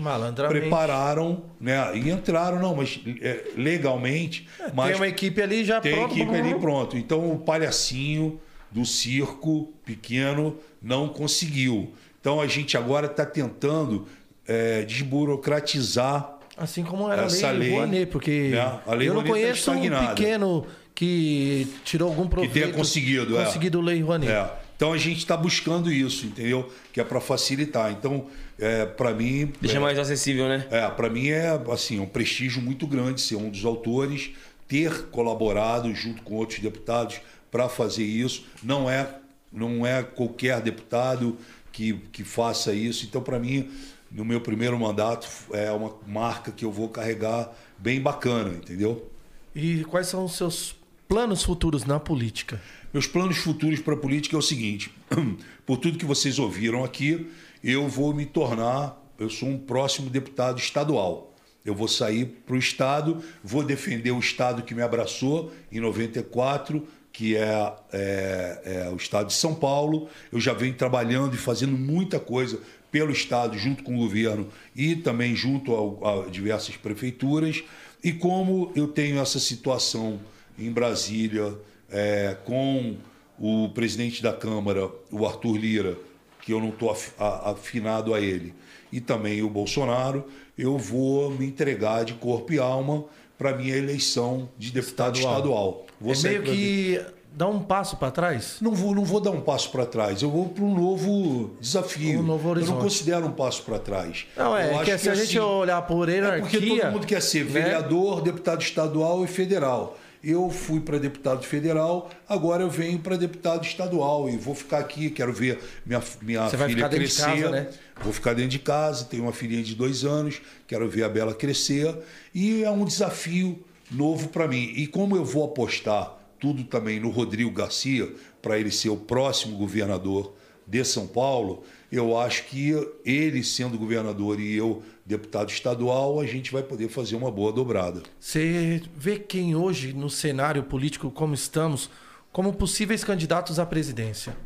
prepararam, né? E entraram, não, mas é, legalmente, mas Tem uma equipe ali já tem pronta. equipe ali pronto. Então o palhacinho do circo pequeno não conseguiu. Então a gente agora está tentando é, desburocratizar Assim como era Essa a lei, lei, Rouanet, porque né, a lei eu não Rouanet tá conheço um estagnada. pequeno que tirou algum proveito. tenha conseguido, é. Conseguido lei Rouanet. É. Então a gente está buscando isso, entendeu? Que é para facilitar. Então, é, para mim, Deixa é, mais acessível, né? É, para mim é assim, um prestígio muito grande ser um dos autores, ter colaborado junto com outros deputados para fazer isso. Não é, não é qualquer deputado que, que faça isso. Então, para mim, no meu primeiro mandato, é uma marca que eu vou carregar bem bacana, entendeu? E quais são os seus planos futuros na política? Meus planos futuros para a política é o seguinte: por tudo que vocês ouviram aqui, eu vou me tornar, eu sou um próximo deputado estadual. Eu vou sair para o estado, vou defender o estado que me abraçou em 94, que é, é- é o estado de São Paulo. Eu já venho trabalhando e fazendo muita coisa pelo estado, junto com o governo e também junto ao- a diversas prefeituras. E como eu tenho essa situação em Brasília, é, com o presidente da Câmara, o Arthur Lira, que eu não estou afinado a ele, e também o Bolsonaro, eu vou me entregar de corpo e alma para minha eleição de deputado Estadual. estadual. Vou é meio que dar um passo para trás? não vou, não vou dar um passo para trás, eu vou para um novo desafio. Um novo eu horizonte. não considero um passo para trás. Não, é Eu que se a gente assim, olhar por é hierarquia... porque todo mundo quer ser né? vereador, deputado estadual e federal. Eu fui para deputado federal, agora eu venho para deputado estadual e vou ficar aqui, quero ver minha, minha Você vai filha ficar dentro de crescer. casa, né? Vou ficar dentro de casa, tenho uma filhinha de dois anos, quero ver a Bela crescer. E é um desafio novo para mim. E como eu vou apostar tudo também no Rodrigo Garcia, para ele ser o próximo governador de São Paulo, eu acho que ele sendo governador e eu deputado estadual, a gente vai poder fazer uma boa dobrada. Você vê quem hoje, no cenário político como estamos, como possíveis candidatos à presidência?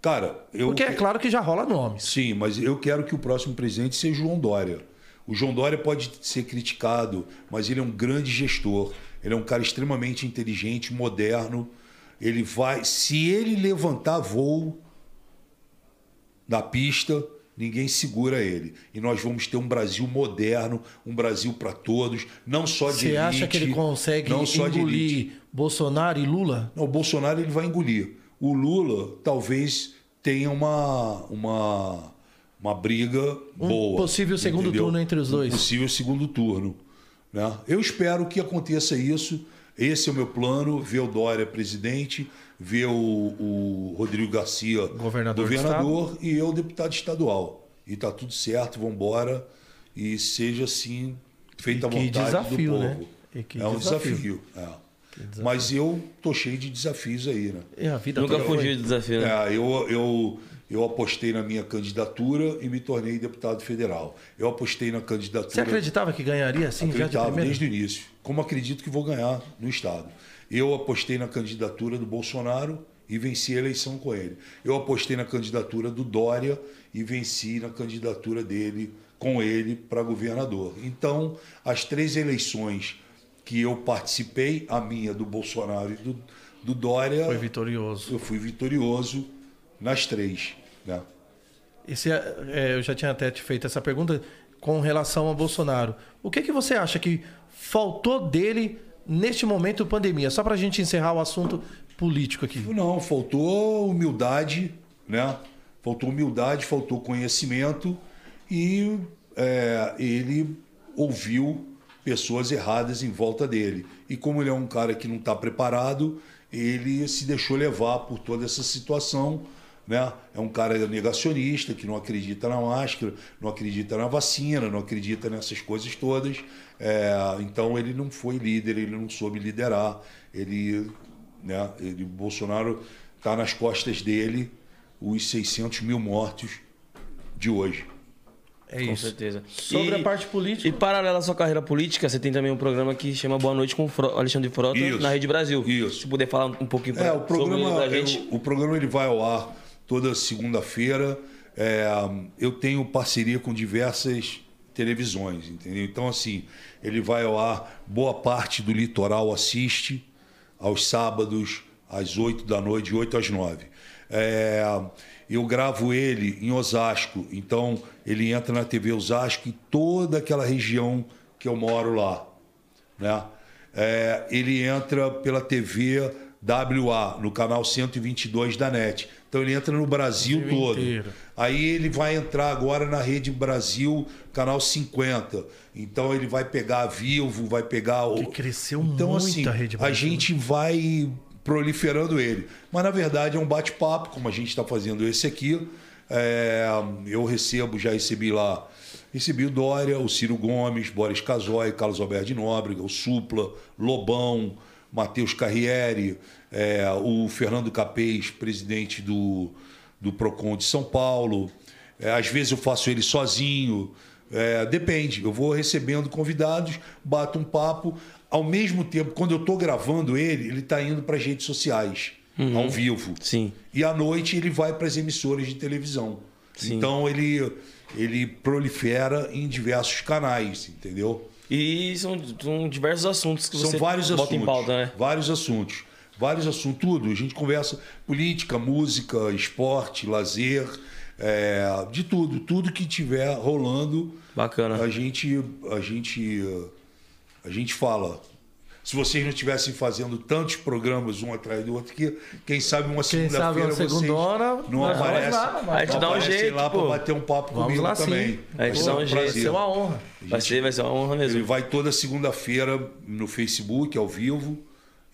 Cara, eu. Porque é claro que já rola nomes. Sim, mas eu quero que o próximo presidente seja João Dória. O João Dória pode ser criticado, mas ele é um grande gestor. Ele é um cara extremamente inteligente, moderno. Ele vai. Se ele levantar voo da pista, ninguém segura ele. E nós vamos ter um Brasil moderno, um Brasil para todos, não só de Você elite. acha que ele consegue não só de elite. engolir Bolsonaro e Lula? Não, o Bolsonaro ele vai engolir. O Lula talvez tenha uma, uma, uma briga Um boa. possível segundo entendeu? turno entre os dois. Um possível segundo turno. Né? Eu espero que aconteça isso. Esse é o meu plano: ver o Dória presidente, ver o, o Rodrigo Garcia Governador do governador e eu deputado estadual. E tá tudo certo, vamos embora. E seja assim, feita a vontade desafio, do né? povo. E que é um desafio. desafio. é. Mas eu tô cheio de desafios aí, né? E a vida Nunca fugiu do desafio, né? É, eu, eu, eu apostei na minha candidatura e me tornei deputado federal. Eu apostei na candidatura. Você acreditava que ganharia assim já de Acreditava desde o início. Como acredito que vou ganhar no Estado. Eu apostei na candidatura do Bolsonaro e venci a eleição com ele. Eu apostei na candidatura do Dória e venci na candidatura dele com ele para governador. Então, as três eleições que eu participei, a minha do Bolsonaro e do, do Dória, Foi vitorioso. eu fui vitorioso nas três. Né? Esse, é, eu já tinha até te feito essa pergunta com relação ao Bolsonaro. O que, que você acha que faltou dele neste momento pandemia? Só para a gente encerrar o assunto político aqui. Não, faltou humildade, né? Faltou humildade, faltou conhecimento e é, ele ouviu pessoas erradas em volta dele. E como ele é um cara que não está preparado, ele se deixou levar por toda essa situação. Né? É um cara negacionista que não acredita na máscara, não acredita na vacina, não acredita nessas coisas todas. É, então ele não foi líder, ele não soube liderar. Ele, né? ele Bolsonaro está nas costas dele os 600 mil mortos de hoje. É Com isso. certeza. Sobre a parte política. E paralelo à sua carreira política, você tem também um programa que chama Boa Noite com o Fro- Alexandre Frota Isso. na Rede Brasil. Isso. Se puder falar um pouquinho pra, É, o programa, sobre ele pra eu- gente. o programa ele vai ao ar toda segunda-feira. É, eu tenho parceria com diversas televisões, entendeu? Então, assim, ele vai ao ar, boa parte do litoral assiste aos sábados, às 8 da noite, de 8 às 9. É, eu gravo ele em Osasco, então ele entra na TV Osasco e toda aquela região que eu moro lá né? É, ele entra pela TV WA, no canal 122 da NET. Então ele entra no Brasil Brasil todo. inteiro. Aí ele vai entrar agora na Rede Brasil, canal 50. Então ele vai pegar a Vivo, vai pegar o. Que cresceu então, muito assim, a Rede Brasil. A gente vai proliferando ele. Mas na verdade é um bate-papo, como a gente está fazendo esse aqui. É, eu recebo, já recebi lá. Recebi o Dória, o Ciro Gomes, Boris Casoy, Carlos Alberto de Nóbrega, o Supla, Lobão, Matheus Carriere, é, o Fernando Capês, presidente do, do PROCON de São Paulo. É, às vezes eu faço ele sozinho. É, depende. Eu vou recebendo convidados, bato um papo. Ao mesmo tempo, quando eu estou gravando ele, ele está indo para as redes sociais, ao vivo. Sim. E à noite ele vai para as emissoras de televisão. Então ele, ele prolifera em diversos canais, entendeu? E são, são diversos assuntos que São você vários bota assuntos. em pauta, né? Vários assuntos. Vários assuntos, tudo. A gente conversa política, música, esporte, lazer, é, de tudo. Tudo que tiver rolando, Bacana. a gente, a gente, a gente fala. Se vocês não estivessem fazendo tantos programas um atrás do outro, que quem sabe uma segunda-feira vocês segundona, não aparecem, lá, A gente dá um jeito, lá para bater um papo Vamos comigo lá também. sim. A gente Vai dá um jeito. Vai ser uma honra. Vai ser, vai ser uma honra mesmo. Ele vai toda segunda-feira no Facebook, ao vivo,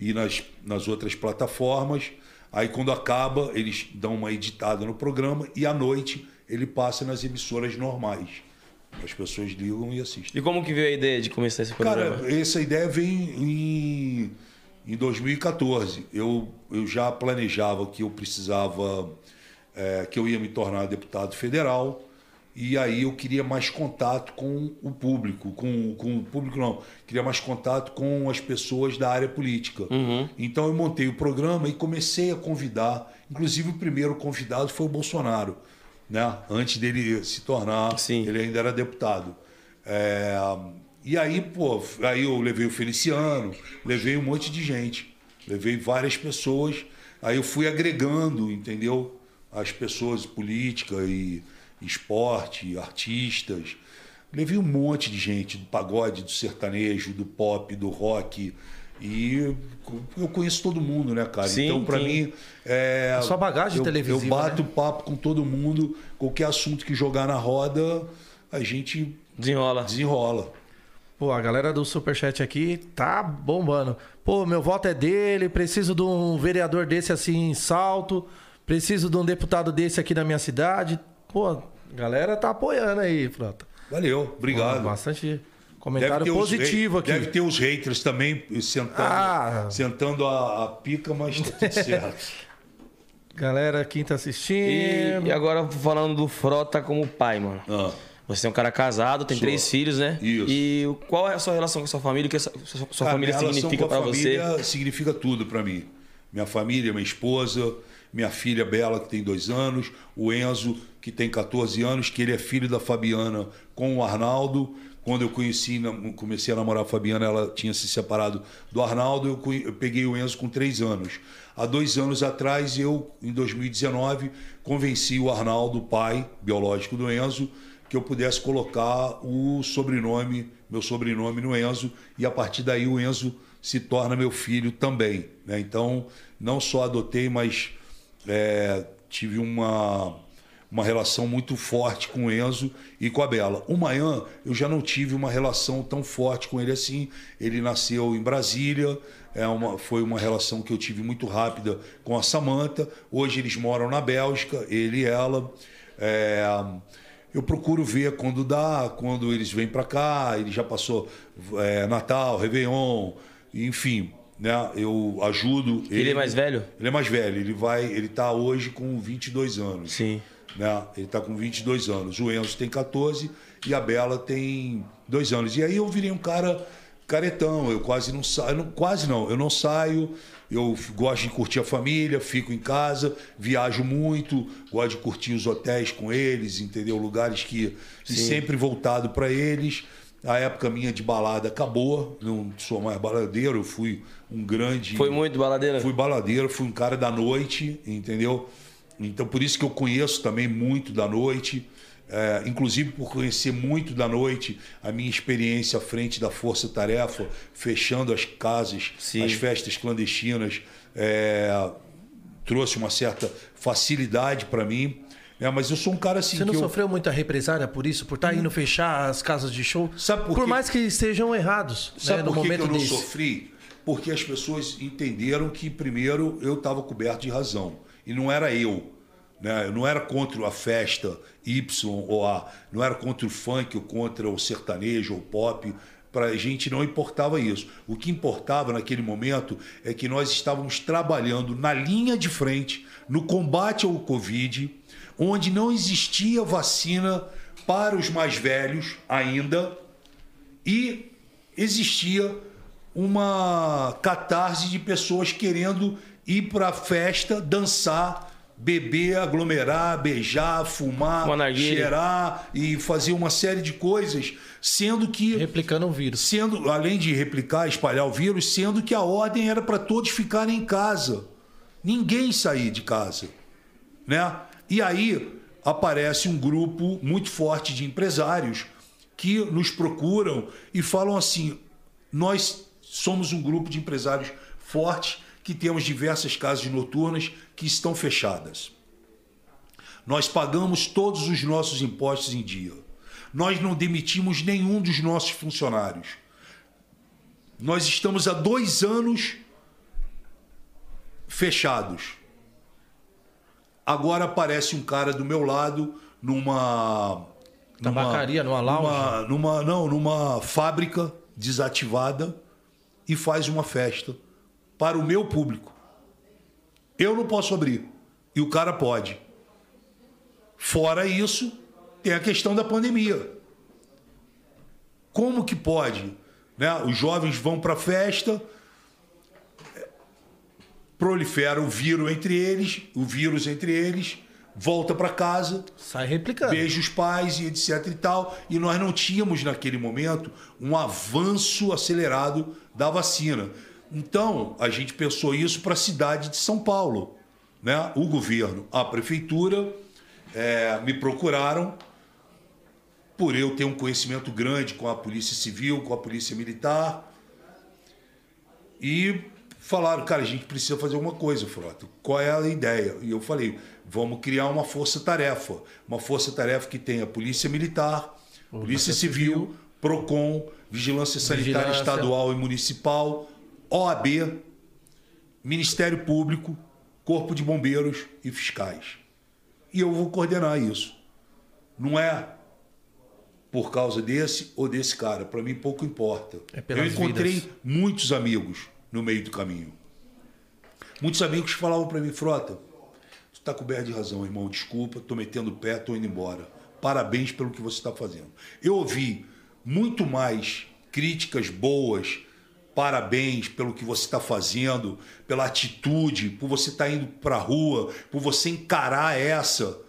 e nas, nas outras plataformas. Aí, quando acaba, eles dão uma editada no programa e à noite ele passa nas emissoras normais. As pessoas ligam e assistem. E como que veio a ideia de começar esse programa? Cara, essa ideia vem em, em 2014. Eu, eu já planejava que eu precisava, é, que eu ia me tornar deputado federal. E aí eu queria mais contato com o público, com, com o público não, queria mais contato com as pessoas da área política. Então eu montei o programa e comecei a convidar, inclusive o primeiro convidado foi o Bolsonaro, né? Antes dele se tornar, Sim. ele ainda era deputado. É, e aí, pô, aí eu levei o Feliciano, levei um monte de gente, levei várias pessoas. Aí eu fui agregando, entendeu? As pessoas política e esporte, artistas. Levei um monte de gente do pagode, do sertanejo, do pop, do rock. E eu conheço todo mundo, né, cara? Sim, então, para mim. É, A sua bagagem eu, televisiva, Eu bato né? papo com todo mundo. Qualquer assunto que jogar na roda, a gente Desenrola. desenrola. Pô, a galera do Superchat aqui tá bombando. Pô, meu voto é dele, preciso de um vereador desse assim em salto, preciso de um deputado desse aqui na minha cidade. Pô, galera tá apoiando aí, Frota. Valeu, obrigado. Pô, bastante comentário positivo aqui. Deve ter os haters também sentando, Ah. sentando a, a pica, mas tá tudo certo. Galera, quem tá assistindo. E, e agora falando do Frota como pai, mano. Ah. Você é um cara casado, tem Sou. três filhos, né? Isso. E o- qual é a sua relação com a sua família? O que a sua, sua- sua Cara, família minha significa a pra você? família significa tudo pra mim. Minha família, minha esposa, minha filha Bela, que tem dois anos, o Enzo, que tem 14 anos, que ele é filho da Fabiana com o Arnaldo. Quando eu conheci, comecei a namorar a Fabiana, ela tinha se separado do Arnaldo, eu, peguei o Enzo com três anos. Há dois anos atrás, eu, em 2019, convenci o Arnaldo, pai biológico do Enzo, que eu pudesse colocar o sobrenome, meu sobrenome no Enzo, e a partir daí o Enzo se torna meu filho também. né? Então, não só adotei, mas é, tive uma, uma relação muito forte com o Enzo e com a Bela. O Manhã, eu já não tive uma relação tão forte com ele assim. Ele nasceu em Brasília, é uma, foi uma relação que eu tive muito rápida com a Samanta. Hoje eles moram na Bélgica, ele e ela. É, eu procuro ver quando dá, quando eles vêm para cá, ele já passou é, Natal, Réveillon, enfim, né? Eu ajudo. Ele é mais velho? Ele é mais velho, ele vai, ele tá hoje com 22 anos. Sim. Né? Ele tá com 22 anos. O Enzo tem 14 e a Bela tem dois anos. E aí eu virei um cara caretão, eu quase não saio, não, quase não, eu não saio, eu gosto de curtir a família, fico em casa, viajo muito, gosto de curtir os hotéis com eles, entendeu? Lugares que sempre voltado para eles. A época minha de balada acabou, não sou mais baladeiro, eu fui um grande Foi muito baladeira? Fui baladeiro, fui um cara da noite, entendeu? Então por isso que eu conheço também muito da noite. É, inclusive por conhecer muito da noite, a minha experiência à frente da Força Tarefa, fechando as casas, Sim. as festas clandestinas, é, trouxe uma certa facilidade para mim. Né? mas eu sou um cara assim Você não que eu- sofreu muita represária por isso? Por estar indo fechar as casas de show? Sabe por quê? mais que estejam errados. Sabe né, no por que, que momento eu não desse. sofri? Porque as pessoas entenderam que, primeiro, eu estava coberto de razão. E não era eu. Né? Eu não era contra a festa Y ou A. Não era contra o funk ou contra o sertanejo ou o pop. Para a gente não importava isso. O que importava naquele momento é que nós estávamos trabalhando na linha de frente, no combate ao Covid, onde não existia vacina para os mais velhos ainda e existia uma catarse de pessoas querendo ir para a festa, dançar, beber, aglomerar, beijar, fumar, cheirar e fazer uma série de coisas, sendo que Replicando o vírus. sendo além de replicar, espalhar o vírus, sendo que a ordem era para todos ficarem em casa. Ninguém sair de casa, né? E aí aparece um grupo muito forte de empresários que nos procuram e falam assim: nós somos um grupo de empresários fortes que temos diversas casas noturnas que estão fechadas. Nós pagamos todos os nossos impostos em dia. Nós não demitimos nenhum dos nossos funcionários. Nós estamos há dois anos fechados. Agora aparece um cara do meu lado numa. Tabacaria, numa lounge? Numa, numa- não, numa fábrica desativada e faz uma festa para o meu público. Eu não posso abrir. E o cara pode. Fora isso, tem a questão da pandemia. Como que pode? Né? Os jovens vão para a festa, prolifera o vírus entre eles, o vírus entre eles, volta para casa, Sai replicando. beija os pais e etc e tal. E nós não tínhamos naquele momento um avanço acelerado da vacina. Então, a gente pensou isso para a cidade de São Paulo. Né? O governo, a prefeitura, eh, me procuraram por eu ter um conhecimento grande com a Polícia Civil, com a Polícia Militar. E falaram, cara, a gente precisa fazer alguma coisa, Frota. Qual é a ideia? E eu falei, vamos criar uma força-tarefa. Uma força-tarefa que tenha Polícia Militar, Polícia Civil, PROCON, Vigilância Sanitária Vigilância. Estadual e Municipal, OAB, Ministério Público, Corpo de Bombeiros e fiscais. E eu vou coordenar isso. Não é por causa desse ou desse cara. Para mim, pouco importa. É eu encontrei vidas. muitos amigos no meio do caminho. Muitos amigos falavam para mim, Frota, tu está coberto de razão, irmão. Desculpa, tô metendo o pé, tô indo embora. Parabéns pelo que você está fazendo. Eu ouvi muito mais críticas boas, parabéns pelo que você está fazendo, pela atitude, por você estar indo para a rua, por você encarar essa,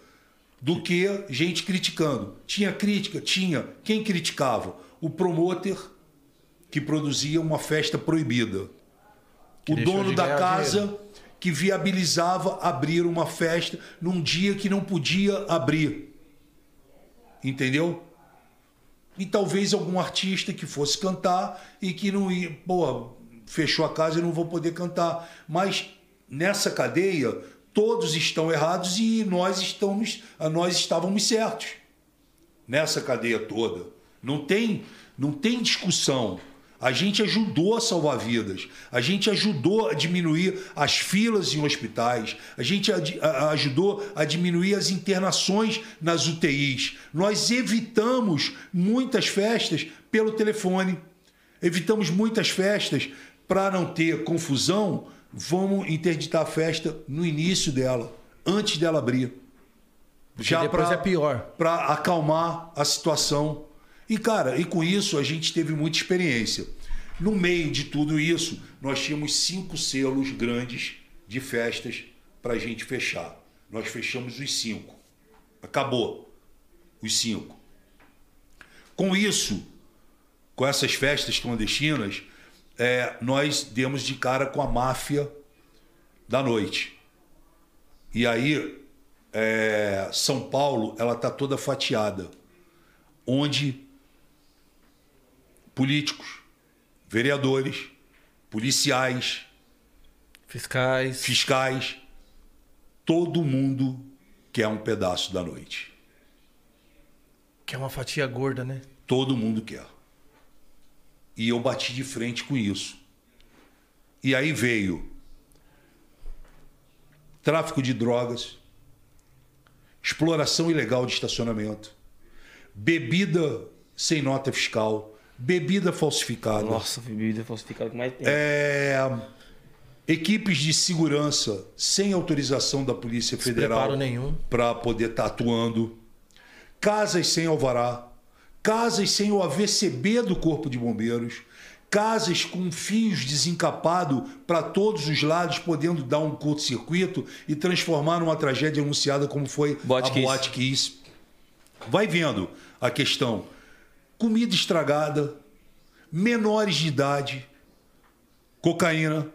do que gente criticando. Tinha crítica? Tinha. Quem criticava? O promoter que produzia uma festa proibida. O deixou dono da casa dinheiro. que viabilizava abrir uma festa num dia que não podia abrir. Entendeu? E talvez algum artista que fosse cantar e que não ia, pô, fechou a casa e não vou poder cantar. Mas nessa cadeia, todos estão errados e nós estamos, nós estávamos certos. Nessa cadeia toda. Não tem, não tem discussão. A gente ajudou a salvar vidas. A gente ajudou a diminuir as filas em hospitais. A gente ajudou a diminuir as internações nas UTIs. Nós evitamos muitas festas pelo telefone. Evitamos muitas festas para não ter confusão. Vamos interditar a festa no início dela, antes dela abrir. Porque depois pra- é pior. para acalmar a situação. E, cara, e com isso a gente teve muita experiência. No meio de tudo isso, nós tínhamos cinco selos grandes de festas para a gente fechar. Nós fechamos os cinco. Acabou. Os cinco. Com isso, com essas festas clandestinas, é, nós demos de cara com a máfia da noite. E aí, é, São Paulo, ela tá toda fatiada, onde políticos, vereadores, policiais, Fiscais. fiscais, todo mundo quer um pedaço da noite. Que é uma fatia gorda, né? Todo mundo quer. E eu bati de frente com isso. E aí veio tráfico de drogas, exploração ilegal de estacionamento, bebida sem nota fiscal, bebida falsificada, Nossa, bebida falsificada que mais tem. é, equipes de segurança sem autorização da Polícia Federal para poder estar atuando, casas sem alvará, casas sem o AVCB do Corpo de Bombeiros, casas com fios desencapados para todos os lados, podendo dar um curto-circuito e transformar numa tragédia anunciada como foi Boate a Kiss. Boate Kiss. Vai vendo a questão. Comida estragada, menores de idade, cocaína,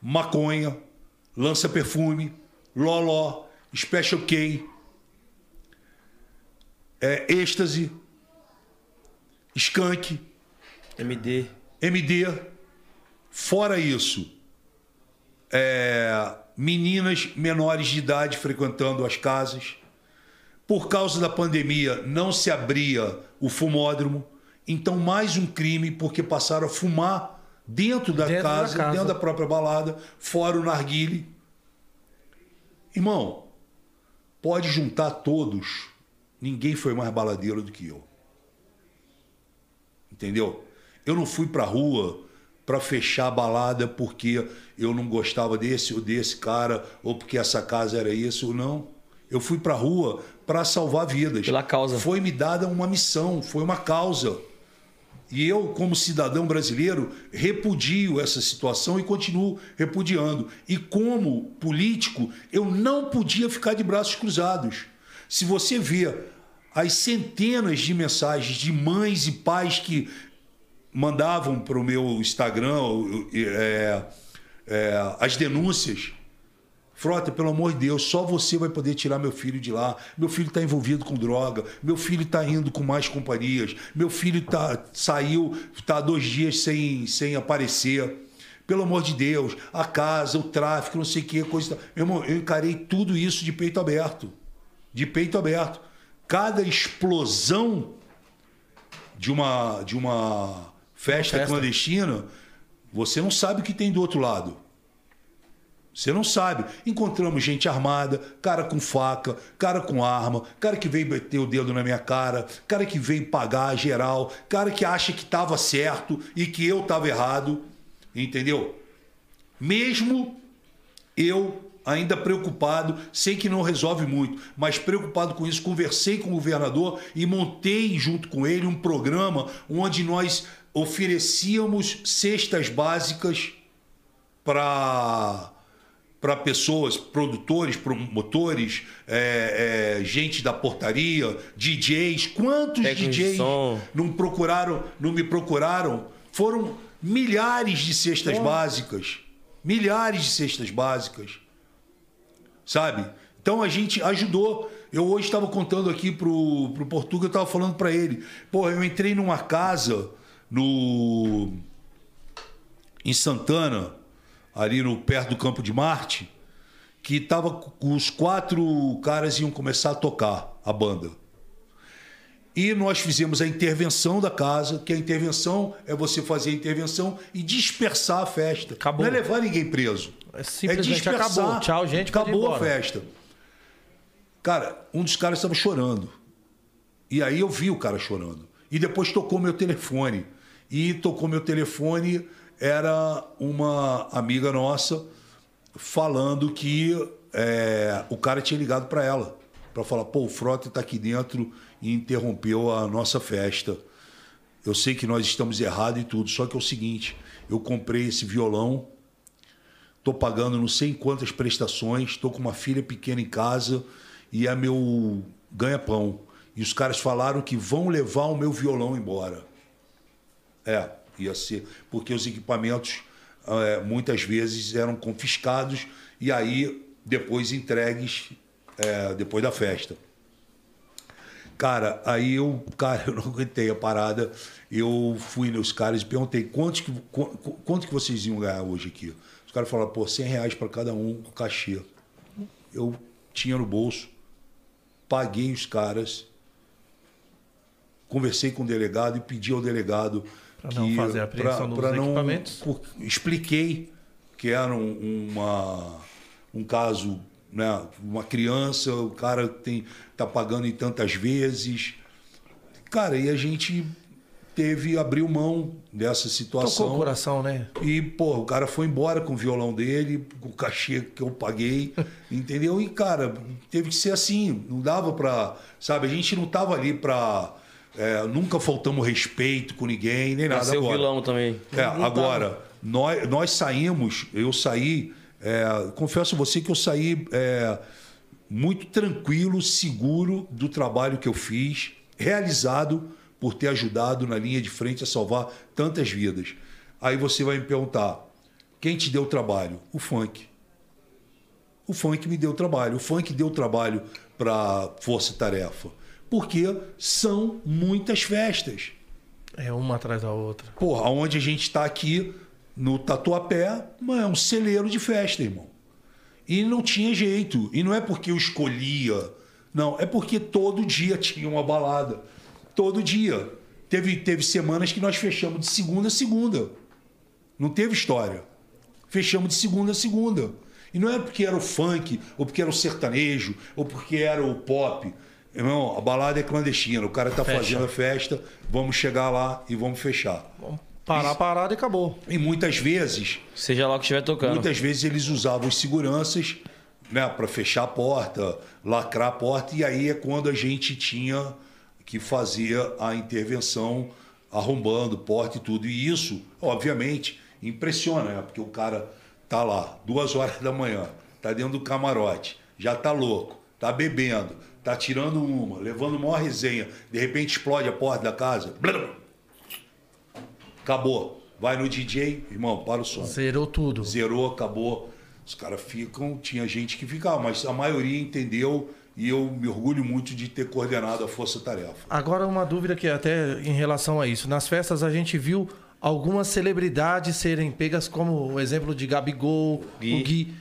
maconha, lança-perfume, loló, special K, é, êxtase, skunk, MD. MD. Fora isso, é, meninas menores de idade frequentando as casas. Por causa da pandemia, não se abria o fumódromo. Então, mais um crime, porque passaram a fumar dentro da, Dentro da casa, casa. dentro da própria balada, fora o narguile. Irmão, pode juntar todos. Ninguém foi mais baladeiro do que eu. Entendeu? Eu não fui pra rua para fechar a balada porque eu não gostava desse ou desse cara ou porque essa casa era isso, não. Eu fui pra rua para salvar vidas. Pela causa. Foi me dada uma missão, foi uma causa. E eu, como cidadão brasileiro, repudio essa situação e continuo repudiando. E como político, eu não podia ficar de braços cruzados. Se você vê as centenas de mensagens de mães e pais que mandavam para o meu Instagram é, é, as denúncias. Frota, pelo amor de Deus, só você vai poder tirar meu filho de lá. Meu filho está envolvido com droga. Meu filho está indo com mais companhias. Meu filho tá, saiu, está dois dias sem, sem aparecer. Pelo amor de Deus, a casa, o tráfico, não sei o que, coisa. tal. Meu irmão, eu encarei tudo isso de peito aberto. De peito aberto. Cada explosão de uma, de uma festa, festa. clandestina, você não sabe o que tem do outro lado. Você não sabe. Encontramos gente armada, cara com faca, cara com arma, cara que veio meter o dedo na minha cara, cara que veio pagar geral, cara que acha que estava certo e que eu estava errado. Entendeu? Mesmo eu ainda preocupado, sei que não resolve muito, mas preocupado com isso, conversei com o governador e montei junto com ele um programa onde nós oferecíamos cestas básicas para para pessoas, produtores, promotores, é, é, gente da portaria, DJs. Quantos DJs não procuraram, não me procuraram? Foram milhares de cestas básicas. Milhares de cestas básicas. Sabe? Então a gente ajudou. Eu hoje estava contando aqui pro, pro Portuga, eu estava falando para ele. Pô, eu entrei numa casa no em Santana, ali no perto do Campo de Marte, que tava os quatro caras iam começar a tocar a banda. E nós fizemos a intervenção da casa, que a intervenção é você fazer a intervenção e dispersar a festa. Acabou. Não é levar ninguém preso. É simplesmente acabou. Tchau, gente, Acabou a festa. Cara, um dos caras estava chorando. E aí eu vi o cara chorando. E depois tocou meu telefone. E tocou meu telefone, era uma amiga nossa falando que é, o cara tinha ligado para ela. Para falar, pô, o Frota está aqui dentro e interrompeu a nossa festa. Eu sei que nós estamos errados e tudo, só que é o seguinte, eu comprei esse violão, tô pagando não sei quantas prestações, tô com uma filha pequena em casa e é meu ganha-pão. E os caras falaram que vão levar o meu violão embora. É, ia ser. Porque os equipamentos é, muitas vezes eram confiscados e aí depois entregues é, depois da festa. Cara, aí eu, cara, eu não aguentei a parada. Eu fui nos caras e perguntei quanto que, qu- qu- quanto que vocês iam ganhar hoje aqui. Os caras falaram, pô, 100 reais para cada um, o cachê. Eu tinha no bolso, paguei os caras, conversei com o delegado e pedi ao delegado Pra não fazer a apreensão dos equipamentos. por- expliquei que era um, uma, um caso, né, uma criança, o cara tem tá pagando em tantas vezes. Cara, e a gente teve abriu mão dessa situação. Tocou o coração, né? E, pô, o cara foi embora com o violão dele, com o cachê que eu paguei, entendeu? E, cara, teve que ser assim, não dava pra. Sabe, a gente não tava ali pra. É, nunca faltamos respeito com ninguém, nem nada ser o agora. vilão também. É, agora, nós, nós saímos, eu saí, é, confesso a você que eu saí é, muito tranquilo, seguro do trabalho que eu fiz, realizado por ter ajudado na linha de frente a salvar tantas vidas. Aí você vai me perguntar, quem te deu trabalho? O funk. O funk me deu trabalho. O funk deu trabalho para Força Tarefa. Porque são muitas festas. É uma atrás da outra. Porra, onde a gente está aqui no Tatuapé, é um celeiro de festa, irmão. E não tinha jeito. E não é porque eu escolhia. Não, é porque todo dia tinha uma balada. Todo dia. Teve, teve semanas que nós fechamos de segunda a segunda. Não teve história. Fechamos de segunda a segunda. E não é porque era o funk, ou porque era o sertanejo, ou porque era o pop. Irmão, a balada é clandestina. O cara tá Fecha. fazendo a festa, vamos chegar lá e vamos fechar. Vamos parar a parada e acabou. E muitas vezes, Seja lá o que estiver tocando. muitas vezes eles usavam os seguranças, né, para fechar a porta, lacrar a porta, e aí é quando a gente tinha que fazer a intervenção arrombando porta e tudo. E isso, obviamente, impressiona, né? Porque o cara tá lá, duas horas da manhã, tá dentro do camarote, já tá louco, tá bebendo, tá tirando uma, levando uma resenha, de repente explode a porta da casa. blum, Acabou. Vai no DJ, irmão, para o som. Zerou tudo. Zerou, acabou. Os caras ficam, tinha gente que ficava, mas a maioria entendeu e eu me orgulho muito de ter coordenado a Força Tarefa. Agora uma dúvida que até em relação a isso. Nas festas a gente viu algumas celebridades serem pegas como o exemplo de Gabigol, Gui. o Gui.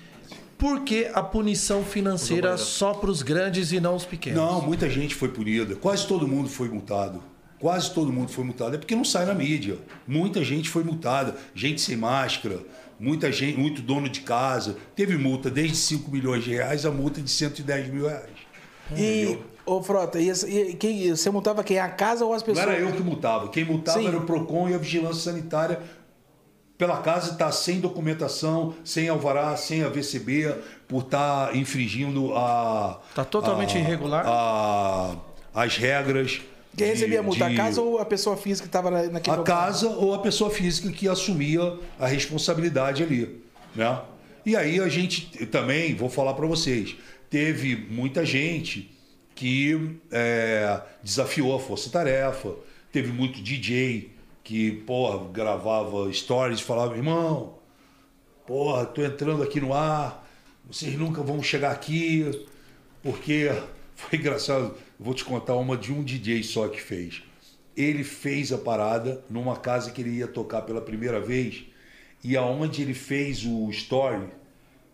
Por que a punição financeira só para os grandes e não os pequenos? Não, muita gente foi punida. Quase todo mundo foi multado. quase todo mundo foi multado. É porque não sai na mídia. Muita gente foi multada, gente sem máscara, muita gente, muito dono de casa. Teve multa desde 5 milhões de reais a multa de 110 mil reais. E, ô Frota, e, e quem, você multava quem? A casa ou as Não pessoas? era eu que multava. Quem multava Sim. era o PROCON e a Vigilância Sanitária pela casa estar sem documentação, sem alvará, sem AVCB, por estar infringindo a. Tá totalmente a- irregular? a- as regras. Quem recebia a multa? de- A casa ou a pessoa física que estava naquele a local? casa ou a pessoa física que assumia a responsabilidade ali, né? E aí a gente também, vou falar para vocês, teve muita gente que é, desafiou a força-tarefa, teve muito DJ que, porra, gravava stories e falava, irmão, porra, tô entrando aqui no ar, vocês nunca vão chegar aqui, porque foi engraçado. Vou te contar uma de um DJ só que fez. Ele fez a parada numa casa que ele ia tocar pela primeira vez e aonde ele fez o story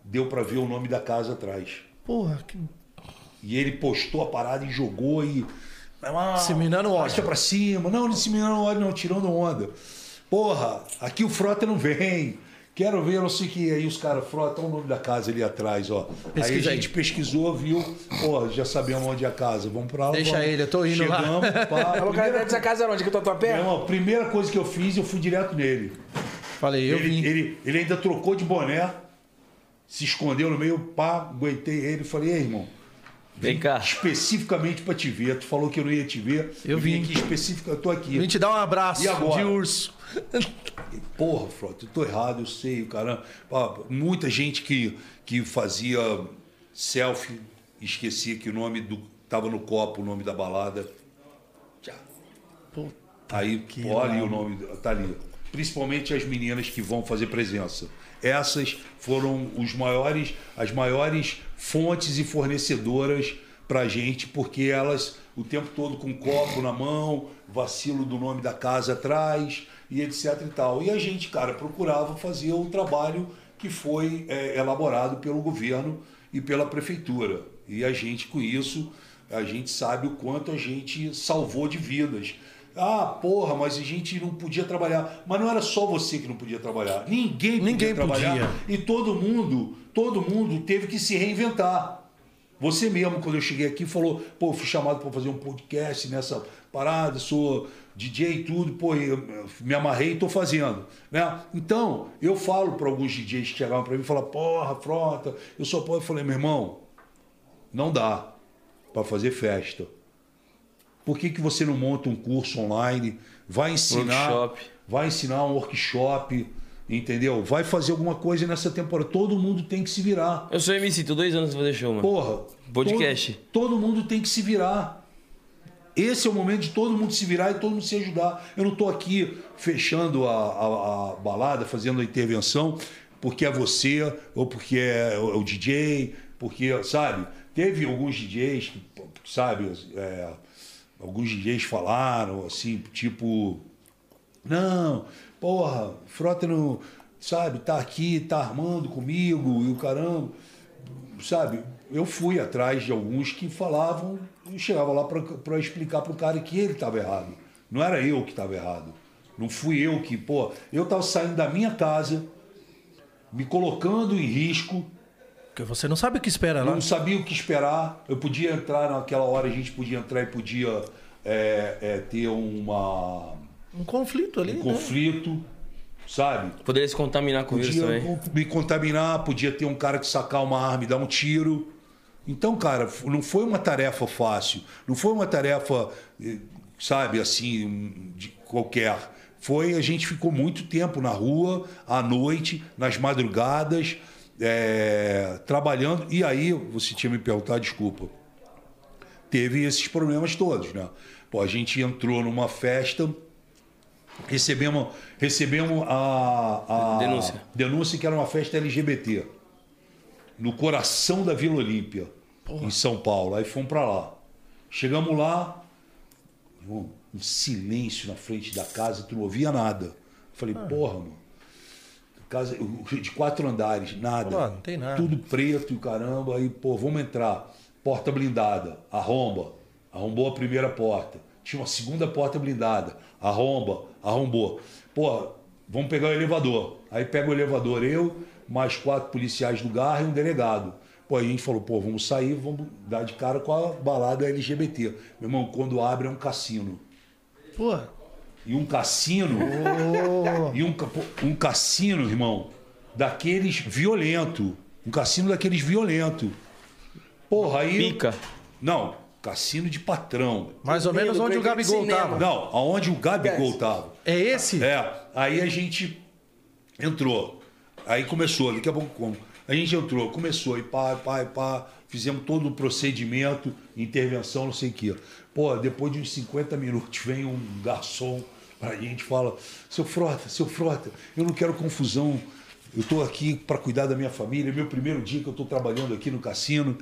deu pra ver o nome da casa atrás. Porra, que... E ele postou a parada e jogou e. Ah, Disseminando ódio. Arrasta pra cima. Não, não disseminando ódio, não, tirando onda. Porra, aqui o Frota não vem. Quero ver, não sei o que. Aí os caras, Frota, olha o nome da casa ali atrás, ó. aí Pesquisa a aí. gente pesquisou, viu. Porra, já sabemos onde é a casa. Vamos pra lá. Deixa vamos. ele, eu tô indo lá. Chegamos, pá. A localidade dessa casa era onde? Aqui tua meu pé? irmão, primeira coisa que eu fiz, eu fui direto nele. Falei, eu ele, vim. Ele, ele ainda trocou de boné, se escondeu no meio, pá, aguentei ele. Falei, ei, irmão, Vem cá. especificamente pra te ver. Tu falou que eu não ia te ver. Eu vim. aqui específica, eu tô aqui. Vim te dar um abraço E de urso. Porra, Frota, eu tô errado, eu sei, caramba. Pá, Muita gente que, que fazia selfie, esquecia que o nome do. Tava no copo o nome da balada. Tchau. Puta Aí, olha o nome, tá ali. Principalmente as meninas que vão fazer presença. Essas foram os maiores, as maiores fontes e fornecedoras pra gente, porque elas o tempo todo com um copo na mão, vacilo do nome da casa atrás e etc e tal. E a gente, cara, procurava fazer o trabalho que foi é, elaborado pelo governo e pela prefeitura. E a gente, com isso, a gente sabe o quanto a gente salvou de vidas. Ah, porra, mas a gente não podia trabalhar. Mas não era só você que não podia trabalhar. Ninguém podia Ninguém trabalhar. podia. E todo mundo, todo mundo teve que se reinventar. Você mesmo, quando eu cheguei aqui, falou, pô, fui chamado para fazer um podcast nessa parada, sou DJ e tudo, pô, eu me amarrei e tô fazendo, né? Então, eu falo para alguns DJs que chegavam para mim e falavam, porra, frota, eu só posso. Eu falei, meu irmão, não dá para fazer festa. Por que, que você não monta um curso online? Vai ensinar, Workshop. vai ensinar um workshop, entendeu? Vai fazer alguma coisa nessa temporada. Todo mundo tem que se virar. Eu sou MC, tô dois anos pra fazer show, mano. Porra. Podcast. Todo, todo mundo tem que se virar. Esse é o momento de todo mundo se virar e todo mundo se ajudar. Eu não estou aqui fechando a, a- a balada, fazendo a intervenção, porque é você, ou porque é o, o DJ, porque, sabe? Teve alguns DJs que, sabe, é, alguns DJs falaram assim, tipo. Não, porra, Frota não, sabe, tá aqui, tá armando comigo e o caramba. Sabe, eu fui atrás de alguns que falavam e chegava lá para explicar pro cara que ele estava errado. Não era eu que estava errado. Não fui eu que, pô, eu estava saindo da minha casa, me colocando em risco, Porque você não sabe o que espera lá. não sabia o que esperar. Eu podia entrar naquela hora, a gente podia entrar e podia é, é, ter uma, Um conflito ali, um né? conflito, sabe? Poderia se contaminar com Podia também. me contaminar, podia ter um cara que sacar uma arma e dar um tiro. Então, cara, não foi uma tarefa fácil. Não foi uma tarefa, eh, sabe, assim, de qualquer. Foi, a gente ficou muito tempo na rua, à noite, nas madrugadas, eh, trabalhando. E aí, você tinha me perguntado, desculpa. Teve esses problemas todos, né? Pô, a gente entrou numa festa, recebemos, recebemos a, a Denúncia. denúncia que era uma festa LGBT no coração da Vila Olímpia, em São Paulo. Aí fomos para lá. Chegamos lá, um silêncio na frente da casa, tu não ouvia nada. Falei, porra, mano. Casa de quatro andares, nada. Pô, não tem nada. Tudo preto e caramba. Aí, pô, vamos entrar. Porta blindada, arromba. Arrombou a primeira porta. Tinha uma segunda porta blindada. Arromba, arrombou. Pô, vamos pegar o elevador. Aí pega o elevador, eu, mais quatro policiais do GAR e um delegado. Pô, aí a gente falou, pô, vamos sair, vamos dar de cara com a balada LGBT. Meu irmão, quando abre é um cassino. Porra. E um cassino. E um, um cassino, irmão, daqueles violento. Um cassino daqueles violento. Porra, aí. Pica. Não, cassino de patrão. Mais ou menos onde o Gabigol tava. Não, aonde o Gabigol tava. É esse? É, aí a gente entrou. Aí começou, daqui a pouco como? A gente entrou, começou, e pá, pá, e pá, fizemos todo o procedimento, intervenção, não sei o quê. Pô, depois de uns 50 minutos, vem um garçom pra gente e fala, seu Frota, seu Frota, eu não quero confusão, eu tô aqui para cuidar da minha família, é meu primeiro dia que eu tô trabalhando aqui no cassino.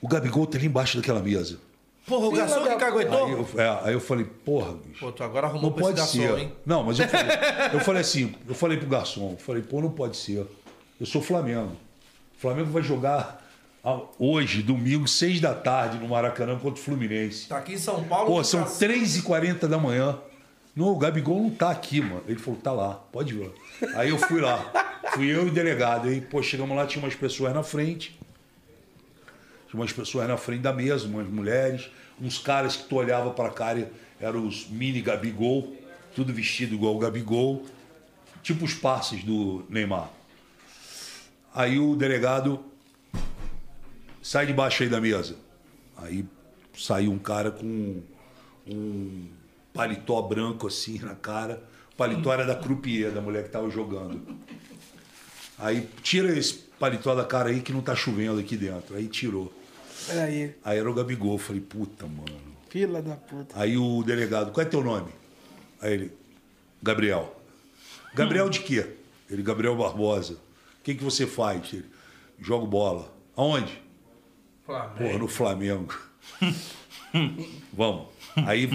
O Gabigol tá ali embaixo daquela mesa. Porra, o garçom da- que caguetou? Aí eu, é, aí eu falei, porra, bicho. Pô, tu agora arrumou Não pra esse pode garçom, ser. hein? Não, mas eu falei, eu falei assim, eu falei pro garçom, eu falei, pô, não pode ser. Eu sou Flamengo. O Flamengo vai jogar hoje, domingo, seis da tarde, no Maracanã contra o Fluminense. Tá aqui em São Paulo. Pô, são tá- 3h40 da manhã. Não, o Gabigol não tá aqui, mano. Ele falou, tá lá, pode lá. Aí eu fui lá. Fui eu e o delegado. Aí, pô, chegamos lá, tinha umas pessoas na frente. Tinha umas pessoas na frente da mesa, umas mulheres, uns caras que tu olhava pra cara, eram os mini Gabigol, tudo vestido igual o Gabigol, tipo os passes do Neymar. Aí o delegado sai debaixo aí da mesa. Aí saiu um cara com um paletó branco assim na cara. O paletó era da croupier, da mulher que tava jogando. Aí tira esse paletó da cara aí que não tá chovendo aqui dentro. Aí tirou. Peraí, Aí era o Gabigol. Eu Falei, puta, mano. fila da puta. Aí o delegado, qual é teu nome? Aí ele, Gabriel. Gabriel de quê? Ele, Gabriel Barbosa. O que, que você faz? Ele, jogo bola. Aonde? Flamengo. Porra, no Flamengo. Vamos. Aí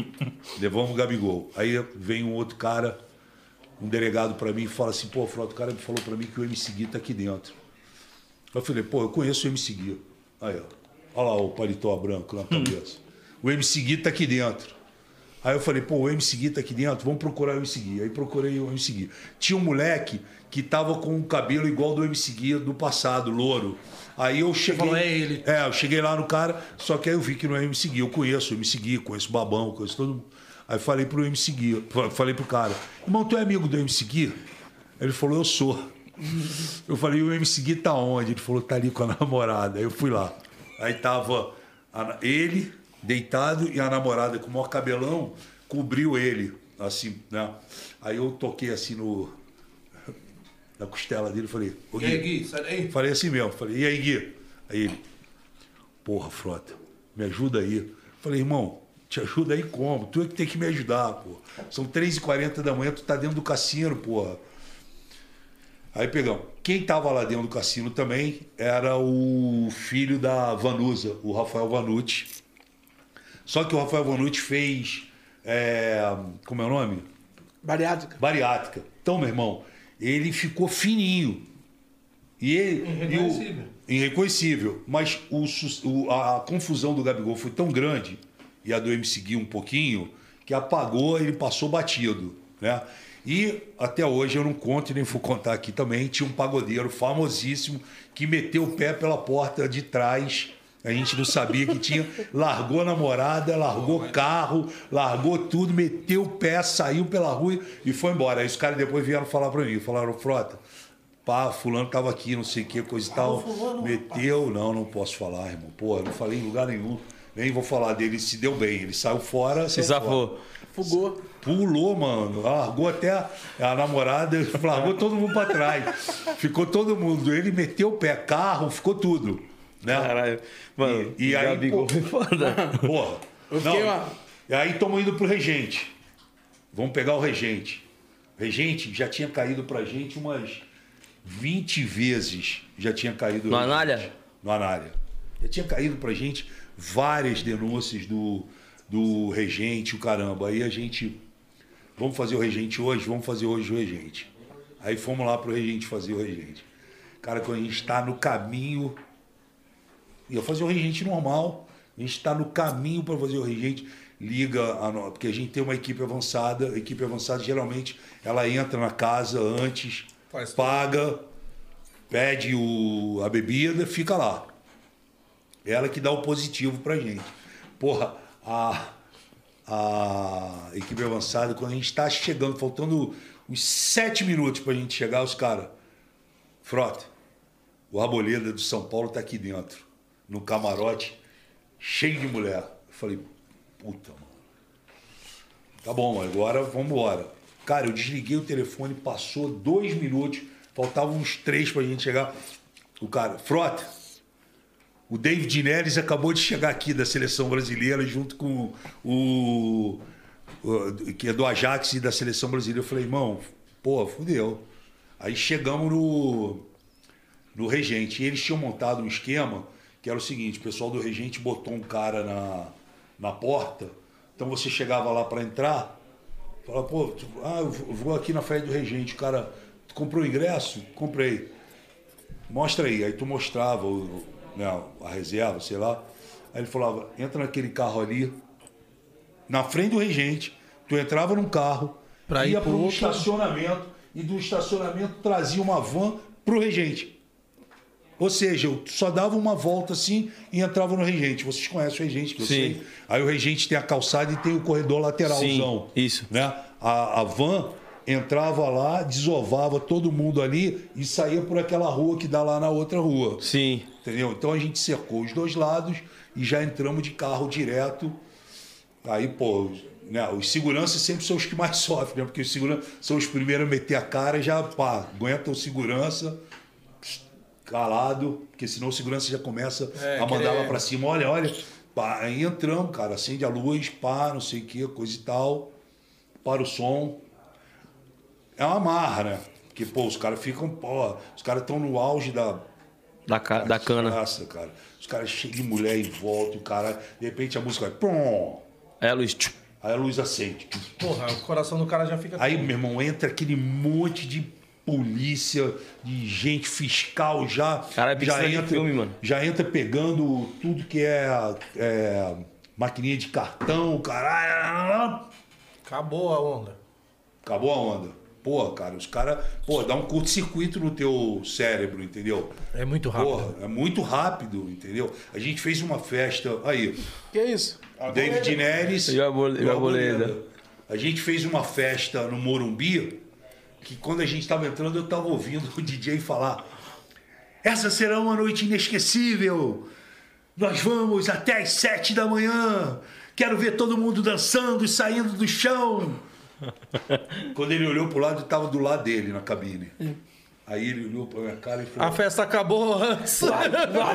levamos o Gabigol. Aí vem um outro cara, um delegado pra mim e fala assim, pô, Frota, o cara falou pra mim que o MC Gui tá aqui dentro. Eu falei, pô, eu conheço o MC Gui. Aí, ó. Olha lá o paletó branco na cabeça. O MC Gui tá aqui dentro. Aí eu falei, pô, o MC Gui tá aqui dentro, vamos procurar o MC Gui. Aí procurei o MC Gui. Tinha um moleque que tava com um cabelo igual do MC Gui do passado, louro. Aí eu cheguei. falou, "É ele." É, eu cheguei lá no cara, só que aí eu vi que não é MC Gui. Eu conheço o MC Gui, conheço o Babão, conheço todo mundo. Aí falei pro MC Gui, falei pro cara, irmão, tu é amigo do MC Gui? Ele falou, eu sou. Eu falei, o MC Gui tá onde? Ele falou, tá ali com a namorada. Aí eu fui lá. Aí tava ele deitado e a namorada com o maior cabelão cobriu ele, assim, né? Aí eu toquei assim no. Na costela dele e falei, ô E aí, Gui, sai daí. Falei assim mesmo, falei, e aí, Gui? Aí ele, porra, Frota, me ajuda aí. Falei, irmão, te ajuda aí como? Tu é que tem que me ajudar, pô. São 3h40 da manhã, tu tá dentro do cassino, porra. Aí pegamos. Quem tava lá dentro do cassino também era o filho da Vanusa, o Rafael Vanucci. Só que o Rafael Vanucci fez. é, como é o nome? Bariátrica. bariátrica. Então, meu irmão, ele ficou fininho. E ele. Irreconhecível. E o, irreconhecível. Mas o, o- a, a confusão do Gabigol foi tão grande, e a do MC Gui um pouquinho, que apagou, ele passou batido. Né? E até hoje eu não conto e nem vou contar aqui também. Tinha um pagodeiro famosíssimo que meteu o pé pela porta de trás. A gente não sabia que tinha. Largou a namorada, largou carro, largou tudo, meteu o pé, saiu pela rua e foi embora. Aí os caras depois vieram falar pra mim, falaram, Frota, pá, fulano tava aqui, não sei o que, coisa e tal. Meteu, não, não posso falar, irmão. Porra, não falei em lugar nenhum. Nem vou falar dele, se deu bem. Ele saiu fora, Se safou. Fugou. Pulou, mano. Largou até a, a namorada, largou todo mundo pra trás. Ficou todo mundo. Ele meteu o pé, carro, ficou tudo. Né? Caralho. Mano, E- e aí, Gabigol pô- foda. Porra. Não, lá. E aí estamos indo pro regente. Vamos pegar o regente. O regente já tinha caído pra gente umas 20 vezes. Já tinha caído. No. Anália? No Anália. Já tinha caído pra gente várias denúncias do, do regente, o caramba. Aí a gente. Vamos fazer o regente hoje? Vamos fazer hoje o regente. Aí fomos lá pro regente fazer o regente. Cara, quando a gente está no caminho ia fazer o regente normal. A gente está no caminho para fazer o regente. Liga, a porque a gente tem uma equipe avançada. A equipe avançada, geralmente, ela entra na casa antes, Faz paga, pede o, a bebida, fica lá. Ela que dá o positivo pra gente. Porra, a, a equipe avançada, quando a gente tá chegando, faltando uns sete minutos pra gente chegar, os caras. Frota, o Arboleda do São Paulo tá aqui dentro, no camarote, cheio de mulher. Eu falei, puta, mano. Tá bom, agora vamos embora. Cara, eu desliguei o telefone, passou dois minutos, faltavam uns três pra gente chegar. O cara, Frota, o David Neres acabou de chegar aqui da seleção brasileira junto com o, que é do Ajax e da seleção brasileira. Eu falei, irmão, pô, fudeu. Aí chegamos no, no Regente. E eles tinham montado um esquema que era o seguinte: o pessoal do Regente botou um cara na, na porta. Então você chegava lá para entrar, falava, pô, tu- ah, eu vou- aqui na festa do Regente. O cara, tu comprou o ingresso? Comprei. Mostra aí. Aí tu mostrava o, né, a reserva, sei lá. Aí ele falava, entra naquele carro ali, na frente do regente, tu entrava num carro, Pra ia para um estacionamento e do estacionamento trazia uma van pro regente. Ou seja, eu só dava uma volta assim e entrava no regente. Vocês conhecem o regente, que eu Sim. sei. Aí o regente tem a calçada e tem o corredor lateralzão. Sim, isso. Né? A, a van entrava lá, desovava todo mundo ali e saía por aquela rua que dá lá na outra rua. Sim. Entendeu? Então a gente cercou os dois lados e já entramos de carro direto. Aí, pô, né, os seguranças sempre são os que mais sofrem, né? Porque os seguranças são os primeiros a meter a cara e já, pá, aguenta o segurança calado, porque senão o segurança já começa É, a mandar querer- lá pra cima. Olha, olha. Pá, aí entramos, cara, acende a luz, pá, não sei o que, coisa e tal, para o som. É uma marra, né? Porque, pô, os caras ficam, pô, os caras estão no auge da, Da, ca- da cana. Nossa, cara. Os caras cheios de mulher em volta, o cara. De repente a música vai. Pum, É, Luiz. tchum. aí a luz acende. Porra, o coração do cara já fica. Aí, meu irmão, entra aquele monte de polícia, de gente fiscal já. Cara, é já de filme, mano. Já entra pegando tudo que é, é maquininha de cartão, caralho. Acabou a onda. Acabou a onda. Pô, cara, os caras, pô, dá um curto-circuito no teu cérebro, entendeu? É muito rápido. Porra, é muito rápido, entendeu? A gente fez uma festa. Aí, Que isso? David Neres E o Arbole- e o Arboleda. A gente fez uma festa no Morumbi que quando a gente estava entrando eu estava ouvindo o DJ falar essa será uma noite inesquecível. Nós vamos até às sete da manhã. Quero ver todo mundo dançando e saindo do chão. Quando ele olhou pro lado, eu estava do lado dele na cabine. Aí ele olhou pra minha cara e falou... A festa acabou antes. Aí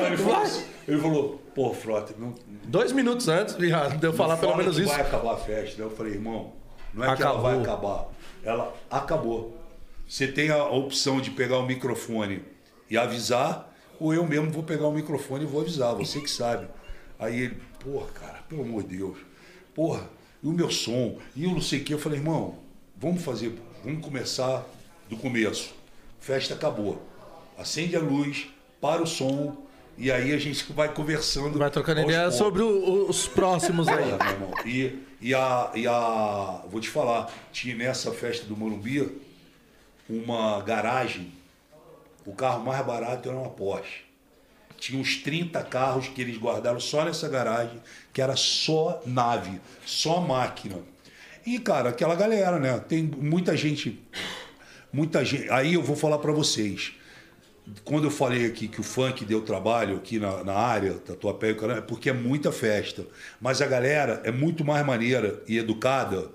ele, falou assim- ele falou, pô, Frota, não, Dois minutos antes já deu falar pelo menos que isso. vai acabar a festa. Eu falei, irmão, não é que ela Acabou. vai acabar. Ela acabou. Você tem a opção de pegar o microfone e avisar, ou eu mesmo vou pegar o microfone e vou avisar, você que sabe. Aí ele, porra, cara, pelo amor de Deus. Porra, e o meu som? E eu não sei o que. Eu falei, irmão, vamos fazer, vamos começar do começo. Festa acabou. Acende a luz, para o som, e aí a gente vai conversando. Vai trocando ideia poucos. sobre o- os próximos aí. Irmão. E, e, a, e a. Vou te falar, tinha nessa festa do Morumbi uma garagem. O carro mais barato era uma Porsche. Tinha uns 30 carros que eles guardaram só nessa garagem, que era só nave, só máquina. E, cara, aquela galera, né? Tem muita gente. Muita gente. Aí eu vou falar pra vocês quando eu falei aqui que o funk deu trabalho aqui na, na área, Tatuapé e caramba, é porque é muita festa. Mas a galera é muito mais maneira e educada.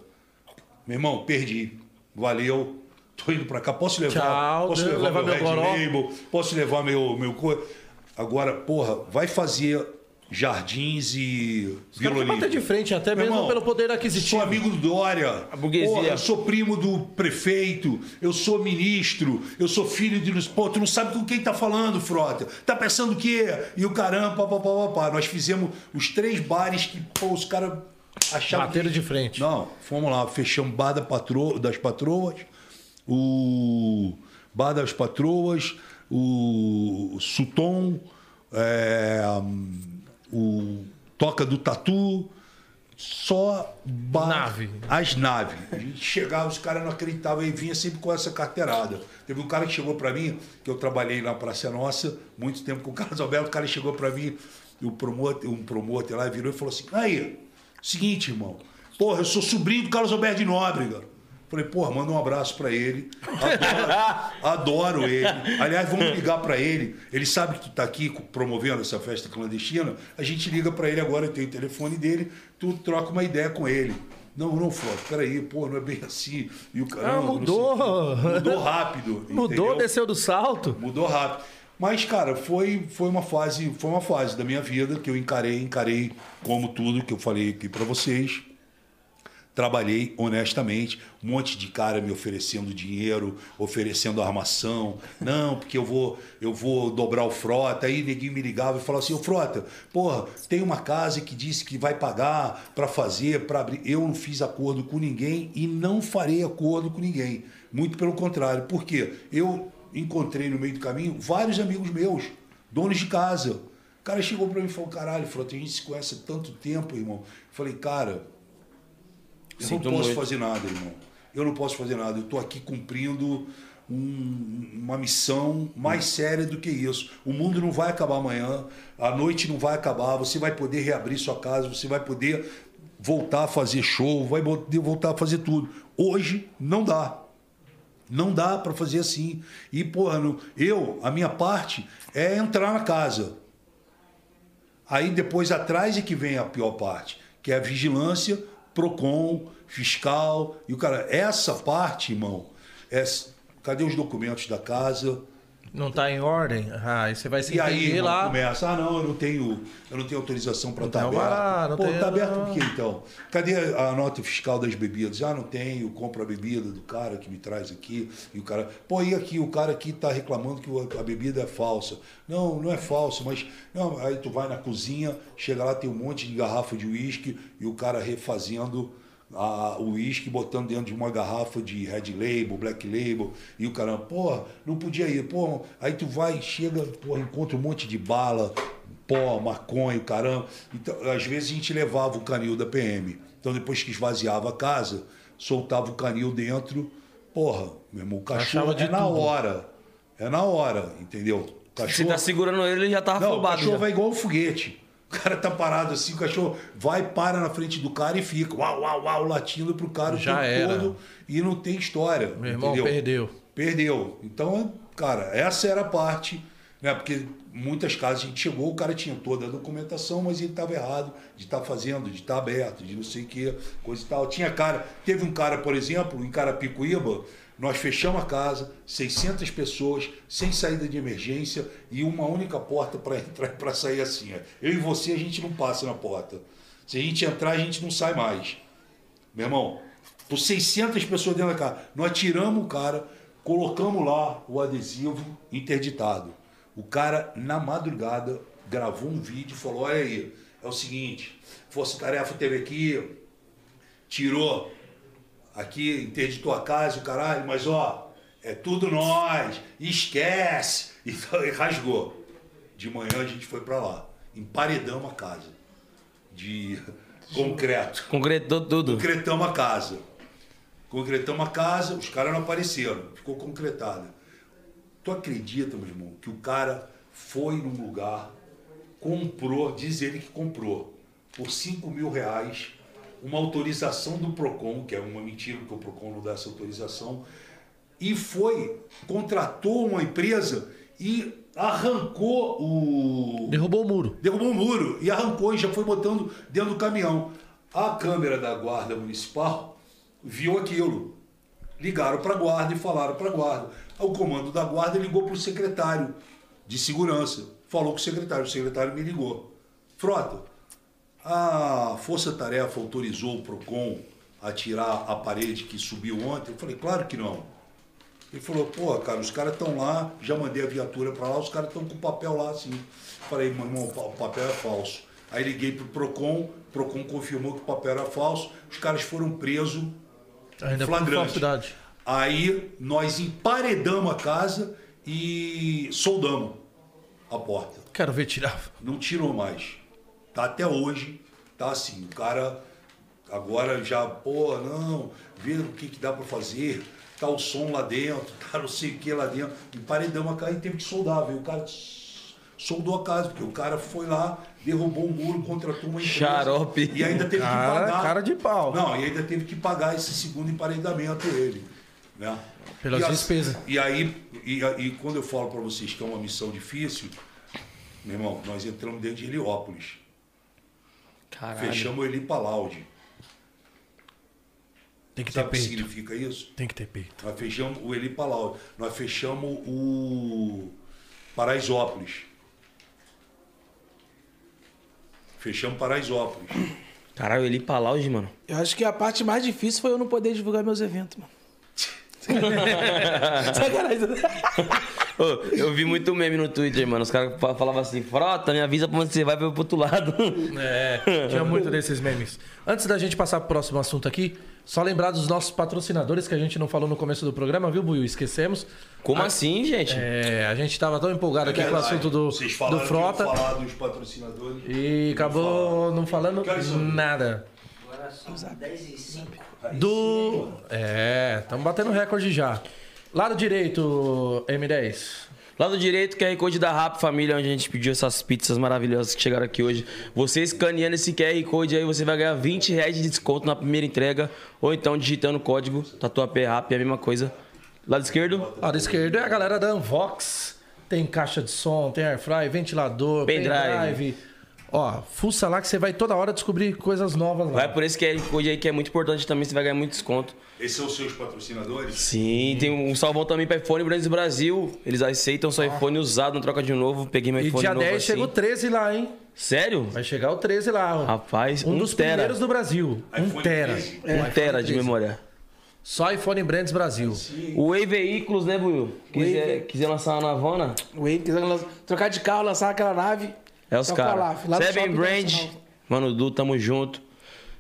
Meu irmão, perdi. Valeu. Tô indo pra cá. Posso levar, Tchau, posso Deus, levar, levar meu meu Red? Label? Posso levar meu, meu co... Agora, porra, vai fazer jardins e Vila Olímpia. de frente, até Meu mesmo irmão, pelo poder aquisitivo. Sou amigo do Dória. A burguesia. Porra, eu sou primo do prefeito, eu sou ministro, eu sou filho de. Pô, tu não sabe com quem tá falando, Frota. Tá pensando o quê? E o caramba, pá, pá, pá, pá, pá. Nós fizemos os três bares que, pô, os caras achavam. Bateram que- de frente. Não, fomos lá, fechamos Bar da Patro... das Patroas, o Bar das Patroas, o Suton, é, o Toca do Tatu, só ba- Nave. as naves. A gente chegava, os caras não acreditavam e vinha sempre com essa carteirada. Teve um cara que chegou pra mim, que eu trabalhei na Praça Nossa, muito tempo com o Carlos Alberto, o cara chegou pra mim, o promotor, um promotor lá virou e falou assim: aí, seguinte, irmão, porra, eu sou sobrinho do Carlos Alberto de Nóbrega. Falei, porra, manda um abraço pra ele. Adoro, adoro ele. Aliás, vamos ligar pra ele. Ele sabe que tu tá aqui promovendo essa festa clandestina. A gente liga pra ele agora, tenho o telefone dele, tu troca uma ideia com ele. Não, não, Flávio, peraí, pô, não é bem assim. E o cara, Ah, mudou. sei. Mudou rápido. Mudou, entendeu? desceu do salto. Mudou rápido. Mas, cara, foi, foi uma fase, foi uma fase da minha vida que eu encarei, encarei como tudo que eu falei aqui pra vocês. Trabalhei honestamente, um monte de cara me oferecendo dinheiro, oferecendo armação. Não, porque eu vou, eu vou dobrar o frota. Aí neguinho me ligava e falava assim: "Ô frota, porra, tem uma casa que disse que vai pagar para fazer, para abrir. Eu não fiz acordo com ninguém e não farei acordo com ninguém. Muito pelo contrário. Por quê? Eu encontrei no meio do caminho vários amigos meus, donos de casa. O cara chegou para mim e falou: "Caralho, frota, a gente se conhece há tanto tempo, irmão". Eu falei: "Cara, eu Sinto não posso muito. fazer nada, irmão. Eu não posso fazer nada. Eu estou aqui cumprindo um- uma missão mais séria do que isso. O mundo não vai acabar amanhã, a noite não vai acabar, você vai poder reabrir sua casa, você vai poder voltar a fazer show, vai poder voltar a fazer tudo. Hoje não dá. Não dá para fazer assim. E, porra, não- eu, a minha parte é entrar na casa. Aí depois atrás é que vem a pior parte, que é a vigilância, PROCON, fiscal e o cara. Essa parte, irmão, é. Cadê os documentos da casa? Não tá em ordem? Ah, aí você vai se E aí lá. começa, ah não, eu não tenho, eu não tenho autorização para estar tem aberto. alvará, não Pô, tem- tá aberto não. por quê então? Cadê a nota fiscal das bebidas? Ah, não tenho, compro a bebida do cara que me traz aqui. E o cara, pô, e aqui, o cara aqui tá reclamando que a bebida é falsa. Não, não é falsa, mas não, aí tu vai na cozinha, chega lá, tem um monte de garrafa de uísque e o cara refazendo a- o uísque botando dentro de uma garrafa de Red Label, Black Label, e o cara, porra, não podia ir, pô, aí tu vai, chega, porra, encontra um monte de bala, pó, maconha, o caramba. Então, às vezes a gente levava o canil da PM. Então depois que esvaziava a casa, soltava o canil dentro, porra, meu irmão, o cachorro é na tudo. hora. É na hora, entendeu? O Você Cachorro, tá segurando ele, ele já tava o afobado. cachorro já. vai igual um foguete. O cara tá parado assim, o cachorro vai, para na frente do cara e fica uau, uau, uau, latindo pro cara o Já tempo era. todo e não tem história. Meu irmão entendeu? perdeu. Perdeu. Então, cara, essa era a parte, né? Porque muitas casas a gente chegou, o cara tinha toda a documentação, mas ele estava errado de estar fazendo, de estar aberto, de não sei o que, coisa e tal. Tinha cara, teve um cara, por exemplo, em Carapicuíba, nós fechamos a casa, 600 pessoas, sem saída de emergência e uma única porta para entrar e para sair assim. Eu e você, a gente não passa na porta. Se a gente entrar, a gente não sai mais. Meu irmão, por 600 pessoas dentro da casa, nós tiramos o cara, colocamos lá o adesivo interditado. O cara, na madrugada, gravou um vídeo e falou: Olha aí, é o seguinte, Força Tarefa teve aqui, tirou aqui, interditou a casa, o caralho, mas ó, é tudo nós, esquece. Então, e rasgou. De manhã a gente foi pra lá, emparedamos a casa de concreto. Concretou tudo. Concretamos a casa. Concretamos a casa, os caras não apareceram, ficou concretada. Tu acredita, meu irmão, que o cara foi num lugar, comprou, diz ele que comprou, por 5 mil reais, uma autorização do PROCON, que é uma mentira que o PROCON não dá essa autorização, e foi, contratou uma empresa e arrancou o. Derrubou o muro. Derrubou o muro e arrancou e já foi botando dentro do caminhão. A câmera da guarda municipal viu aquilo. Ligaram para a guarda e falaram para a guarda. O comando da guarda ligou para o secretário de segurança. Falou com o secretário. O secretário me ligou. Frota, a Força Tarefa autorizou o PROCON a tirar a parede que subiu ontem? Eu falei, claro que não. Ele falou, pô, cara, os caras estão lá, já mandei a viatura para lá, os caras estão com o papel lá assim. Falei, meu irmão, o pa- o papel é falso. Aí liguei pro Procon, o Procon confirmou que o papel era falso, os caras foram presos Ainda flagrante. Aí nós emparedamos a casa e soldamos a porta. Quero ver tirar. Não tirou mais. Tá até hoje, tá assim, o cara agora já, pô, não, vê o que, que dá pra fazer, tá o som lá dentro, tá não sei o que lá dentro. E paredão a casa e teve que soldar, viu? O cara soldou a casa, porque o cara foi lá, derrubou um muro, contratou uma empresa. Xarope. E ainda teve Cara- que pagar. cara de pau. Não, e ainda teve que pagar esse segundo emparedamento ele. Né? Pelas E as- despesas. E aí, e, e quando eu falo para vocês que é uma missão difícil, meu irmão, nós entramos dentro de Heliópolis. Caralho. Fechamos o Eli Palaudi. Tem que ter Sabe o que peito. significa isso? Tem que ter peito. Nós fechamos o Eli Palaudi. Nós fechamos o Paraisópolis. Fechamos Paraisópolis. Caralho, ele Palauge, mano. Eu acho que a parte mais difícil foi eu não poder divulgar meus eventos, mano. Sacanagem. Ô, eu vi muito meme no Twitter, mano. Os caras fa- falavam assim, frota, me avisa pra onde você vai pra eu ir pro outro lado. É, tinha muito desses memes. Antes da gente passar pro próximo assunto aqui, só lembrar dos nossos patrocinadores que a gente não falou no começo do programa, viu, Buiu? Esquecemos. Como assim, gente? É, a gente tava tão empolgado aqui com o assunto do, Vocês do Frota falar dos patrocinadores. e acabou não falando são? nada. Agora são 10 e 5. Do. É, estamos batendo recorde já. Lado direito, M10. Lado direito, QR Code da Rap Família, onde a gente pediu essas pizzas maravilhosas que chegaram aqui hoje. Você escaneando esse QR Code aí, você vai ganhar 20 reais de desconto na primeira entrega. Ou então digitando o código Tatuapé Rap, é a mesma coisa. Lado esquerdo, Lado esquerdo é a galera da Unvox. Tem caixa de som, tem airfry, ventilador, Pendrive. pendrive. Ó, fuça lá que você vai toda hora descobrir coisas novas lá. vai por esse QR Code aí que é muito importante também, você vai ganhar muito desconto. Esses são os seus patrocinadores? Sim, tem um salvão também para iPhone Brands Brasil. Eles aceitam seu iPhone usado, não troca de um novo. Peguei meu E iPhone dia novo 10 assim. chega o 13 lá, hein? Sério? Vai chegar o 13 lá. ó. Rapaz, um um dos tera. primeiros do Brasil. Um iPhone tera. 13. É, Um tera de 13. memória. Só iPhone Brands Brasil. O Way Veículos, né, Buiu? Quiser, Wave. quiser lançar uma navona, O Wayne quiser trocar de carro, lançar aquela nave. É os toca lá, caras. Seven Brand. Mano Du, tamo junto.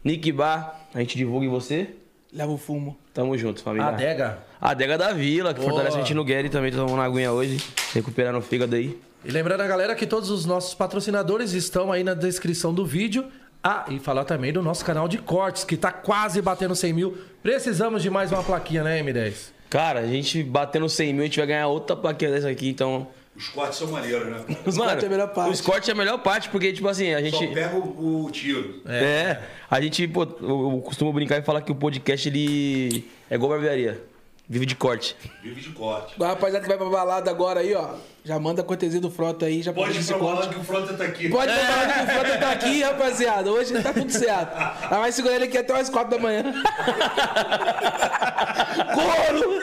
Nick Bar, a gente divulga em você. Leva o fumo. Tamo junto, família. Adega. A Adega da Vila, que Boa. fortalece a gente no Guerre também, tomando uma aguinha hoje. Recuperando o fígado aí. E lembrando a galera que todos os nossos patrocinadores estão aí na descrição do vídeo. Ah, e falar também do nosso canal de cortes, que tá quase batendo 100 mil. Precisamos de mais uma plaquinha, né, M10? Cara, a gente batendo 100 mil, a gente vai ganhar outra plaquinha dessa aqui, então... Os cortes são maneiros, né? Os cortes é a melhor parte. Os cortes é a melhor parte, porque, tipo assim, a Só gente... pega o, o tiro. É. a gente, pô, eu, eu costumo brincar e falar que o podcast, ele é igual barbearia. Vive de corte. Vive de corte. O rapaziada que vai pra balada agora aí, ó. Já manda a cortesia do Frota aí, já Pode esse lá corte. que o Frota tá aqui. Pode pra balada que o Frota tá aqui, rapaziada. Hoje tá tudo certo. Ela vai segurar ele aqui até umas 4 da manhã. Couro!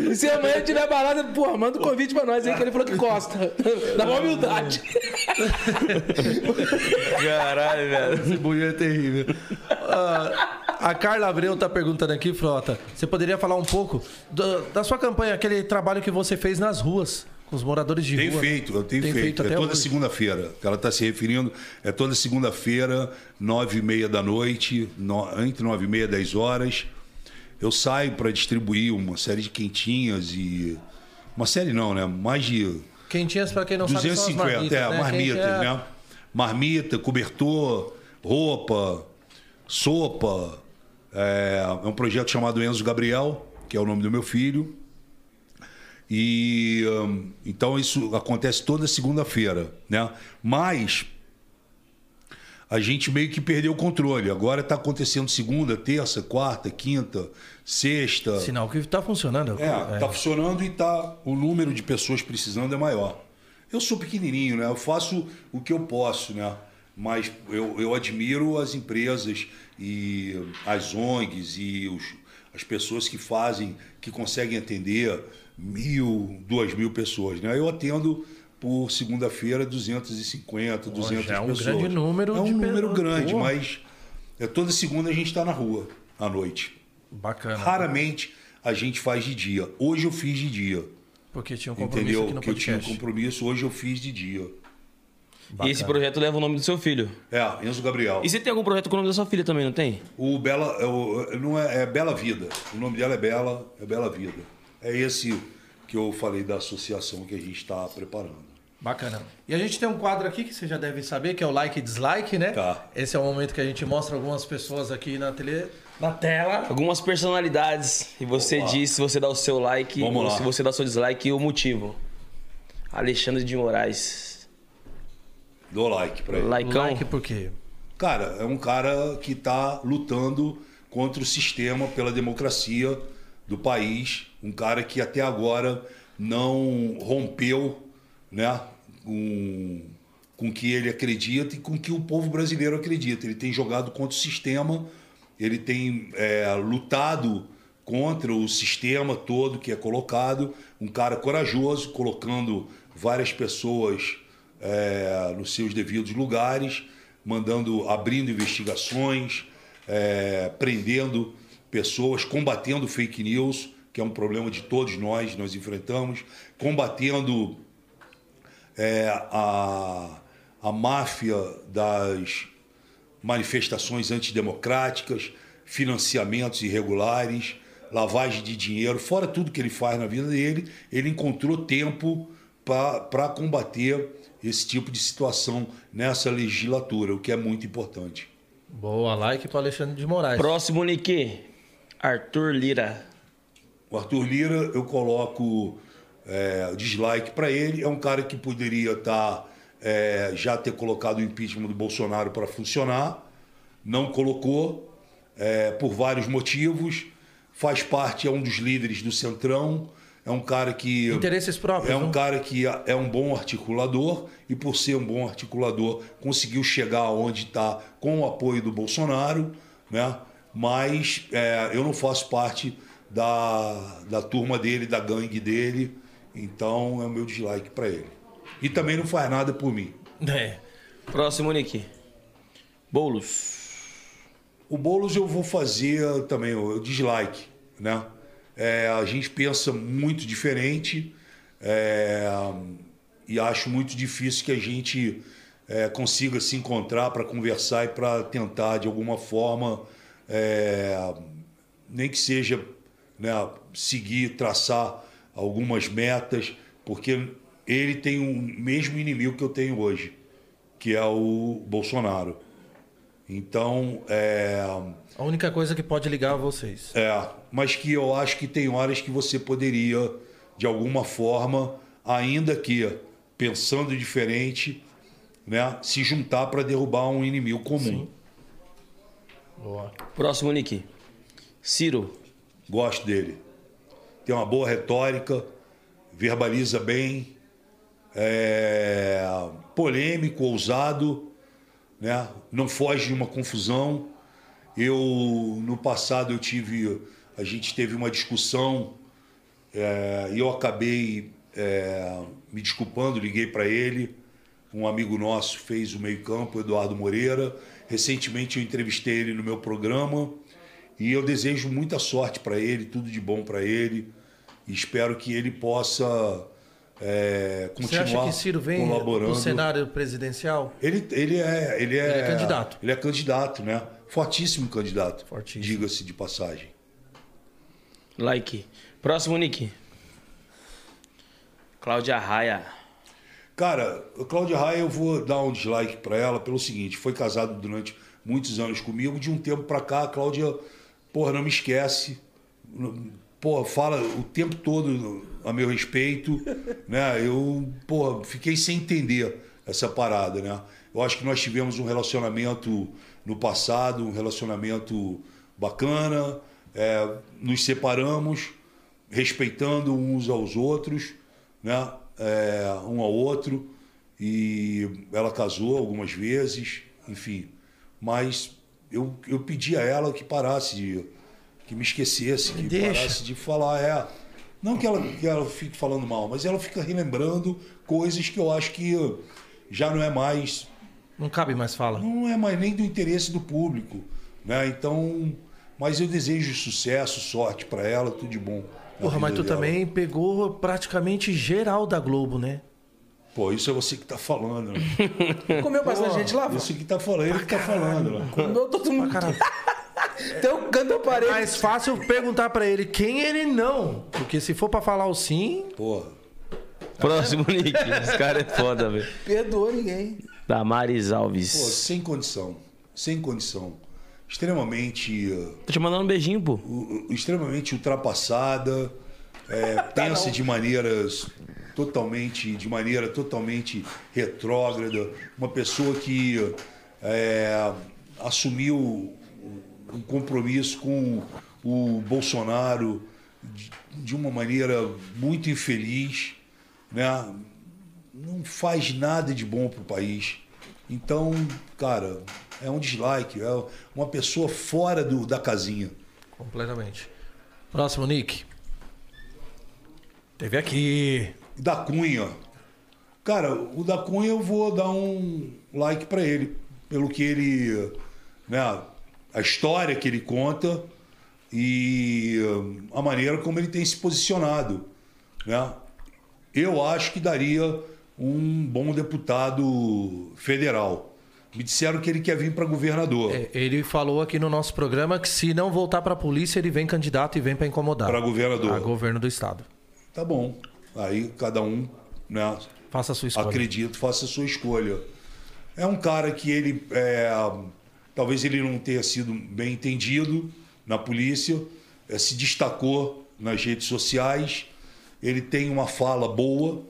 e se amanhã tiver balada, porra, manda um convite pra nós aí que ele falou que gosta. Na maior humildade. Caralho, velho. Esse buio é terrível. Ah, a Carla Abreu tá perguntando aqui, Frota. Você poderia falar um pouco do- da sua campanha, aquele trabalho que você fez nas ruas, com os moradores de Tem rua? feito, eu tenho Tem feito. feito é toda segunda-feira. Ela está se referindo. É toda segunda-feira, nove e meia da noite, no- entre nove e meia e dez horas. Eu saio para distribuir uma série de quentinhas e. Uma série não, né? Mais de Quentinhas, pra quem não sabe, são as 250, marmitas, é, né? marmitas, é- né? Marmita, cobertor, roupa, sopa. É, é um projeto chamado Enzo Gabriel, que é o nome do meu filho. E hum, então isso acontece toda segunda-feira, né? Mas a gente meio que perdeu o controle. Agora está acontecendo segunda, terça, quarta, quinta, sexta. Sinal que tá funcionando. É, tá funcionando e tá, o número de pessoas precisando é maior. Eu sou pequenininho, né? Eu faço o que eu posso, né? Mas eu, eu admiro as empresas e as ONGs e os, as pessoas que fazem, que conseguem atender mil, duas mil pessoas, né? Eu atendo por segunda-feira 250, 200 já é um pessoas. grande número É um de número grande, Pô. mas é toda segunda a gente está na rua à noite. Bacana. Raramente a gente faz de dia. Hoje eu fiz de dia. Porque tinha um compromisso Entendeu? aqui no Que eu tinha um podcast. compromisso, hoje eu fiz de dia. E esse projeto leva o nome do seu filho. É, Enzo Gabriel. E você tem algum projeto com o nome da sua filha também, não tem? O Bela. é o- não é, é Bela Vida. O nome dela é Bela, é Bela Vida. É esse que eu falei da associação que a gente está preparando. Bacana. E a gente tem um quadro aqui que você já deve saber, que é o like e dislike, né? Tá. Esse é o momento que a gente mostra algumas pessoas aqui na, tele, na tela. Algumas personalidades. E você diz se você dá o seu like Vamos ou lá. se você dá o seu dislike e o motivo. Alexandre de Moraes. Dou like pra ele. Likeão. Like por quê? Cara, é um cara que está lutando contra o sistema pela democracia do país. Um cara que até agora não rompeu né, com, com que ele acredita e com que o povo brasileiro acredita. Ele tem jogado contra o sistema, ele tem é, lutado contra o sistema todo que é colocado. Um cara corajoso, colocando várias pessoas é, nos seus devidos lugares, mandando, abrindo investigações, é, prendendo pessoas, combatendo fake news, que é um problema de todos nós, nós enfrentamos, combatendo é, a, a máfia das manifestações antidemocráticas, financiamentos irregulares, lavagem de dinheiro, fora tudo que ele faz na vida dele, ele encontrou tempo para combater esse tipo de situação nessa legislatura, o que é muito importante. Boa, like para Alexandre de Moraes. Próximo Nick. Arthur Lira. O Arthur Lira, eu coloco é, dislike para ele. É um cara que poderia estar é, já ter colocado o impeachment do Bolsonaro para funcionar, não colocou é, por vários motivos. Faz parte, é um dos líderes do Centrão. É um cara que Interesses próprios. é um não? cara que é um bom articulador e, por ser um bom articulador, conseguiu chegar onde está com o apoio do Bolsonaro, né? mas é, eu não faço parte da, da turma dele, da gangue dele, então é o meu dislike para ele. E também não faz nada por mim. É. Próximo Nick. Boulos. O Boulos eu vou fazer também o dislike, né? É, a gente pensa muito diferente é, e acho muito difícil que a gente é, consiga se encontrar para conversar e para tentar de alguma forma, é, nem que seja né, seguir, traçar algumas metas, porque ele tem o mesmo inimigo que eu tenho hoje, que é o Bolsonaro. Então, é, A única coisa que pode ligar a vocês. é, mas que eu acho que tem horas que você poderia, de alguma forma, ainda que pensando diferente, né, se juntar para derrubar um inimigo comum. Boa. Próximo Nick. Ciro. Gosto dele. Tem uma boa retórica, verbaliza bem, é, polêmico, ousado, né? não foge de uma confusão. Eu, no passado, eu tive, a gente teve uma discussão é, e eu acabei é, me desculpando, liguei para ele. Um amigo nosso fez o meio-campo, Eduardo Moreira. Recentemente eu entrevistei ele no meu programa e eu desejo muita sorte para ele, tudo de bom para ele. E espero que ele possa é, Você continuar acha que Ciro vem colaborando. no cenário presidencial? Ele, ele, é, ele, é, Ele é candidato. Ele é candidato, né? Fortíssimo candidato. Fortíssimo. Diga-se de passagem. Like. Próximo Nick. Cláudia Raia. Cara, a Cláudia Raia, eu vou dar um dislike para ela pelo seguinte: foi casada durante muitos anos comigo. De um tempo para cá, a Cláudia, porra, não me esquece. Porra, fala o tempo todo a meu respeito, né? Eu, porra, fiquei sem entender essa parada, né? Eu acho que nós tivemos um relacionamento no passado, um relacionamento bacana, é, nos separamos, respeitando uns aos outros, né? É, um ao outro, e ela casou algumas vezes, enfim. Mas eu, eu pedi a ela que parasse de. que me esquecesse, que Deixa. parasse de falar, é. Não que ela, que ela fique falando mal, mas ela fica relembrando coisas que eu acho que já não é mais Não cabe mais fala. não é mais nem do interesse do público, né? Então, mas eu desejo sucesso, sorte para ela, tudo de bom. Porra, mas tu dela. também pegou praticamente geral da Globo, né? Pô, isso é você que tá falando. Comeu bastante gente lá? Isso que tá falando, ele que tá falando. Né? Comeu todo mundo. Caralho. Tem um canto da parede. Mais fácil perguntar pra ele quem ele não. Porque se for pra falar o sim, Porra. Próximo, Nick. Esse cara é foda, velho. Perdoou ninguém. Damares Pô, Alves. sem condição. Sem condição. Extremamente. uh, Tô te mandando um beijinho, pô. u- u- extremamente ultrapassada, é, pensa de maneiras totalmente, de maneira totalmente retrógrada, uma pessoa que é, assumiu um compromisso com o Bolsonaro de, de uma maneira muito infeliz, né? não faz nada de bom para o país. Então, cara, é um dislike, é uma pessoa fora do, da casinha. Completamente. Próximo, Nick. Teve aqui. Da Cunha. Cara, o da Cunha eu vou dar um like para ele, pelo que ele, né, a história que ele conta e hum, a maneira como ele tem se posicionado, né? Eu acho que daria um bom deputado federal. Me disseram que ele quer vir para governador. É, Ele falou aqui no nosso programa que se não voltar pra polícia, ele vem candidato e vem pra incomodar. Para governador. A governo do estado. Tá bom. Aí cada um, né, Faça a sua escolha. acredito, faça a sua escolha. É um cara que ele, é, talvez ele não tenha sido bem entendido na polícia, é, se destacou nas redes sociais, ele tem uma fala boa.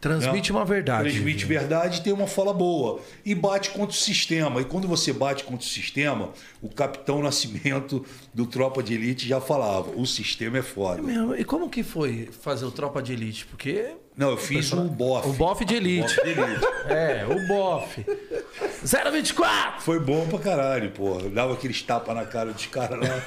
Transmite uma verdade. Transmite verdade e tem uma fala boa. E bate contra o sistema. E quando você bate contra o sistema, o capitão Nascimento do Tropa de Elite já falava: o sistema é foda. Meu, E como que foi fazer o Tropa de Elite? Porque. Não, eu fiz o bofe. O bofe de elite. Bofe de elite. É, o bofe. 024! Foi bom pra caralho, porra. Dava aqueles tapas na cara dos caras lá.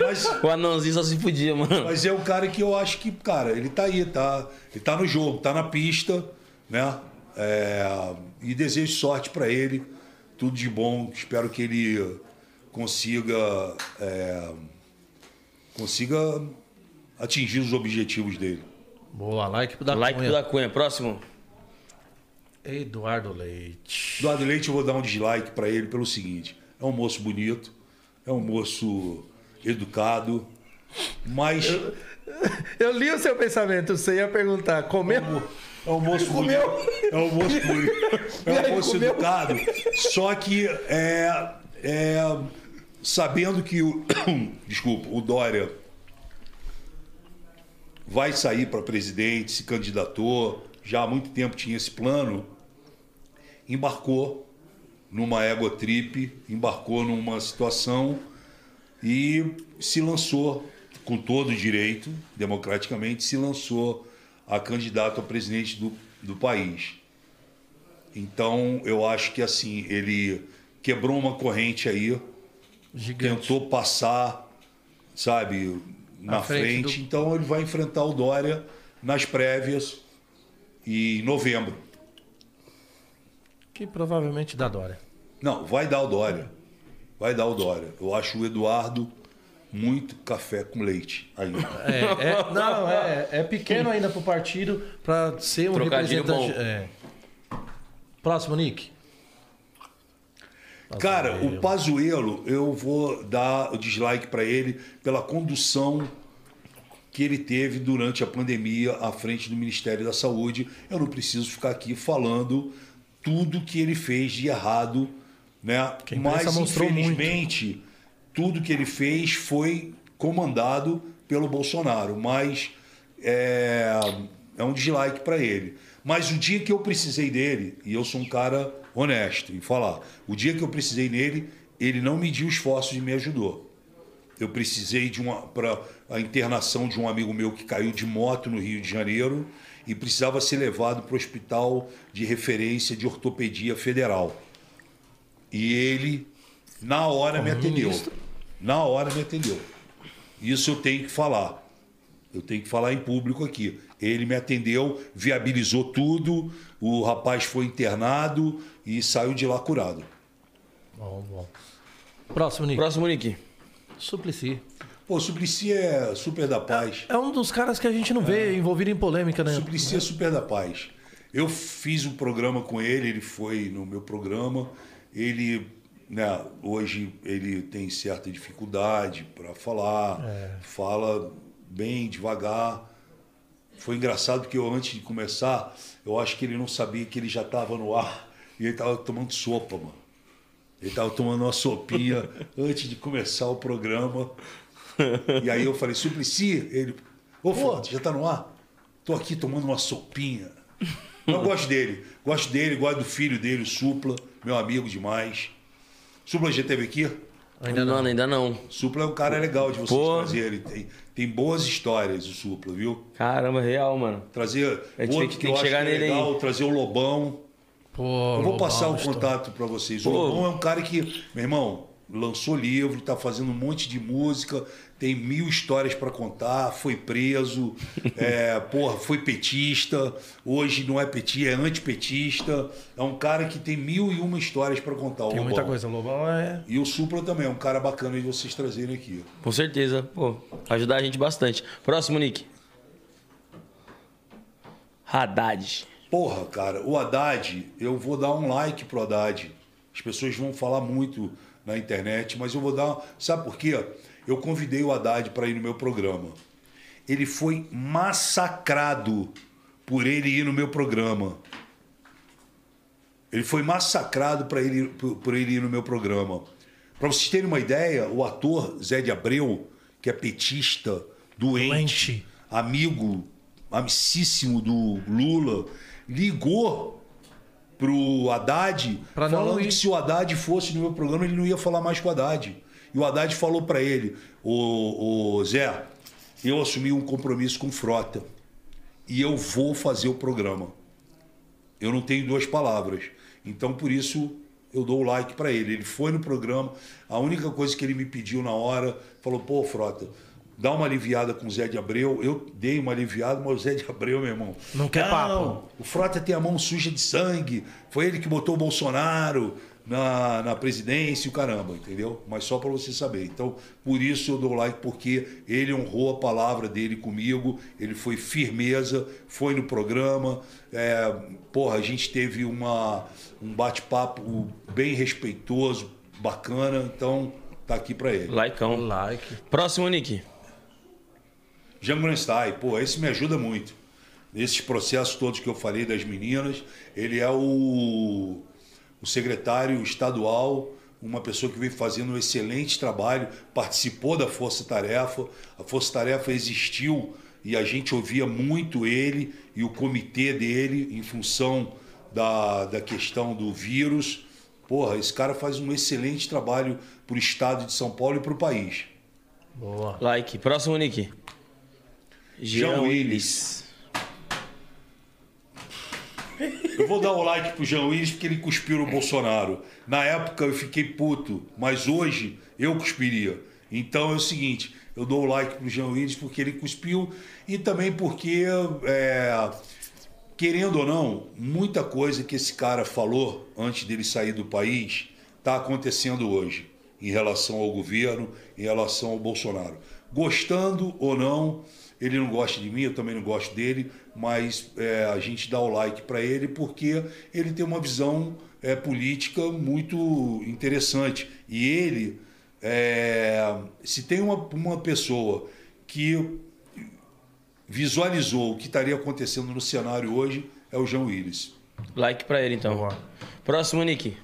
Mas, O anãozinho só se fudia, mano. mas é um cara que eu acho que, cara, ele tá aí, tá? Ele tá no jogo, tá na pista, né? É, e desejo sorte pra ele. Tudo de bom. Espero que ele consiga. é, consiga atingir os objetivos dele. Boa, like pro da like Cunha. pro da Cunha. Próximo. Eduardo Leite. Eduardo Leite, eu vou dar um dislike pra ele pelo seguinte: é um moço bonito, é um moço educado, mas. Eu li o seu pensamento, você ia perguntar, comeu? É um moço bonito. É um moço bonito. É um moço comeu? educado. Só que é, é, sabendo que o. Desculpa, o Dória vai sair para presidente, se candidatou, já há muito tempo tinha esse plano, embarcou numa ego trip, embarcou numa situação e se lançou com todo o direito, democraticamente, se lançou a candidato a presidente do, do país. Então, eu acho que assim, ele quebrou uma corrente aí, Gigante. tentou passar, sabe, na frente frente. do- Então, ele vai enfrentar o Dória nas prévias e em novembro. Que provavelmente dá Dória. Não, vai dar o Dória. Vai dar o Dória. Eu acho o Eduardo muito café com leite ainda. É, é- não, é, é pequeno ainda pro partido pra ser um Trocadilho representante. é. Próximo, Nick. Cara, o Pazuello, eu vou dar o dislike para ele pela condução que ele teve durante a pandemia à frente do Ministério da Saúde. Eu não preciso ficar aqui falando tudo que ele fez de errado, né? Que a imprensa Mas infelizmente tudo que ele fez foi comandado pelo Bolsonaro, mas é, é um dislike para ele. Mas o dia que eu precisei dele, e eu sou um cara honesto em falar, o dia que eu precisei nele, ele não mediu esforços e me ajudou. Eu precisei de uma para a internação de um amigo meu que caiu de moto no Rio de Janeiro e precisava ser levado para o hospital de referência de ortopedia federal. E ele na hora me atendeu. Na hora me atendeu. Isso eu tenho que falar. Eu tenho que falar em público aqui. Ele me atendeu, viabilizou tudo, o rapaz foi internado e saiu de lá curado. Bom, bom. Próximo, Nick. Próximo, Nick. Suplicy. Pô, Suplicy é super da paz. É um dos caras que a gente não vê envolvido em polêmica, né? Suplicy é super da paz. Eu fiz um programa com ele, ele foi no meu programa. Ele, né, hoje ele tem certa dificuldade para falar, fala bem devagar. Foi engraçado porque eu, antes de começar, eu acho que ele não sabia que ele já estava no ar e ele estava tomando sopa, mano. Ele estava tomando uma sopinha antes de começar o programa. E aí eu falei, Suplicy, ele. Ô, Foto, já tá no ar? Tô aqui tomando uma sopinha. Eu gosto dele. Gosto dele, gosto do filho dele, o Supla, meu amigo demais. Supla já teve aqui? Ainda não, ainda não. Supla é um cara legal de vocês Pô. trazer. Ele tem, tem boas histórias, o Supla, viu? Caramba, real, mano. Trazer A gente outro que- que, tem eu que acho que é nele legal, aí. trazer o Lobão. Pô, Eu vou Lobão, passar o estou- contato para vocês. O Pô. Lobão é um cara que, meu irmão, lançou livro, tá fazendo um monte de música, tem mil histórias para contar, foi preso, é, porra, foi petista, hoje não é petista, é antipetista. É um cara que tem mil e uma histórias para contar. Tem muita coisa. O Lobão é. E o Supla também, é um cara bacana de vocês trazerem aqui. Com certeza. Pô, ajudar a gente bastante. Próximo, Nick. Haddad. Porra, cara, o Haddad, eu vou dar um like pro Haddad. As pessoas vão falar muito na internet, mas eu vou dar. Sabe por quê? Eu convidei o Haddad para ir no meu programa. Ele foi massacrado por ele ir no meu programa. Ele foi massacrado para ele, por, por ele ir no meu programa. Para vocês terem uma ideia, o ator Zé de Abreu, que é petista, doente, Doente. amigo, amicíssimo do Lula, ligou pro Haddad Pra não falando ir. que se o Haddad fosse no meu programa, ele não ia falar mais com o Haddad. E o Haddad falou para ele, ô, ô, Zé, eu assumi um compromisso com Frota e eu vou fazer o programa. Eu não tenho duas palavras. Então, por isso, eu dou o like para ele. Ele foi no programa. A única coisa que ele me pediu na hora, falou: pô, Frota, dá uma aliviada com o Zé de Abreu. Eu dei uma aliviada, mas o Zé de Abreu, meu irmão. Não quer papo. O Frota tem a mão suja de sangue. Foi ele que botou o Bolsonaro na, na presidência e o caramba, entendeu? Mas só para você saber. Então, por isso eu dou like, porque ele honrou a palavra dele comigo, ele foi firmeza, foi no programa. É, porra, a gente teve uma, um bate-papo bem respeitoso, bacana, então tá aqui para ele. Likeão. Like. Próximo, Nick. Jean Grunstein, pô, esse me ajuda muito. Nesses processos todos que eu falei das meninas, ele é o, o secretário estadual, uma pessoa que vem fazendo um excelente trabalho, participou da Força Tarefa. A Força Tarefa existiu e a gente ouvia muito ele e o comitê dele em função da, da questão do vírus. Porra, esse cara faz um excelente trabalho para o estado de São Paulo e para o país. Boa. Like. Próximo, Nick. Jean Willis. Eu vou dar um like pro Jean Willis porque ele cuspiu no Bolsonaro. Na época eu fiquei puto, mas hoje eu cuspiria. Então é o seguinte, eu dou o like pro Jean Willis porque ele cuspiu e também porque, é, querendo ou não, muita coisa que esse cara falou antes dele sair do país está acontecendo hoje em relação ao governo, em relação ao Bolsonaro. Gostando ou não, ele não gosta de mim, eu também não gosto dele, mas é, a gente dá o like para ele porque ele tem uma visão é, política muito interessante. E ele, é, se tem uma, uma pessoa que visualizou o que estaria acontecendo no cenário hoje, é o João Willis. Like pra ele, então. Boa. Próximo, Nick.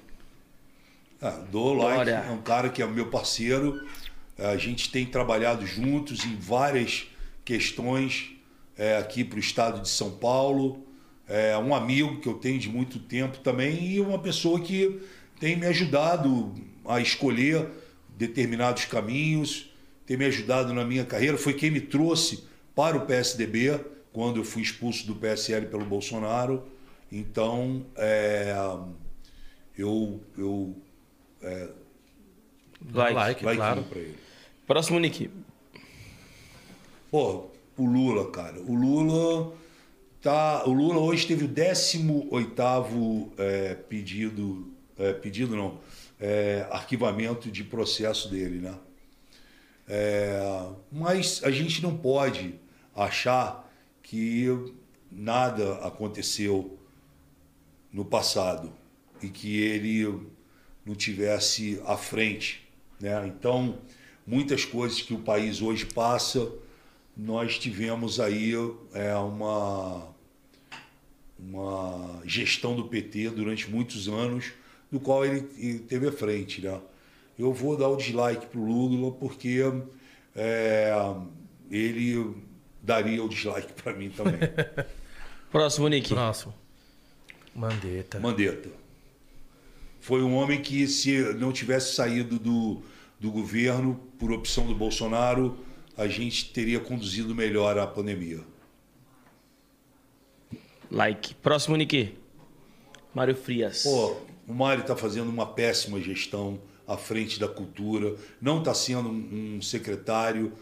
Ah, dou like, Glória. é um cara que é meu parceiro. A gente tem trabalhado juntos em várias questões é, aqui para o estado de São Paulo. É um amigo que eu tenho de muito tempo também e uma pessoa que tem me ajudado a escolher determinados caminhos, tem me ajudado na minha carreira. Foi quem me trouxe para o PSDB quando eu fui expulso do PSL pelo Bolsonaro. Então, é, eu, eu Like. Like, like claro. para ele. Próximo, Nick. Pô, o Lula, cara. O Lula tá. O Lula hoje teve o 18 é, pedido. é, pedido não. é, arquivamento de processo dele, né? É, mas a gente não pode achar que nada aconteceu no passado e que ele não tivesse à frente, né? Então, muitas coisas que o país hoje passa nós tivemos aí é, uma, uma gestão do PT durante muitos anos, do qual ele, ele teve à frente. Né? Eu vou dar o dislike para o Lula porque é, ele daria o dislike para mim também. Próximo, Nick. Próximo. Mandetta. Mandetta. Foi um homem que, se não tivesse saído do, do governo por opção do Bolsonaro, a gente teria conduzido melhor a pandemia. Like. Próximo, Nick. Mário Frias. Pô, o Mário está fazendo uma péssima gestão à frente da cultura, não está sendo um secretário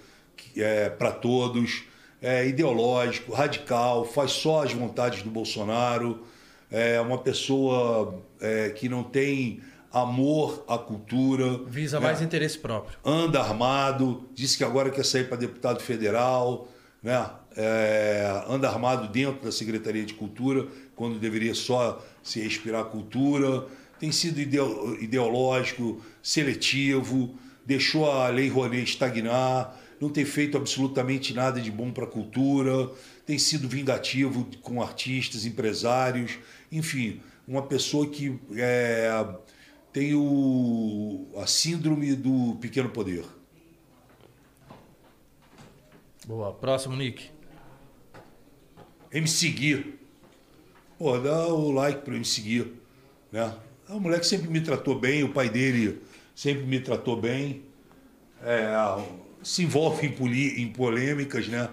é, para todos, é ideológico, radical, faz só as vontades do Bolsonaro, é uma pessoa é, que não tem amor à cultura. Visa né? mais interesse próprio. anda armado, disse que agora quer sair para deputado federal, né? É, anda armado dentro da Secretaria de Cultura, quando deveria só se respirar cultura. Tem sido ideo- ideológico, seletivo, deixou a Lei Rouanet estagnar, não tem feito absolutamente nada de bom para a cultura, tem sido vingativo com artistas, empresários, enfim, uma pessoa que é, tem o, a síndrome do pequeno poder. Boa. Próximo, Nick. MC Gui. Pô, dá o like para MC Gui. Né? É um moleque que sempre me tratou bem, o pai dele sempre me tratou bem. É, se envolve em, poli- em polêmicas, né?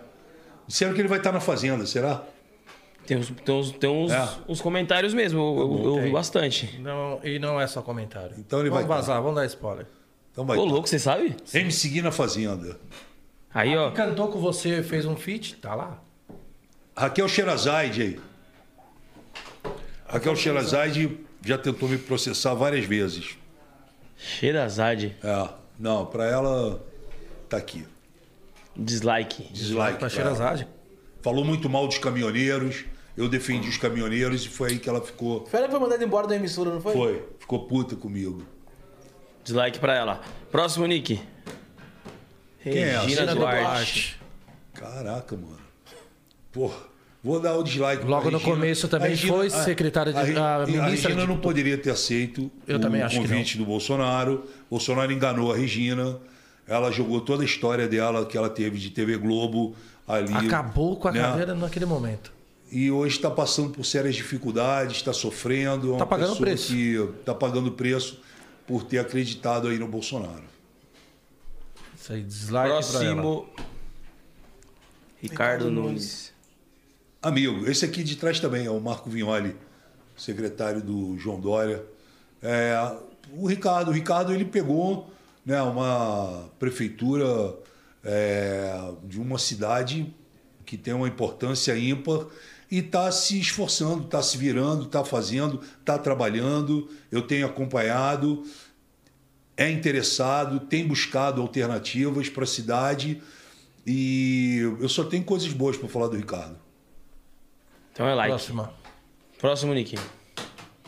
Disseram que ele vai estar na Fazenda, será? Tem uns, tem uns, tem uns, É. uns comentários mesmo. Eu, eu, eu ouvi bastante. Não, e não é só comentário. Então ele vamos vai- vazar, vamos dar spoiler. Então vai Ô, louco, você sabe? MC Gui na Fazenda. Aí, ó. Cantou com você, fez um feat, tá lá. Raquel Sherazade aí. Raquel Sherazade já tentou me processar várias vezes. Xerazade. É, não, para ela tá aqui. Dislike. Dislike. Pra pra. Xerazade. Falou muito mal dos caminhoneiros. Eu defendi os caminhoneiros e foi aí que ela ficou. Fera foi mandado embora da emissora, não foi? Foi, ficou puta comigo. Dislike pra ela. Próximo, Nick. Quem é? Regina Regina Duarte. Duarte. Caraca, mano. Porra, vou dar o dislike. Logo no Regina. começo também foi secretária de- a a ministra Regina de- não poderia ter aceito Eu o também acho que convite do Bolsonaro. Bolsonaro enganou a Regina. Ela jogou toda a história dela que ela teve de TV Globo ali. Acabou com a né? carreira naquele momento. E hoje está passando por sérias dificuldades, está sofrendo. É uma Tá pagando pessoa preço. Que está pagando preço por ter acreditado aí no Bolsonaro. Isso aí, dislike. Próximo. Ricardo Nunes. Amigo, esse aqui de trás também é o Marco Vignoli, secretário do João Dória. É, o Ricardo, o Ricardo ele pegou né, uma prefeitura é, de uma cidade que tem uma importância ímpar e está se esforçando, está se virando, está fazendo, está trabalhando. Eu tenho acompanhado, é interessado, tem buscado alternativas para a cidade e eu só tenho coisas boas para falar do Ricardo. Então é like. Próxima. Próximo, Nick.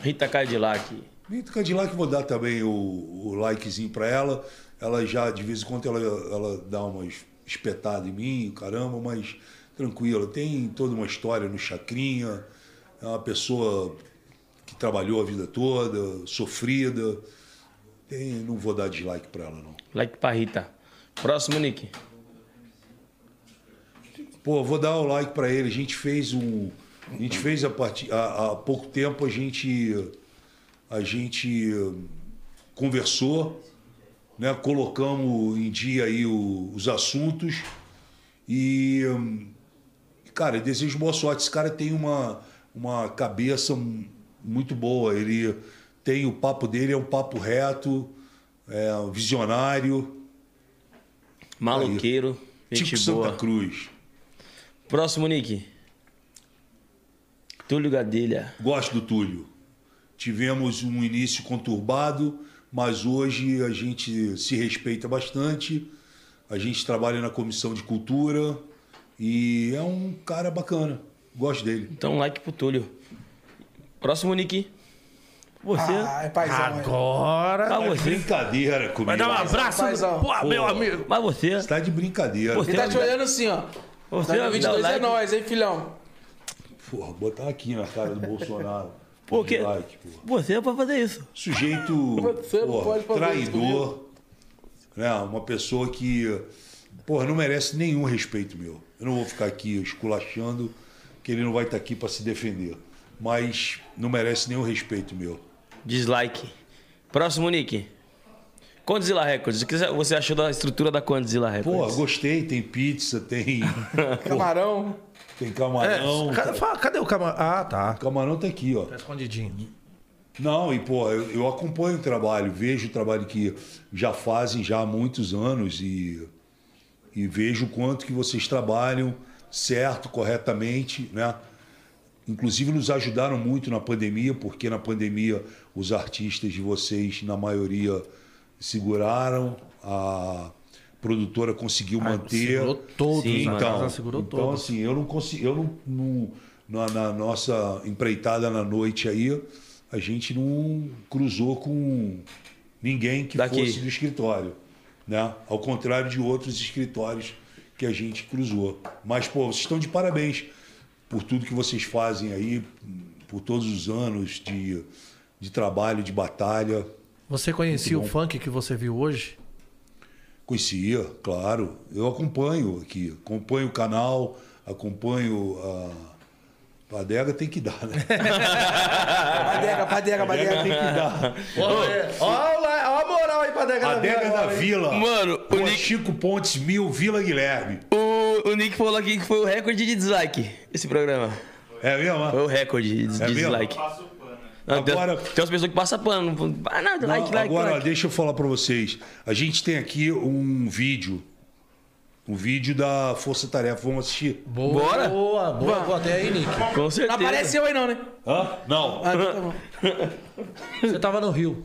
Rita Cadillac. Rita Cadillac, vou dar também o, o likezinho para ela. Ela já, de vez em quando, ela, ela dá umas espetadas em mim, caramba, mas tranquila. Tem toda uma história no Chacrinha. É uma pessoa que trabalhou a vida toda, sofrida. Tem, não vou dar dislike para ela, não. Like pra Rita. Próximo, Nick. Pô, vou dar o like para ele. A gente fez um. A gente fez a partir. Há, há pouco tempo a gente. A gente conversou, né? Colocamos em dia aí o- os assuntos. E. hum, Cara, eu desejo boa sorte. Esse cara tem uma, uma cabeça muito boa. Ele tem o papo dele, é um papo reto, é um visionário. Maloqueiro. Gente tipo boa. Santa Cruz. Próximo, Nick. Túlio Gadelha. Gosto do Túlio. Tivemos um início conturbado, mas hoje a gente se respeita bastante. A gente trabalha na comissão de cultura e é um cara bacana. Gosto dele. Então, like pro Túlio. Próximo, Nick. Você. Ah, é paizão. é. Agora. Tá de você. brincadeira comigo. Vai dar um abraço. paizão. Pô, meu amigo. Mas você. Você tá de brincadeira. Você- Ele tá te olhando assim, ó. Você vai me dar o 2022 é like. nós, hein, filhão? Porra, botar aqui na cara do Bolsonaro. Por quê? Like. Você pode fazer isso. Sujeito Você não porra, pode fazer isso traidor. Né? Uma pessoa que porra, não merece nenhum respeito meu. Eu não vou ficar aqui esculachando que ele não vai estar aqui para se defender. Mas não merece nenhum respeito meu. Dislike. Próximo, Nick. Condzilla Records. O que você achou da estrutura da Condzilla Pô, Records? gostei, tem pizza, tem, Camarão. tem É, camarão. ca- fala, cadê o camarão? Ah, tá. O camarão tá aqui, ó. Tá escondidinho. Não, e pô, eu, eu acompanho o trabalho, vejo o trabalho que já fazem já há muitos anos e, e vejo o quanto que vocês trabalham certo, corretamente, né? Inclusive nos ajudaram muito na pandemia, porque na pandemia os artistas de vocês, na maioria, seguraram, a produtora conseguiu manter. Segurou todos, Sim, a Então, segurou então todos. assim, eu não consigo, eu não, não- na, na nossa empreitada na noite aí, a gente não cruzou com ninguém que Daqui. fosse do escritório, né? Ao contrário de outros escritórios que a gente cruzou. Mas pô, vocês estão de parabéns por tudo que vocês fazem aí, por todos os anos de, de trabalho, de batalha. Você conhecia o funk que você viu hoje? Conhecia, claro. Eu acompanho aqui, acompanho o canal, acompanho a. A adega tem que dar, né? Padega, padega, A adega tem padega. que dar. Olha a moral aí pra Adega Adega da Vila. Mano, o Nick- Chico Pontes Mil, Vila Guilherme. O, o Nick falou aqui que foi o recorde de dislike esse programa. É mesmo? Foi o recorde de des- É mesmo? dislike. Não, tem- Agora- tem, umas pessoas que passam pano. não- Ah, não, Não, like, like, agora, like. deixa eu falar pra vocês. A gente tem aqui um vídeo. Um vídeo da Força Tarefa. Vamos assistir? Boa, Bora? Boa, boa. Bota até aí, Nick. Com Não certeza. apareceu aí não, né? Hã? Não. Ah, então tá bom. Você tava no Rio.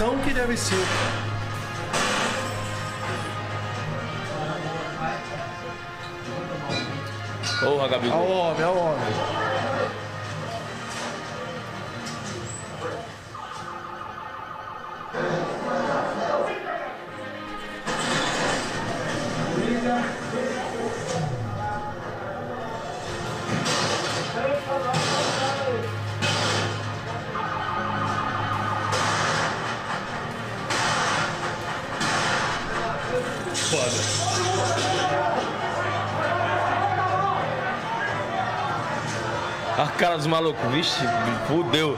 Tensão que deve ser. Porra, Gabi. Ao homem, ao homem. Dos malucos. Vixe, fudeu.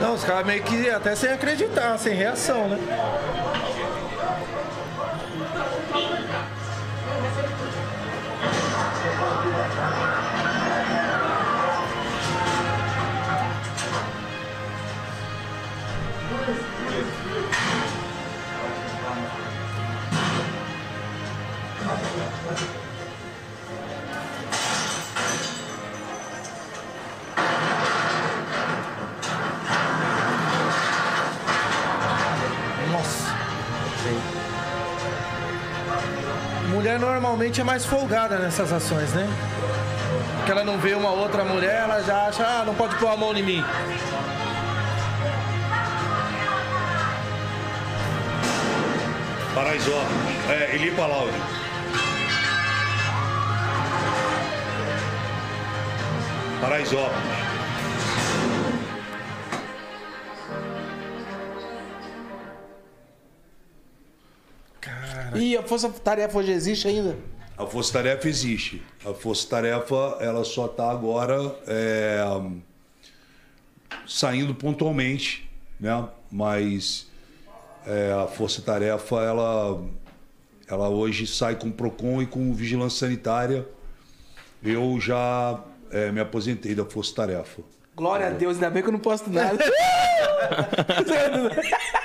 Não, os caras meio que até sem acreditar, sem reação, né? Mulher normalmente é mais folgada nessas ações, né? Porque ela não vê uma outra mulher, ela já acha, ah, não pode pôr a mão em mim. Paraisópolis. É, Eli Palaudi. Paraisópolis. E a Força Tarefa hoje existe ainda? A Força Tarefa existe. A Força Tarefa ela só está agora é, saindo pontualmente, né? Mas é, a Força Tarefa ela, ela hoje sai com o Procon e com Vigilância Sanitária. Eu já é, me aposentei da Força Tarefa. Glória a Deus, ainda bem que eu não posto nada.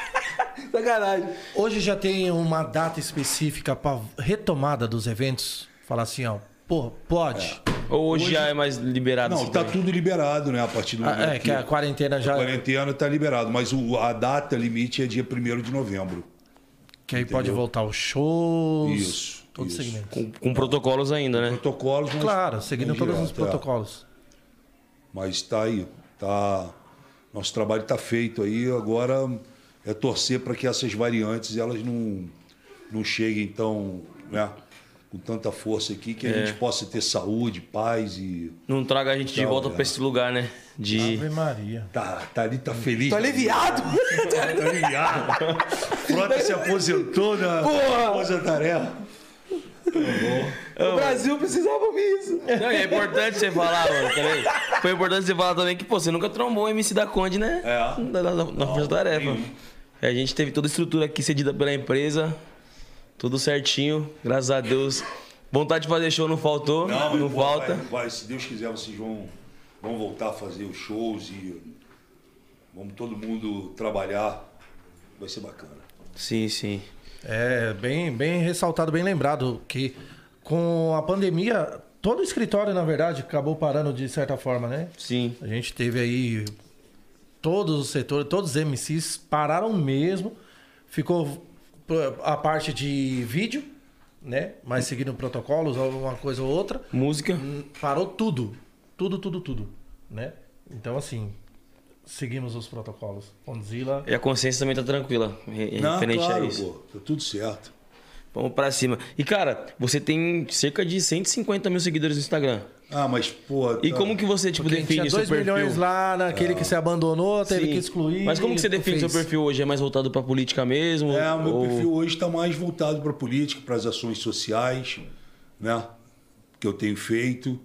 Sacanagem. Hoje já tem uma data específica para retomada dos eventos? Falar assim, ó, pô, pode. Ou hoje, já é mais liberado? Não, tá também? tudo liberado, né? A partir do Ah, momento é, que a quarentena já. a quarentena tá liberado, mas o- a data limite é dia 1 de novembro. Que aí pode voltar os shows. Isso, Todo isso. segmento. Com, com protocolos ainda, né? Protocolos, mas Claro, seguindo é todos os direto, é. protocolos. Mas tá aí, tá. Nosso trabalho tá feito aí. Agora é torcer para que essas variantes elas não, não cheguem tão, né, com tanta força aqui, que a É. gente possa ter saúde, paz e Não traga a gente de volta é. pra esse lugar, né? De. Ave Maria. tá, tá ali, tá feliz. Tô aliviado. Tá aliviado. Frota se aposentou na Porra! aposentaria. O Brasil precisava disso. Não, e é importante você falar, mano, também. Foi importante você falar também que, pô, você nunca trombou o MC da Conde, né? É. Na, na, na Força Tarefa. A gente teve toda a estrutura aqui cedida pela empresa. Tudo certinho, graças a Deus. Vontade de fazer show não faltou, não, mas, pô, falta. Vai, vai, se Deus quiser, vocês vão, vão voltar a fazer os shows e vamos todo mundo trabalhar. Vai ser bacana. Sim, sim. É, bem, bem ressaltado, bem lembrado que com a pandemia, todo o escritório, na verdade, acabou parando de certa forma, né? Sim. A gente teve aí todos os setores, todos os MCs pararam mesmo. Ficou a parte de vídeo, né? Mas seguindo protocolos, alguma coisa ou outra. Música. Parou tudo. Tudo, tudo, tudo. Né? Então, assim, seguimos os protocolos. Condzilla. E a consciência também tá tranquila, re- Não, referente claro, a isso. pô, tá tudo certo. Vamos pra cima. E, cara, você tem cerca de 150 mil seguidores no Instagram. Ah, mas, pô. E tá- como que você, tipo, tinha define seu 2 perfil? milhões lá naquele que se abandonou, teve Sim. que excluir. Mas como que você define seu fez. perfil hoje? É mais voltado pra política mesmo? É, o meu Ou- perfil hoje está mais voltado para a política, para as ações sociais, né? Que eu tenho feito.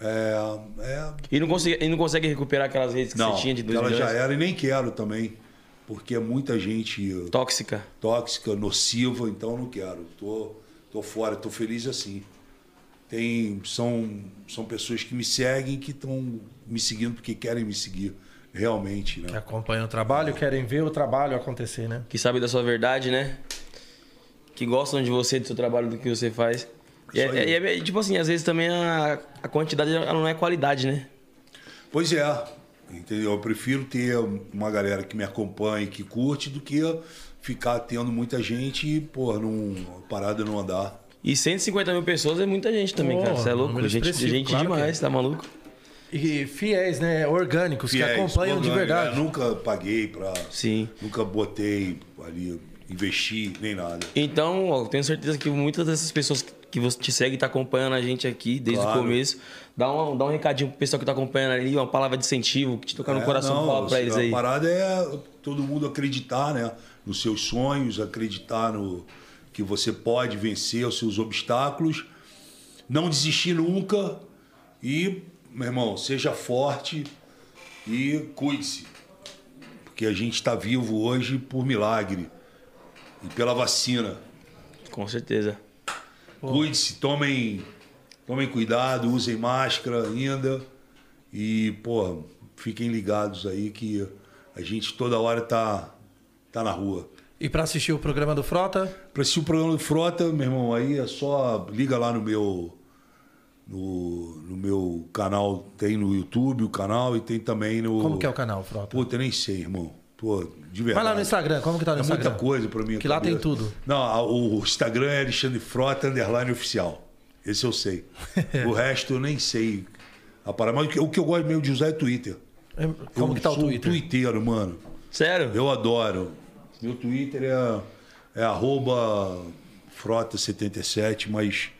É, é, E não, consegue, e não consegue recuperar aquelas redes que não, você tinha de 2 ela milhões? já era e nem quero também, porque é muita gente Tóxica. tóxica, nociva, então eu não quero. Tô, tô fora, tô feliz assim. Tem, são, são pessoas que me seguem, que estão me seguindo porque querem me seguir, realmente, Que né? acompanham o trabalho, querem ver o trabalho acontecer, né? Que sabe da sua verdade, né? Que gostam de você, do seu trabalho, do que você faz. E é, e é- tipo assim, às vezes também a, a quantidade não é qualidade, né? Pois é, entendeu? Eu prefiro ter uma galera que me acompanha, que curte, do que ficar tendo muita gente e, pô, não, a parada não andar. E 150 mil pessoas é muita gente também, cara. Porra, Você é louco? Gente, gente claro que demais, é. tá maluco? E fiéis, né? Orgânicos, que Fiéis, acompanham de orgânico, verdade. né? Nunca paguei pra. Sim. Nunca botei ali, investi, nem nada. Então, ó, eu tenho certeza que muitas dessas pessoas que você te segue tá acompanhando a gente aqui desde Claro. o começo. Dá um, dá um recadinho pro pessoal que tá acompanhando ali, uma palavra de incentivo, que te tocar no É, coração, não, fala pra eles a aí. parada é todo mundo acreditar, né? Nos seus sonhos, acreditar no que você pode vencer os seus obstáculos, não desistir nunca e, meu irmão, seja forte e cuide-se. Porque a gente está vivo hoje por milagre e pela vacina. Com certeza. Cuide-se, tomem, tomem cuidado, usem máscara ainda. E, pô, fiquem ligados aí que a gente toda hora tá, tá na rua. E pra assistir o programa do Frota, Para assistir o programa do Frota, meu irmão, aí é só liga lá no meu no, no meu canal, tem no YouTube o canal e tem também no como que é o canal, Frota? Puta, nem sei, irmão. Pô, de verdade. Vai lá no Instagram, como que tá no É Instagram? muita coisa pra mim. Que lá tem tudo. Não, o Instagram é Alexandre Frota, underline oficial. Esse eu sei. o resto eu nem sei. A parada. Mas o que- eu gosto mesmo de usar é Twitter. É, Como eu que tá o sou Twitter? twitteiro, mano. Sério? Eu adoro. Meu Twitter é, é arroba frota77, mas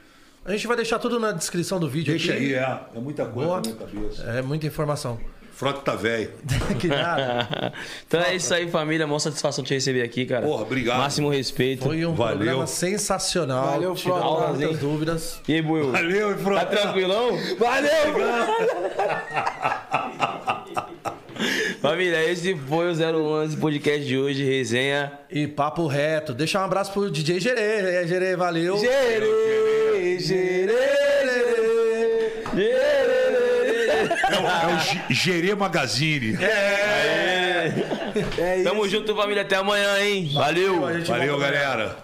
A gente vai deixar tudo na descrição do vídeo deixa aqui. aí, é. É muita coisa Boa. na minha cabeça. É muita informação. Frota tá velho. que nada. então é isso aí, família. Mó satisfação te receber aqui, cara. Porra, obrigado. Máximo respeito. Foi um Valeu. programa sensacional. Valeu, Frota. muitas hein? dúvidas. E aí, Buiu? Valeu, Tá Frota. tranquilão? Valeu! Família, esse foi o 011 podcast de hoje, resenha. E papo reto. Deixa um abraço pro DJ Gerê. É, Gerê, valeu. Gerê, gerê, gerê. Gerê. É o, é Gerê Magazine. É isso. Tamo junto, família. Até amanhã, hein? Valeu. Valeu, volta, galera.